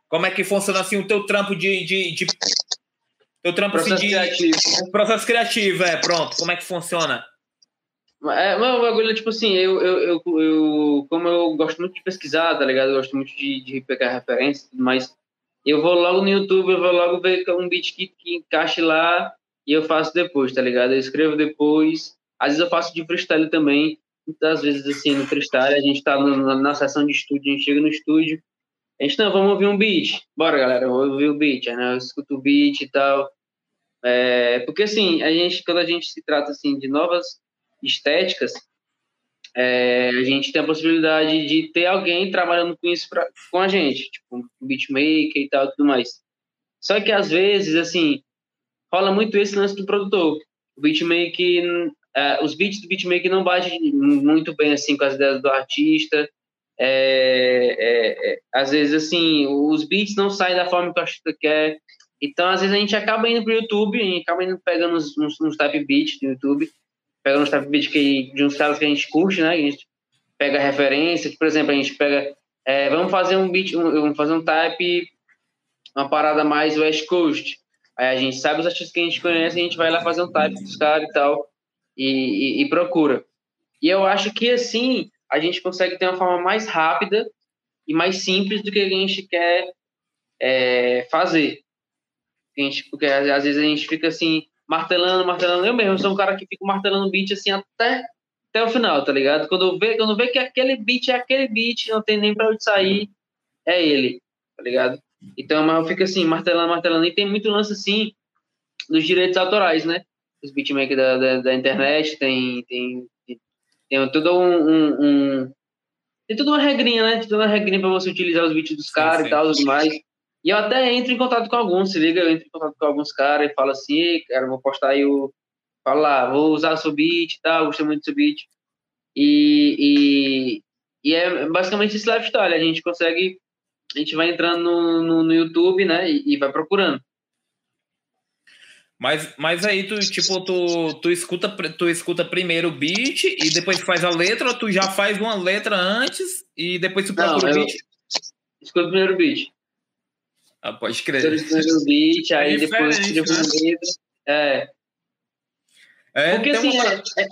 Como é que funciona assim o teu trampo de. de, de teu trampo processo assim, de. Criativo. Processo criativo, é, pronto. Como é que funciona? É, mas o bagulho, tipo assim, eu, eu, eu, eu, como eu gosto muito de pesquisar, tá ligado? Eu gosto muito de, de pegar referências e tudo mais. Eu vou logo no YouTube, eu vou logo ver um beat que, que encaixe lá e eu faço depois, tá ligado? Eu escrevo depois. Às vezes eu faço de freestyle também. Muitas vezes, assim, no freestyle, a gente tá no, na, na sessão de estúdio, a gente chega no estúdio, a gente, vamos ouvir um beat. Bora, galera, vamos ouvir o beat. né? Eu escuto o beat e tal. É, porque, assim, a gente, quando a gente se trata, assim, de novas estéticas, é, a gente tem a possibilidade de ter alguém trabalhando com isso pra, com a gente, tipo, um beatmaker e tal, tudo mais. Só que, às vezes, assim, rola muito esse lance do produtor. O beatmaker, é, os beats do beatmaker não batem muito bem, assim, com as ideias do artista, é, é, é, às vezes, assim, os beats não saem da forma que o artista quer. Então, às vezes, a gente acaba indo pro YouTube, a gente acaba indo pegando uns, uns, uns type beats do YouTube, pegando uns type beats que, de uns caras que a gente curte, né? A gente pega referência, por exemplo, a gente pega. É, vamos fazer um beat, um, vamos fazer um type, uma parada mais West Coast. Aí a gente sabe os artistas que a gente conhece, a gente vai lá fazer um type dos caras e tal, e, e, e procura. E eu acho que assim a gente consegue ter uma forma mais rápida e mais simples do que a gente quer é, fazer. A gente, porque às vezes a gente fica assim, martelando, martelando. Eu mesmo sou um cara que fica martelando beat assim até, até o final, tá ligado? Quando eu vejo quando eu vejo que aquele beat é aquele beat, não tem nem pra onde sair, é ele, tá ligado? Então, mas eu fico assim, martelando, martelando. E tem muito lance assim dos direitos autorais, né? Os beatmakers da, da, da internet, tem, tem tem todo um, um, um, Tem toda uma regrinha, né? Tem toda uma regrinha para você utilizar os vídeos dos caras e tal, tudo mais. E eu até entro em contato com alguns, se liga, eu entro em contato com alguns caras e falo assim, cara, vou postar aí o. Fala lá, vou usar o seu beat e tal, gostei muito do seu beat. E, e, e é basicamente esse lifestyle, a gente consegue. A gente vai entrando no, no, no YouTube, né? E, e vai procurando. Mas, mas aí tu, tipo, tu, tu, escuta, tu escuta primeiro o beat e depois faz a letra, ou tu já faz uma letra antes e depois tu procura Não, o beat? Escuta primeiro o beat. Ah, pode crer. Escuta primeiro o beat, aí é depois escreve né? a letra. É. É, Porque assim, uma... é, é,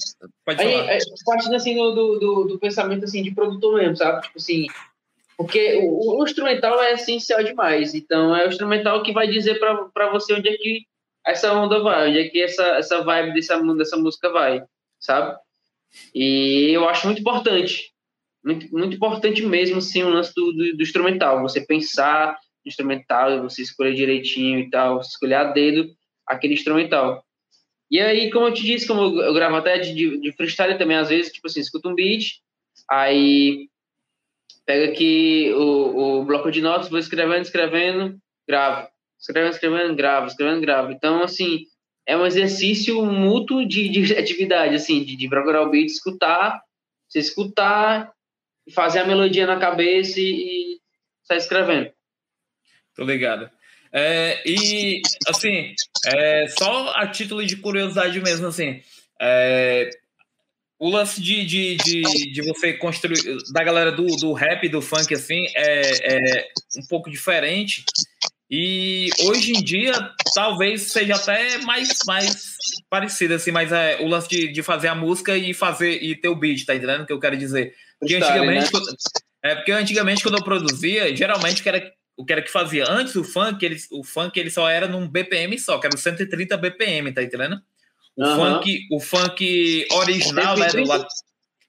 Pode aí, falar. É, partindo assim do, do, do, pensamento assim, de produtor mesmo, sabe? Tipo assim, porque o, o, instrumental é essencial demais. Então é o instrumental que vai dizer para você onde é que essa onda vai, onde é que essa, essa vibe dessa, dessa música vai, sabe? E eu acho muito importante, muito, muito importante mesmo, sim, o lance do, do, do instrumental, você pensar no instrumental, você escolher direitinho e tal, escolher a dedo aquele instrumental. E aí, como eu te disse, como eu, gravo até de, de freestyle também, às vezes, tipo assim, escuta um beat, aí pega aqui o, o bloco de notas, vou escrevendo, escrevendo, gravo escrevendo, escrevendo, grava, escrevendo, grava. Então, assim, é um exercício mútuo de, de *laughs* atividade, assim, de, de procurar o beat, escutar, você escutar, fazer a melodia na cabeça e, e sair escrevendo. Tô ligado. É, e, assim, é, só a título de curiosidade mesmo, assim, é, o lance de, de, de, de, você construir, da galera do, do rap, do funk, assim, é, é um pouco diferente. E hoje em dia, talvez seja até mais, mais parecido, assim, mas é o lance de, de fazer a música e fazer e ter o beat, tá entendendo o que eu quero dizer? Porque antigamente, né? é porque antigamente quando eu produzia, geralmente o que era, o que era que fazia antes o funk, ele, o funk ele só era num BPM só, que era 130 BPM, tá entendendo? O uhum. funk, o funk original, 130? né, do lado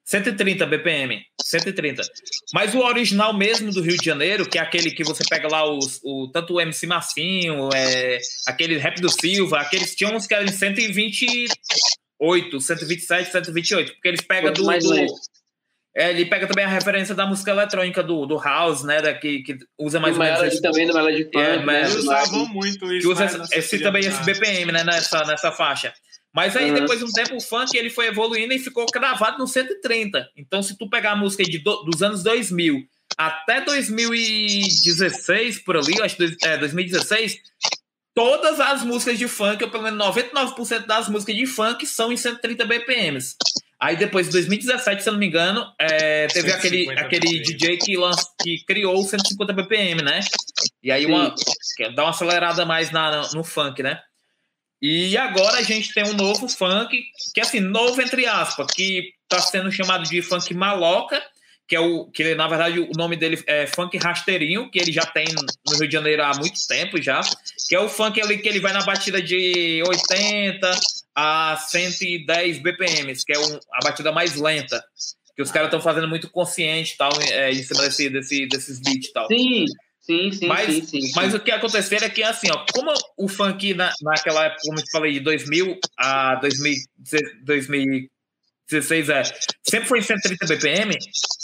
130 BPM, 130. Mas o original mesmo do Rio de Janeiro, que é aquele que você pega lá os, o, tanto o MC Massinho, é, aquele Rap do Silva, aqueles tinham uns que eram 128, 127, 128, porque eles pegam do. do é, ele pega também a referência da música eletrônica do, do House, né? Da, que, que usa mais ou menos. Esse, também do Melody Funk. É, né? Eles usavam muito isso. Que usa né, esse, também esse BPM, né? Nessa, nessa faixa. Mas aí, uhum. depois de um tempo, o funk ele foi evoluindo e ficou cravado no 130. Então, se tu pegar a música de do, dos anos 2000 até 2016, por ali, acho que é, 2016, todas as músicas de funk, ou pelo menos 99% das músicas de funk, são em 130 BPMs. Aí depois, em 2017, se eu não me engano, é, teve aquele, aquele DJ que, lanç, que criou 150 BPM, né? E aí uma, dá uma acelerada mais na, no funk, né? E agora a gente tem um novo funk, que é assim, novo entre aspas, que está sendo chamado de funk maloca, que é o que na verdade o nome dele é funk rasteirinho, que ele já tem no Rio de Janeiro há muito tempo já, que é o funk ali que ele vai na batida de 80 a 110 BPMs, que é um, a batida mais lenta, que os caras estão fazendo muito consciente tal, é, em cima desse, desse, desses beats e tal. Sim, sim, sim, mas, sim, sim, sim. Mas o que aconteceu é que, assim, ó, como o funk na, naquela época, como eu te falei, de 2000 a 2000, 2000 16 é, sempre foi em 130 BPM,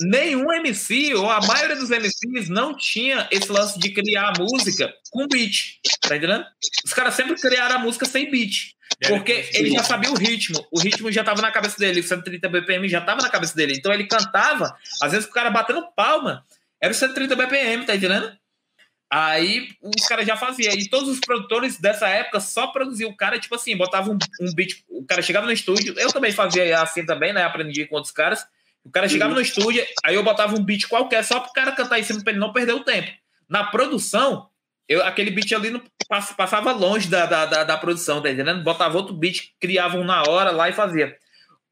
nenhum MC, ou a maioria dos MCs, não tinha esse lance de criar a música com beat. Tá entendendo? Os caras sempre criaram a música sem beat. Porque ele já sabia o ritmo. O ritmo já tava na cabeça dele. 130 BPM já tava na cabeça dele. Então ele cantava, às vezes o cara batendo palma, era o 130 BPM, tá entendendo? Aí os caras já faziam. E todos os produtores dessa época só produziam o cara, tipo assim, botava um, um beat. O cara chegava no estúdio, eu também fazia assim também, né? Aprendi com outros caras. O cara chegava uhum. no estúdio, aí eu botava um beat qualquer só pro cara cantar em cima pra ele não perder o tempo. Na produção, eu, aquele beat ali não passava longe da, da, da, da produção, tá entendendo? Botava outro beat, criava um na hora lá e fazia.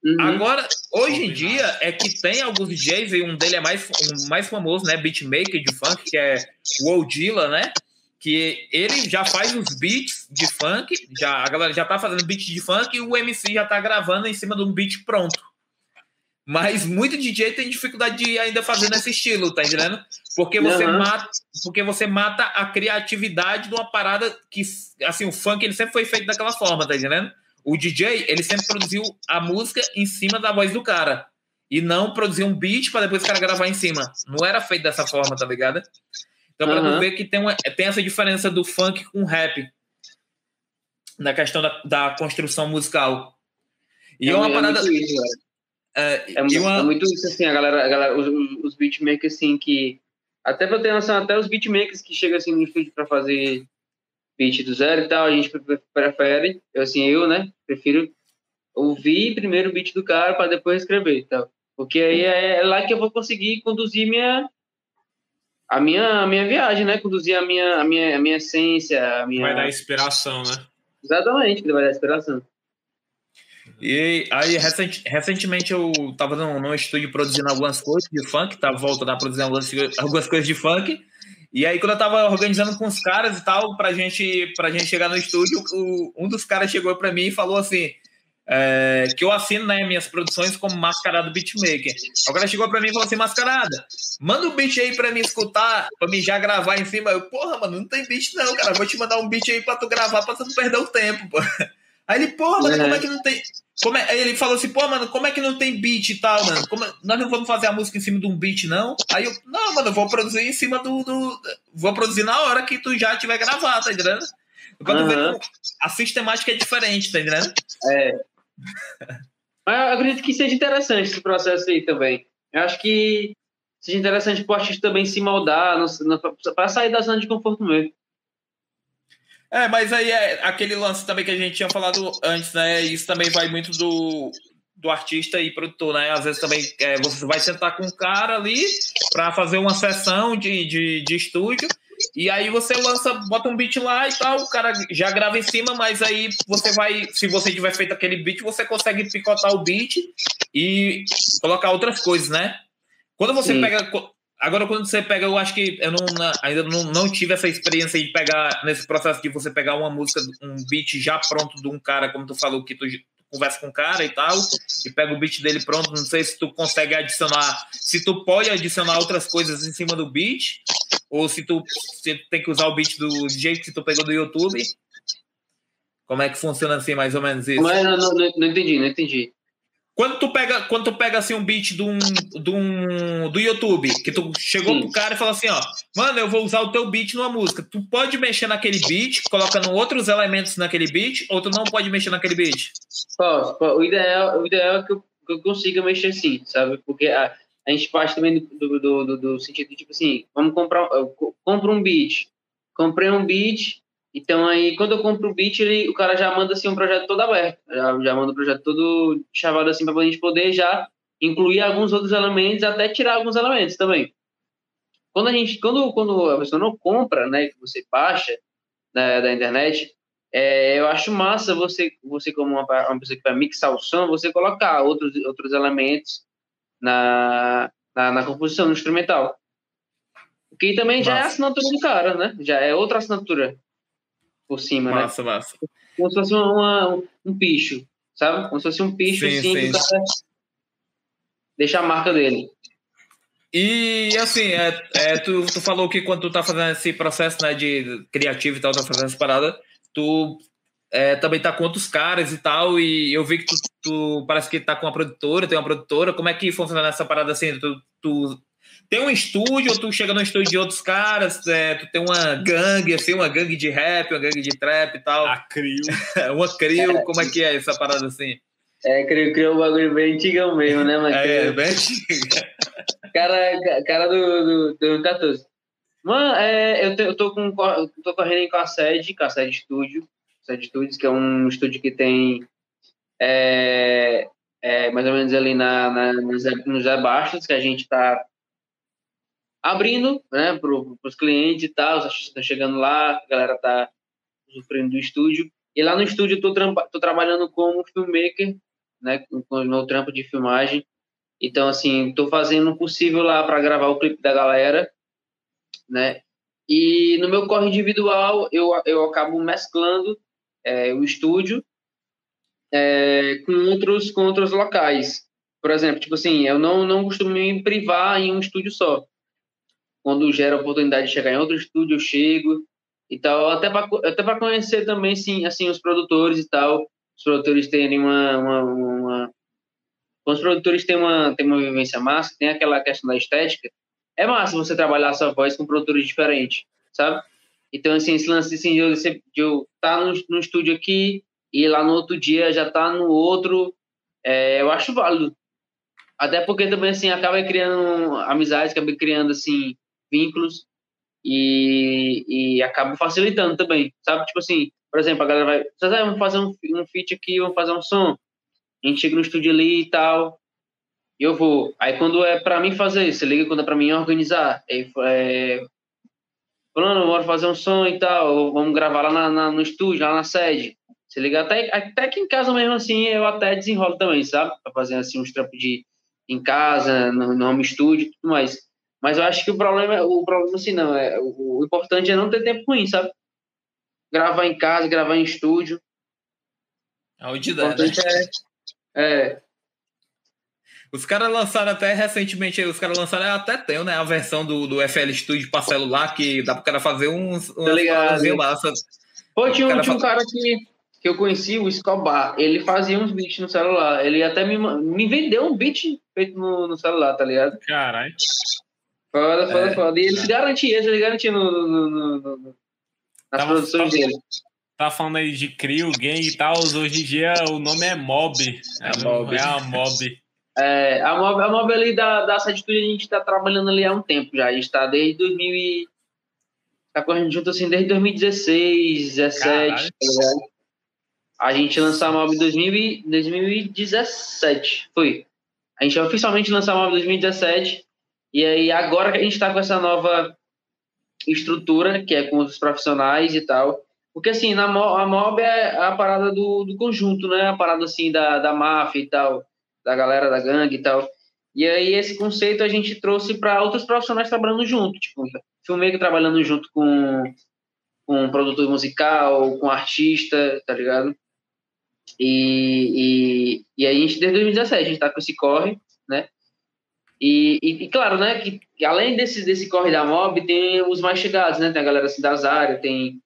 Uhum. Agora, hoje em dia, é que tem alguns DJs, e um dele é mais, um mais famoso, né? Beatmaker de funk, que é o Odila, né? Que ele já faz os beats de funk, já, a galera já tá fazendo beat de funk e o MC já tá gravando em cima de um beat pronto. Mas muito DJ tem dificuldade de ainda fazer nesse estilo, tá entendendo? Porque você uhum. mata, porque você mata a criatividade de uma parada que, assim, o funk ele sempre foi feito daquela forma, tá entendendo? O DJ, ele sempre produziu a música em cima da voz do cara. E não produzir um beat para depois o cara gravar em cima. Não era feito dessa forma, tá ligado? Então, pra uhum. ver que tem, uma, tem essa diferença do funk com rap. Na questão da, da construção musical. E é, uma é parada. Muito isso, é, é, uma... é, muito isso, assim, a galera, a galera os, os beatmakers, assim, que. Até pra ter noção, até os beatmakers que chegam assim no estúdio pra fazer beat do zero e tal, a gente prefere, eu, assim, eu, né, prefiro ouvir primeiro o beat do cara para depois escrever e tal. Porque aí é, é lá que eu vou conseguir conduzir minha a minha, a minha viagem, né? Conduzir a minha, a minha, a minha essência, a minha... Vai dar inspiração, né? Exatamente, vai dar inspiração. E aí, recent, recentemente, eu tava num, num estúdio produzindo algumas coisas de funk, tava voltando a produzir algumas, algumas coisas de funk, e aí, quando eu tava organizando com os caras e tal, pra gente, pra gente chegar no estúdio, o, um dos caras chegou pra mim e falou assim: é, que eu assino né, minhas produções como Mascarado Beatmaker. O cara chegou pra mim e falou assim: Mascarada, manda um beat aí pra mim escutar, pra mim já gravar em cima. Eu, porra, mano, não tem beat não, cara. Vou te mandar um beat aí pra tu gravar pra tu não perder o tempo, pô. Aí ele, porra, mano, como é que não tem. Como é... Aí ele falou assim, pô, mano, como é que não tem beat e tal, mano? Como... É, nós não vamos fazer a música em cima de um beat, não? Aí eu, não, mano, eu vou produzir em cima do. do... Vou produzir na hora que tu já tiver gravado, tá entendendo? Quando uhum. a sistemática é diferente, tá entendendo? É. Mas eu acredito que seja interessante esse processo aí também. Eu acho que seja interessante pro artista também se moldar, para sair da zona de conforto mesmo. É, mas aí é aquele lance também que a gente tinha falado antes, né? Isso também vai muito do, do artista e produtor, né? Às vezes também é, você vai sentar com um cara ali para fazer uma sessão de, de, de estúdio e aí você lança, bota um beat lá e tal, o cara já grava em cima, mas aí você vai, se você tiver feito aquele beat, você consegue picotar o beat e colocar outras coisas, né? Quando você Sim. pega Agora, quando você pega, eu acho que eu não, ainda não, não tive essa experiência de pegar, nesse processo de você pegar uma música, um beat já pronto de um cara, como tu falou, que tu conversa com o cara e tal, e pega o beat dele pronto. Não sei se tu consegue adicionar, se tu pode adicionar outras coisas em cima do beat, ou se tu, se tu tem que usar o beat do jeito que tu pegou do YouTube. Como é que funciona assim, mais ou menos isso? Mas não, não, não entendi, não entendi. Quando tu pega, quando tu pega assim um beat do, um, do, um, do YouTube, que tu chegou Sim. pro cara e falou assim, ó, mano, eu vou usar o teu beat numa música. Tu pode mexer naquele beat, colocando outros elementos naquele beat, ou tu não pode mexer naquele beat? Posso, o ideal, o ideal é que eu, que eu consiga mexer sim, sabe? Porque a, a gente parte também do, do, do, do sentido de, tipo assim, vamos comprar, compra um beat. Comprei um beat, então aí, quando eu compro o beat, ele, o cara já manda assim um projeto todo aberto, já, já manda o um projeto todo chavado assim para a gente poder já incluir alguns outros elementos, até tirar alguns elementos também. Quando a gente, quando, quando a pessoa não compra, né, que você baixa né, da internet, é, eu acho massa você, você como uma, uma, pessoa que vai mixar o som, você colocar outros, outros elementos na, na, na composição, no instrumental. Que também já é a assinatura do cara, né? Já é outra assinatura por cima, massa, né? Massa, massa. Como se fosse uma, um picho, sabe? Como se fosse um picho, sim, assim, sim. Cara deixa a marca dele. E assim, é, é, tu, tu falou que quando tu tá fazendo esse processo né, de criativo e tal, tá fazendo essa parada, tu é, também tá com outros caras e tal, e eu vi que tu, tu, parece que tá com uma produtora, tem uma produtora, como é que funciona essa parada assim? Tu, tu tem um estúdio ou tu chega no estúdio de outros caras, é, tu tem uma gangue, assim, uma gangue de rap, uma gangue de trap e tal. A crio. *laughs* uma crio, como é que é essa parada assim? É, criou, criou um bagulho bem antigão mesmo, né, mano? É, é bem antigo. *laughs* Cara, cara do, do, do 14. Mano, é, eu, te, eu tô, com, tô correndo com a sede, com a sede estúdio, sede Studios, que é um estúdio que tem é, é, mais ou menos ali na, na, nos, nos abaixos, que a gente tá abrindo, né, para os clientes e tal, os artistas estão chegando lá, a galera tá sofrendo do estúdio. E lá no estúdio eu tô trabalhando como filmmaker, né, com o meu trampo de filmagem. Então, assim, estou fazendo o possível lá para gravar o clipe da galera, né? E no meu corre individual, eu, eu acabo mesclando é, o estúdio é, com, outros, com outros locais. Por exemplo, tipo assim, eu não, não costumo me privar em um estúdio só. Quando gera a oportunidade de chegar em outro estúdio, eu chego e tal. Até para até conhecer também, sim, assim, os produtores e tal os produtores terem uma, uma, uma... Os produtores têm uma, têm uma vivência massa, tem aquela questão da estética, é massa você trabalhar a sua voz com produtores diferentes, sabe? Então, assim, esse lance assim, de eu estar tá no, no estúdio aqui e lá no outro dia já tá no outro, é, eu acho válido. Até porque também, assim, acaba criando amizades, acaba criando, assim, vínculos e, e facilitando também, sabe? Tipo assim, por exemplo, a galera vai, vamos fazer um, um feat aqui, vamos fazer um som. A gente chega no estúdio ali e tal, eu vou. Aí quando é para mim fazer, você liga quando é para mim organizar. Aí, é, falando, bora fazer um som e tal, vamos gravar lá na, na, no estúdio, lá na sede. Você liga até, até que em casa mesmo assim, eu até desenrolo também, sabe? Pra fazer assim uns trampos de em casa, no, no home studio e tudo mais. Mas eu acho que o problema, o problema assim não, é, o, o importante é não ter tempo ruim, sabe? gravar em casa, gravar em estúdio. Aonde dá, né? É, é. Os caras lançaram até recentemente, os caras lançaram até tem, né? A versão do, do FL Studio para celular, que dá pro cara fazer uns, umas tá massa. Pô, tinha, um, tinha um cara que, que eu conheci, o Escobar, ele fazia uns beats no celular. Ele até me, me vendeu um beat feito no, no celular, tá ligado? Caralho. Foda, foda, é. foda. E ele garantia, ele garantia no, no, no, no nas tava, produções tava, dele. Tá falando aí de Crio, Gang e tal. Hoje em dia o nome é Mob. É, é Mob. É a Mob. É, a Mob, a Mob ali da, da Satitude a gente tá trabalhando ali há um tempo já. A gente tá desde 2000 e... Tá correndo junto assim desde 2016, 2017, tá A gente lançou a Mob em 2017, foi. A gente oficialmente lançou a Mob em 2017. E aí agora que a gente tá com essa nova estrutura, que é com os profissionais e tal. Porque, assim, na, a MOB é a parada do, do conjunto, né? A parada, assim, da, da máfia e tal, da galera da gangue e tal. E aí, esse conceito a gente trouxe para outros profissionais trabalhando junto, tipo, filmmaker trabalhando junto com, com um produtor musical, com artista, tá ligado? E, e, e aí, a gente, desde 2017, a gente tá com esse corre, né? E, e, e, claro, né, que, que, além desse, desse corre da mob, tem os mais chegados, né? Tem a galera assim, das áreas, tem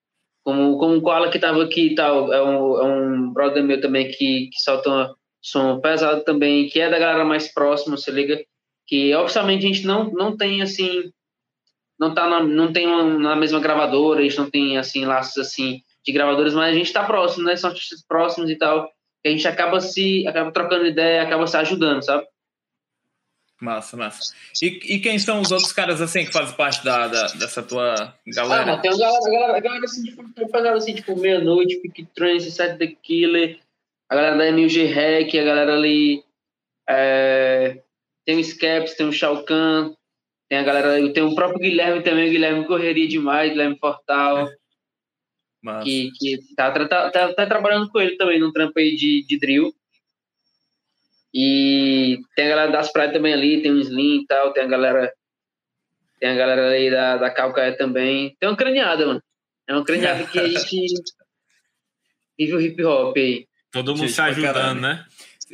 como, como o Koala que tava aqui e tal, é um, é um brother meu também que, que solta um som pesado também, que é da galera mais próxima, se liga? Que oficialmente a gente não, não tem assim, não tá na, não tem uma, na mesma gravadora, a gente não tem assim laços assim de gravadores, mas a gente tá próximo, né? São próximos e tal, que a gente acaba se acaba trocando ideia, acaba se ajudando, sabe? Massa, massa. E, e quem são os outros caras assim que fazem parte da, da dessa tua galera? Ah, tem uma galera, galera, galera assim, tipo, pegada assim, tipo, meia-noite, Pick Trance, Set the Killer, a galera da MUG Hack, a galera ali. É, tem o Skeps, tem o Shao Kahn, tem a galera, tem o próprio Guilherme também, o Guilherme correria demais, Guilherme Fortal. *laughs* Que, que tá, tá, tá, tá, trabalhando com ele também num trampo aí de, de drill. E tem a galera das praias também ali, tem o Slim e tal, tem a galera. Tem a galera aí da, da Calcaia também. Tem uma craniada, mano. É uma craniada que a *laughs* gente vive o hip hop aí. Todo mundo se ajudando, né?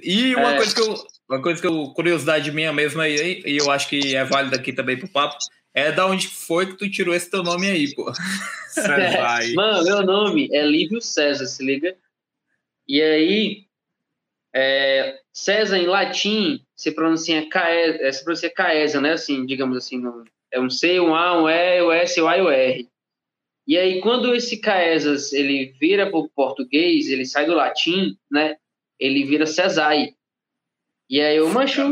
E uma é. coisa que eu. Uma coisa que eu. Curiosidade minha mesmo aí, e eu acho que é válida aqui também pro papo. É da onde foi que tu tirou esse teu nome aí, pô? É, *laughs* mano, meu nome é Lívio César, se liga? E aí, é, César em latim se pronuncia Caesa, é, se pronuncia Caesa, né? Assim, digamos assim, é um C, um A, um E, um S, um A e um R. E aí, quando esse Caesas ele vira para o português, ele sai do latim, né? Ele vira Cesai. E aí o macho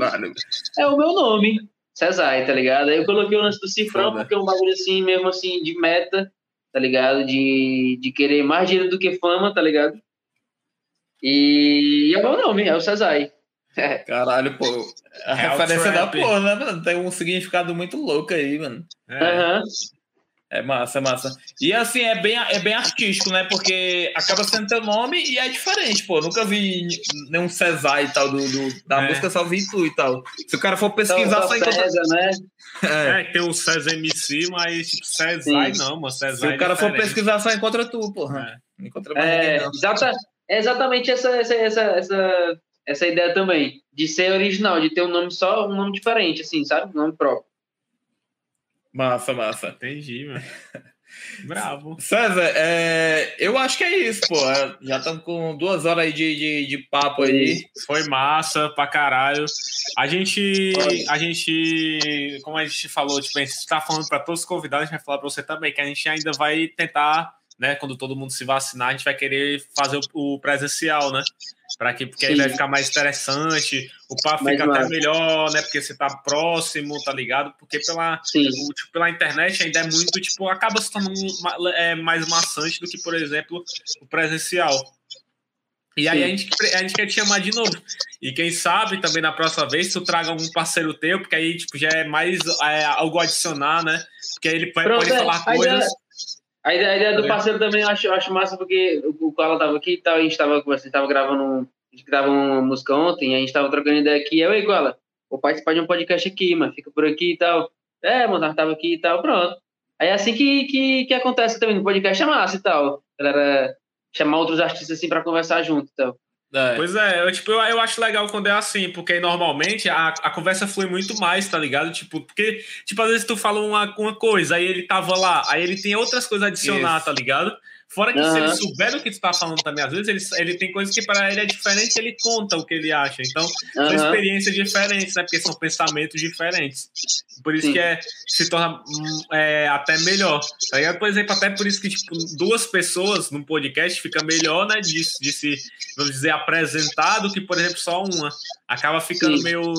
é o meu nome, Cesai, tá ligado? Aí eu coloquei o lance do cifrão, porque é um bagulho assim, mesmo assim, de meta, tá ligado? De, de querer mais dinheiro do que fama, tá ligado? E, e é o meu nome, é o Cesai. É. Caralho, pô. A Real referência trap. da porra, né, mano? Tem um significado muito louco aí, mano. É. Uhum. É massa, é massa. E assim, é bem, é bem artístico, né? Porque acaba sendo teu nome e é diferente, pô. Nunca vi nenhum Cesar e tal do, do da é. música, só vi tu e tal. Se o cara for pesquisar, então, só encontra. César, né? É. é, tem o César MC, mas tipo, Cesar não, mano. Cesar Se o cara é for pesquisar, só encontra tu, porra. É. Não encontra mais é, ninguém, não. Exata, é exatamente essa, essa, essa, essa, essa ideia também. De ser original, de ter um nome só, um nome diferente, assim, sabe? Um nome próprio. Massa, massa. Entendi, mano. *laughs* Bravo. César, é, eu acho que é isso, pô. É, já estamos com duas horas aí de, de, de, papo aí. Foi massa pra caralho. A gente, a gente, como a gente falou, tipo, a gente está falando para todos os convidados, a gente vai falar para você também, que a gente ainda vai tentar né, quando todo mundo se vacinar, a gente vai querer fazer o, o presencial, né? Para que porque aí vai ficar mais interessante, o papo fica até melhor, né? Porque você tá próximo, tá ligado? Porque pela, o, tipo, pela internet ainda é muito, tipo, acaba se tornando é, mais maçante do que, por exemplo, o presencial. E aí a gente, a gente quer te chamar de novo. E quem sabe também na próxima vez tu traga algum parceiro teu, porque aí tipo, já é mais é, algo adicionar, né? Porque aí ele pode, Pronto, pode falar é, coisas. A ideia, a ideia do parceiro também eu acho, eu acho massa porque o Carlos tava aqui e tal, a gente tava, a gente tava gravando, um, a gente gravou uma música ontem, a gente tava trocando ideia aqui, eu e Cola, vou participar de um podcast aqui, mano, fica por aqui e tal. É, mano, tava aqui e tal, pronto. Aí é assim que, que, que acontece também no podcast, é massa e tal. Galera, chamar outros artistas assim pra conversar junto e tal. É. Pois é, eu, tipo, eu, eu acho legal quando é assim, porque normalmente a, a conversa flui muito mais, tá ligado? Tipo, porque, tipo, às vezes tu fala uma, uma coisa, aí ele tava lá, aí ele tem outras coisas a adicionar, Isso. tá ligado? Fora que uhum. se ele souber o que tu tá falando também, às vezes ele, ele tem coisas que para ele é diferente, ele conta o que ele acha. Então, uhum. são experiências diferentes, né? Porque são pensamentos diferentes. Por isso Sim. que é, se torna hum, é, até melhor. Tá Por exemplo, até por isso que tipo, duas pessoas num podcast fica melhor, né? De, de se, vamos dizer, apresentar do que, por exemplo, só uma. Acaba ficando Sim. meio,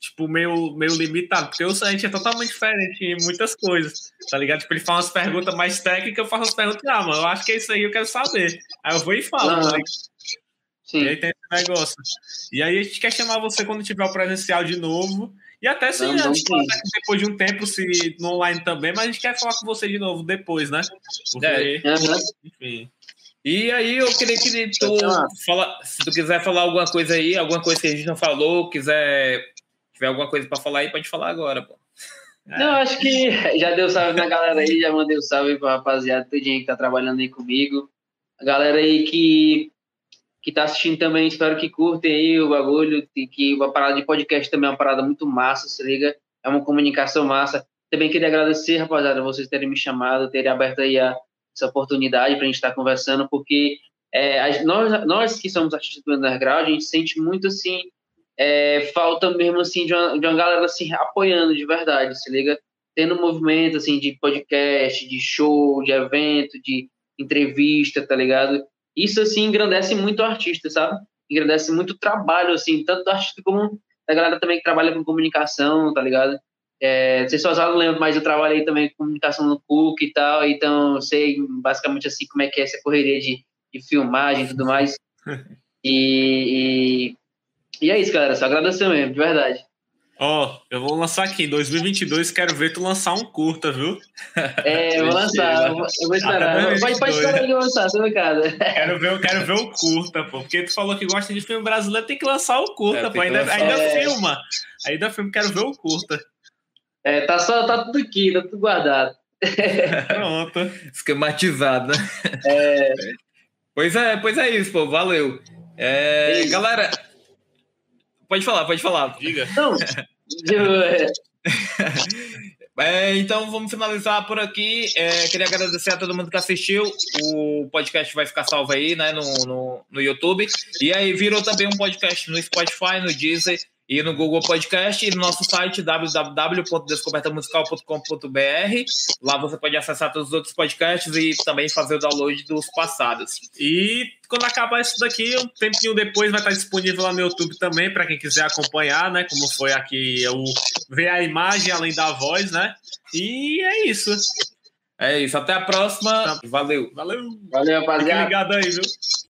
tipo, meio, meio limitado. Porque a gente é totalmente diferente em muitas coisas, tá ligado? Tipo, ele faz umas perguntas mais técnicas, eu faço umas perguntas, ah, mano, eu acho que é isso aí, eu quero saber. Aí eu vou e falo, uhum. tá Sim. E aí tem esse negócio. E aí a gente quer chamar você quando tiver o presencial de novo. E até se não, antes, depois de um tempo, se no online também, mas a gente quer falar com você de novo depois, né? Porque, é. enfim. E aí eu queria que tu fala, se tu quiser falar alguma coisa aí, alguma coisa que a gente não falou, quiser tiver alguma coisa para falar aí, pode falar agora, pô. É. Não, acho que *laughs* já deu salve na galera aí, já mandei um salve pra rapaziada, tudinho que tá trabalhando aí comigo. A galera aí que, que tá assistindo também, espero que curtem aí o bagulho, que a parada de podcast também é uma parada muito massa, se liga? É uma comunicação massa. Também queria agradecer, rapaziada, vocês terem me chamado, terem aberto aí a, essa oportunidade para a gente estar tá conversando, porque é, nós, nós que somos artistas do underground, a gente sente muito assim, é, falta mesmo assim de uma, de uma galera assim apoiando de verdade, se liga? Tendo um movimento assim de podcast, de show, de evento, de entrevista, tá ligado? Isso assim engrandece muito o artista, sabe? Engrandece muito o trabalho assim, tanto do artista como da galera também que trabalha com comunicação, tá ligado? É, não sei se o Oswaldo lembra, mas eu trabalhei também com comunicação no Cook e tal, então eu sei basicamente assim como é que é essa correria de, de filmagem e tudo mais. *laughs* E, e, e, é isso, galera. Só agradecer mesmo, de verdade. Ó, oh, eu vou lançar aqui em 2022. Quero ver tu lançar um curta, viu? É, eu vou lançar. Eu vou, eu vou esperar. Pode, pode esperar que eu lançar, tô brincando. Quero ver, quero ver o curta, pô. Porque tu falou que gosta de filme brasileiro, tem que lançar o curta, é, pô. Ainda, ainda é. filma. Ainda filme, quero ver o curta. É, tá só, tá tudo aqui, tá tudo guardado. Pronto. *laughs* Esquematizado, né? É. Pois é, pois é isso, pô. Valeu. É, galera, Pode falar, pode falar. Diga. Não. *laughs* é, então vamos finalizar por aqui. É, queria agradecer a todo mundo que assistiu. O podcast vai ficar salvo aí, né, no, no, no YouTube. E aí virou também um podcast no Spotify, no Deezer e no Google Podcast e no nosso site www.descobertamusical.com.br. Lá você pode acessar todos os outros podcasts e também fazer o download dos passados. E quando acabar isso daqui, um tempinho depois vai estar disponível lá no YouTube também para quem quiser acompanhar, né? Como foi aqui o ver a imagem além da voz, né? E é isso. É isso. Até a próxima. Valeu. Valeu. Valeu, rapaziada. Fique ligado aí, viu?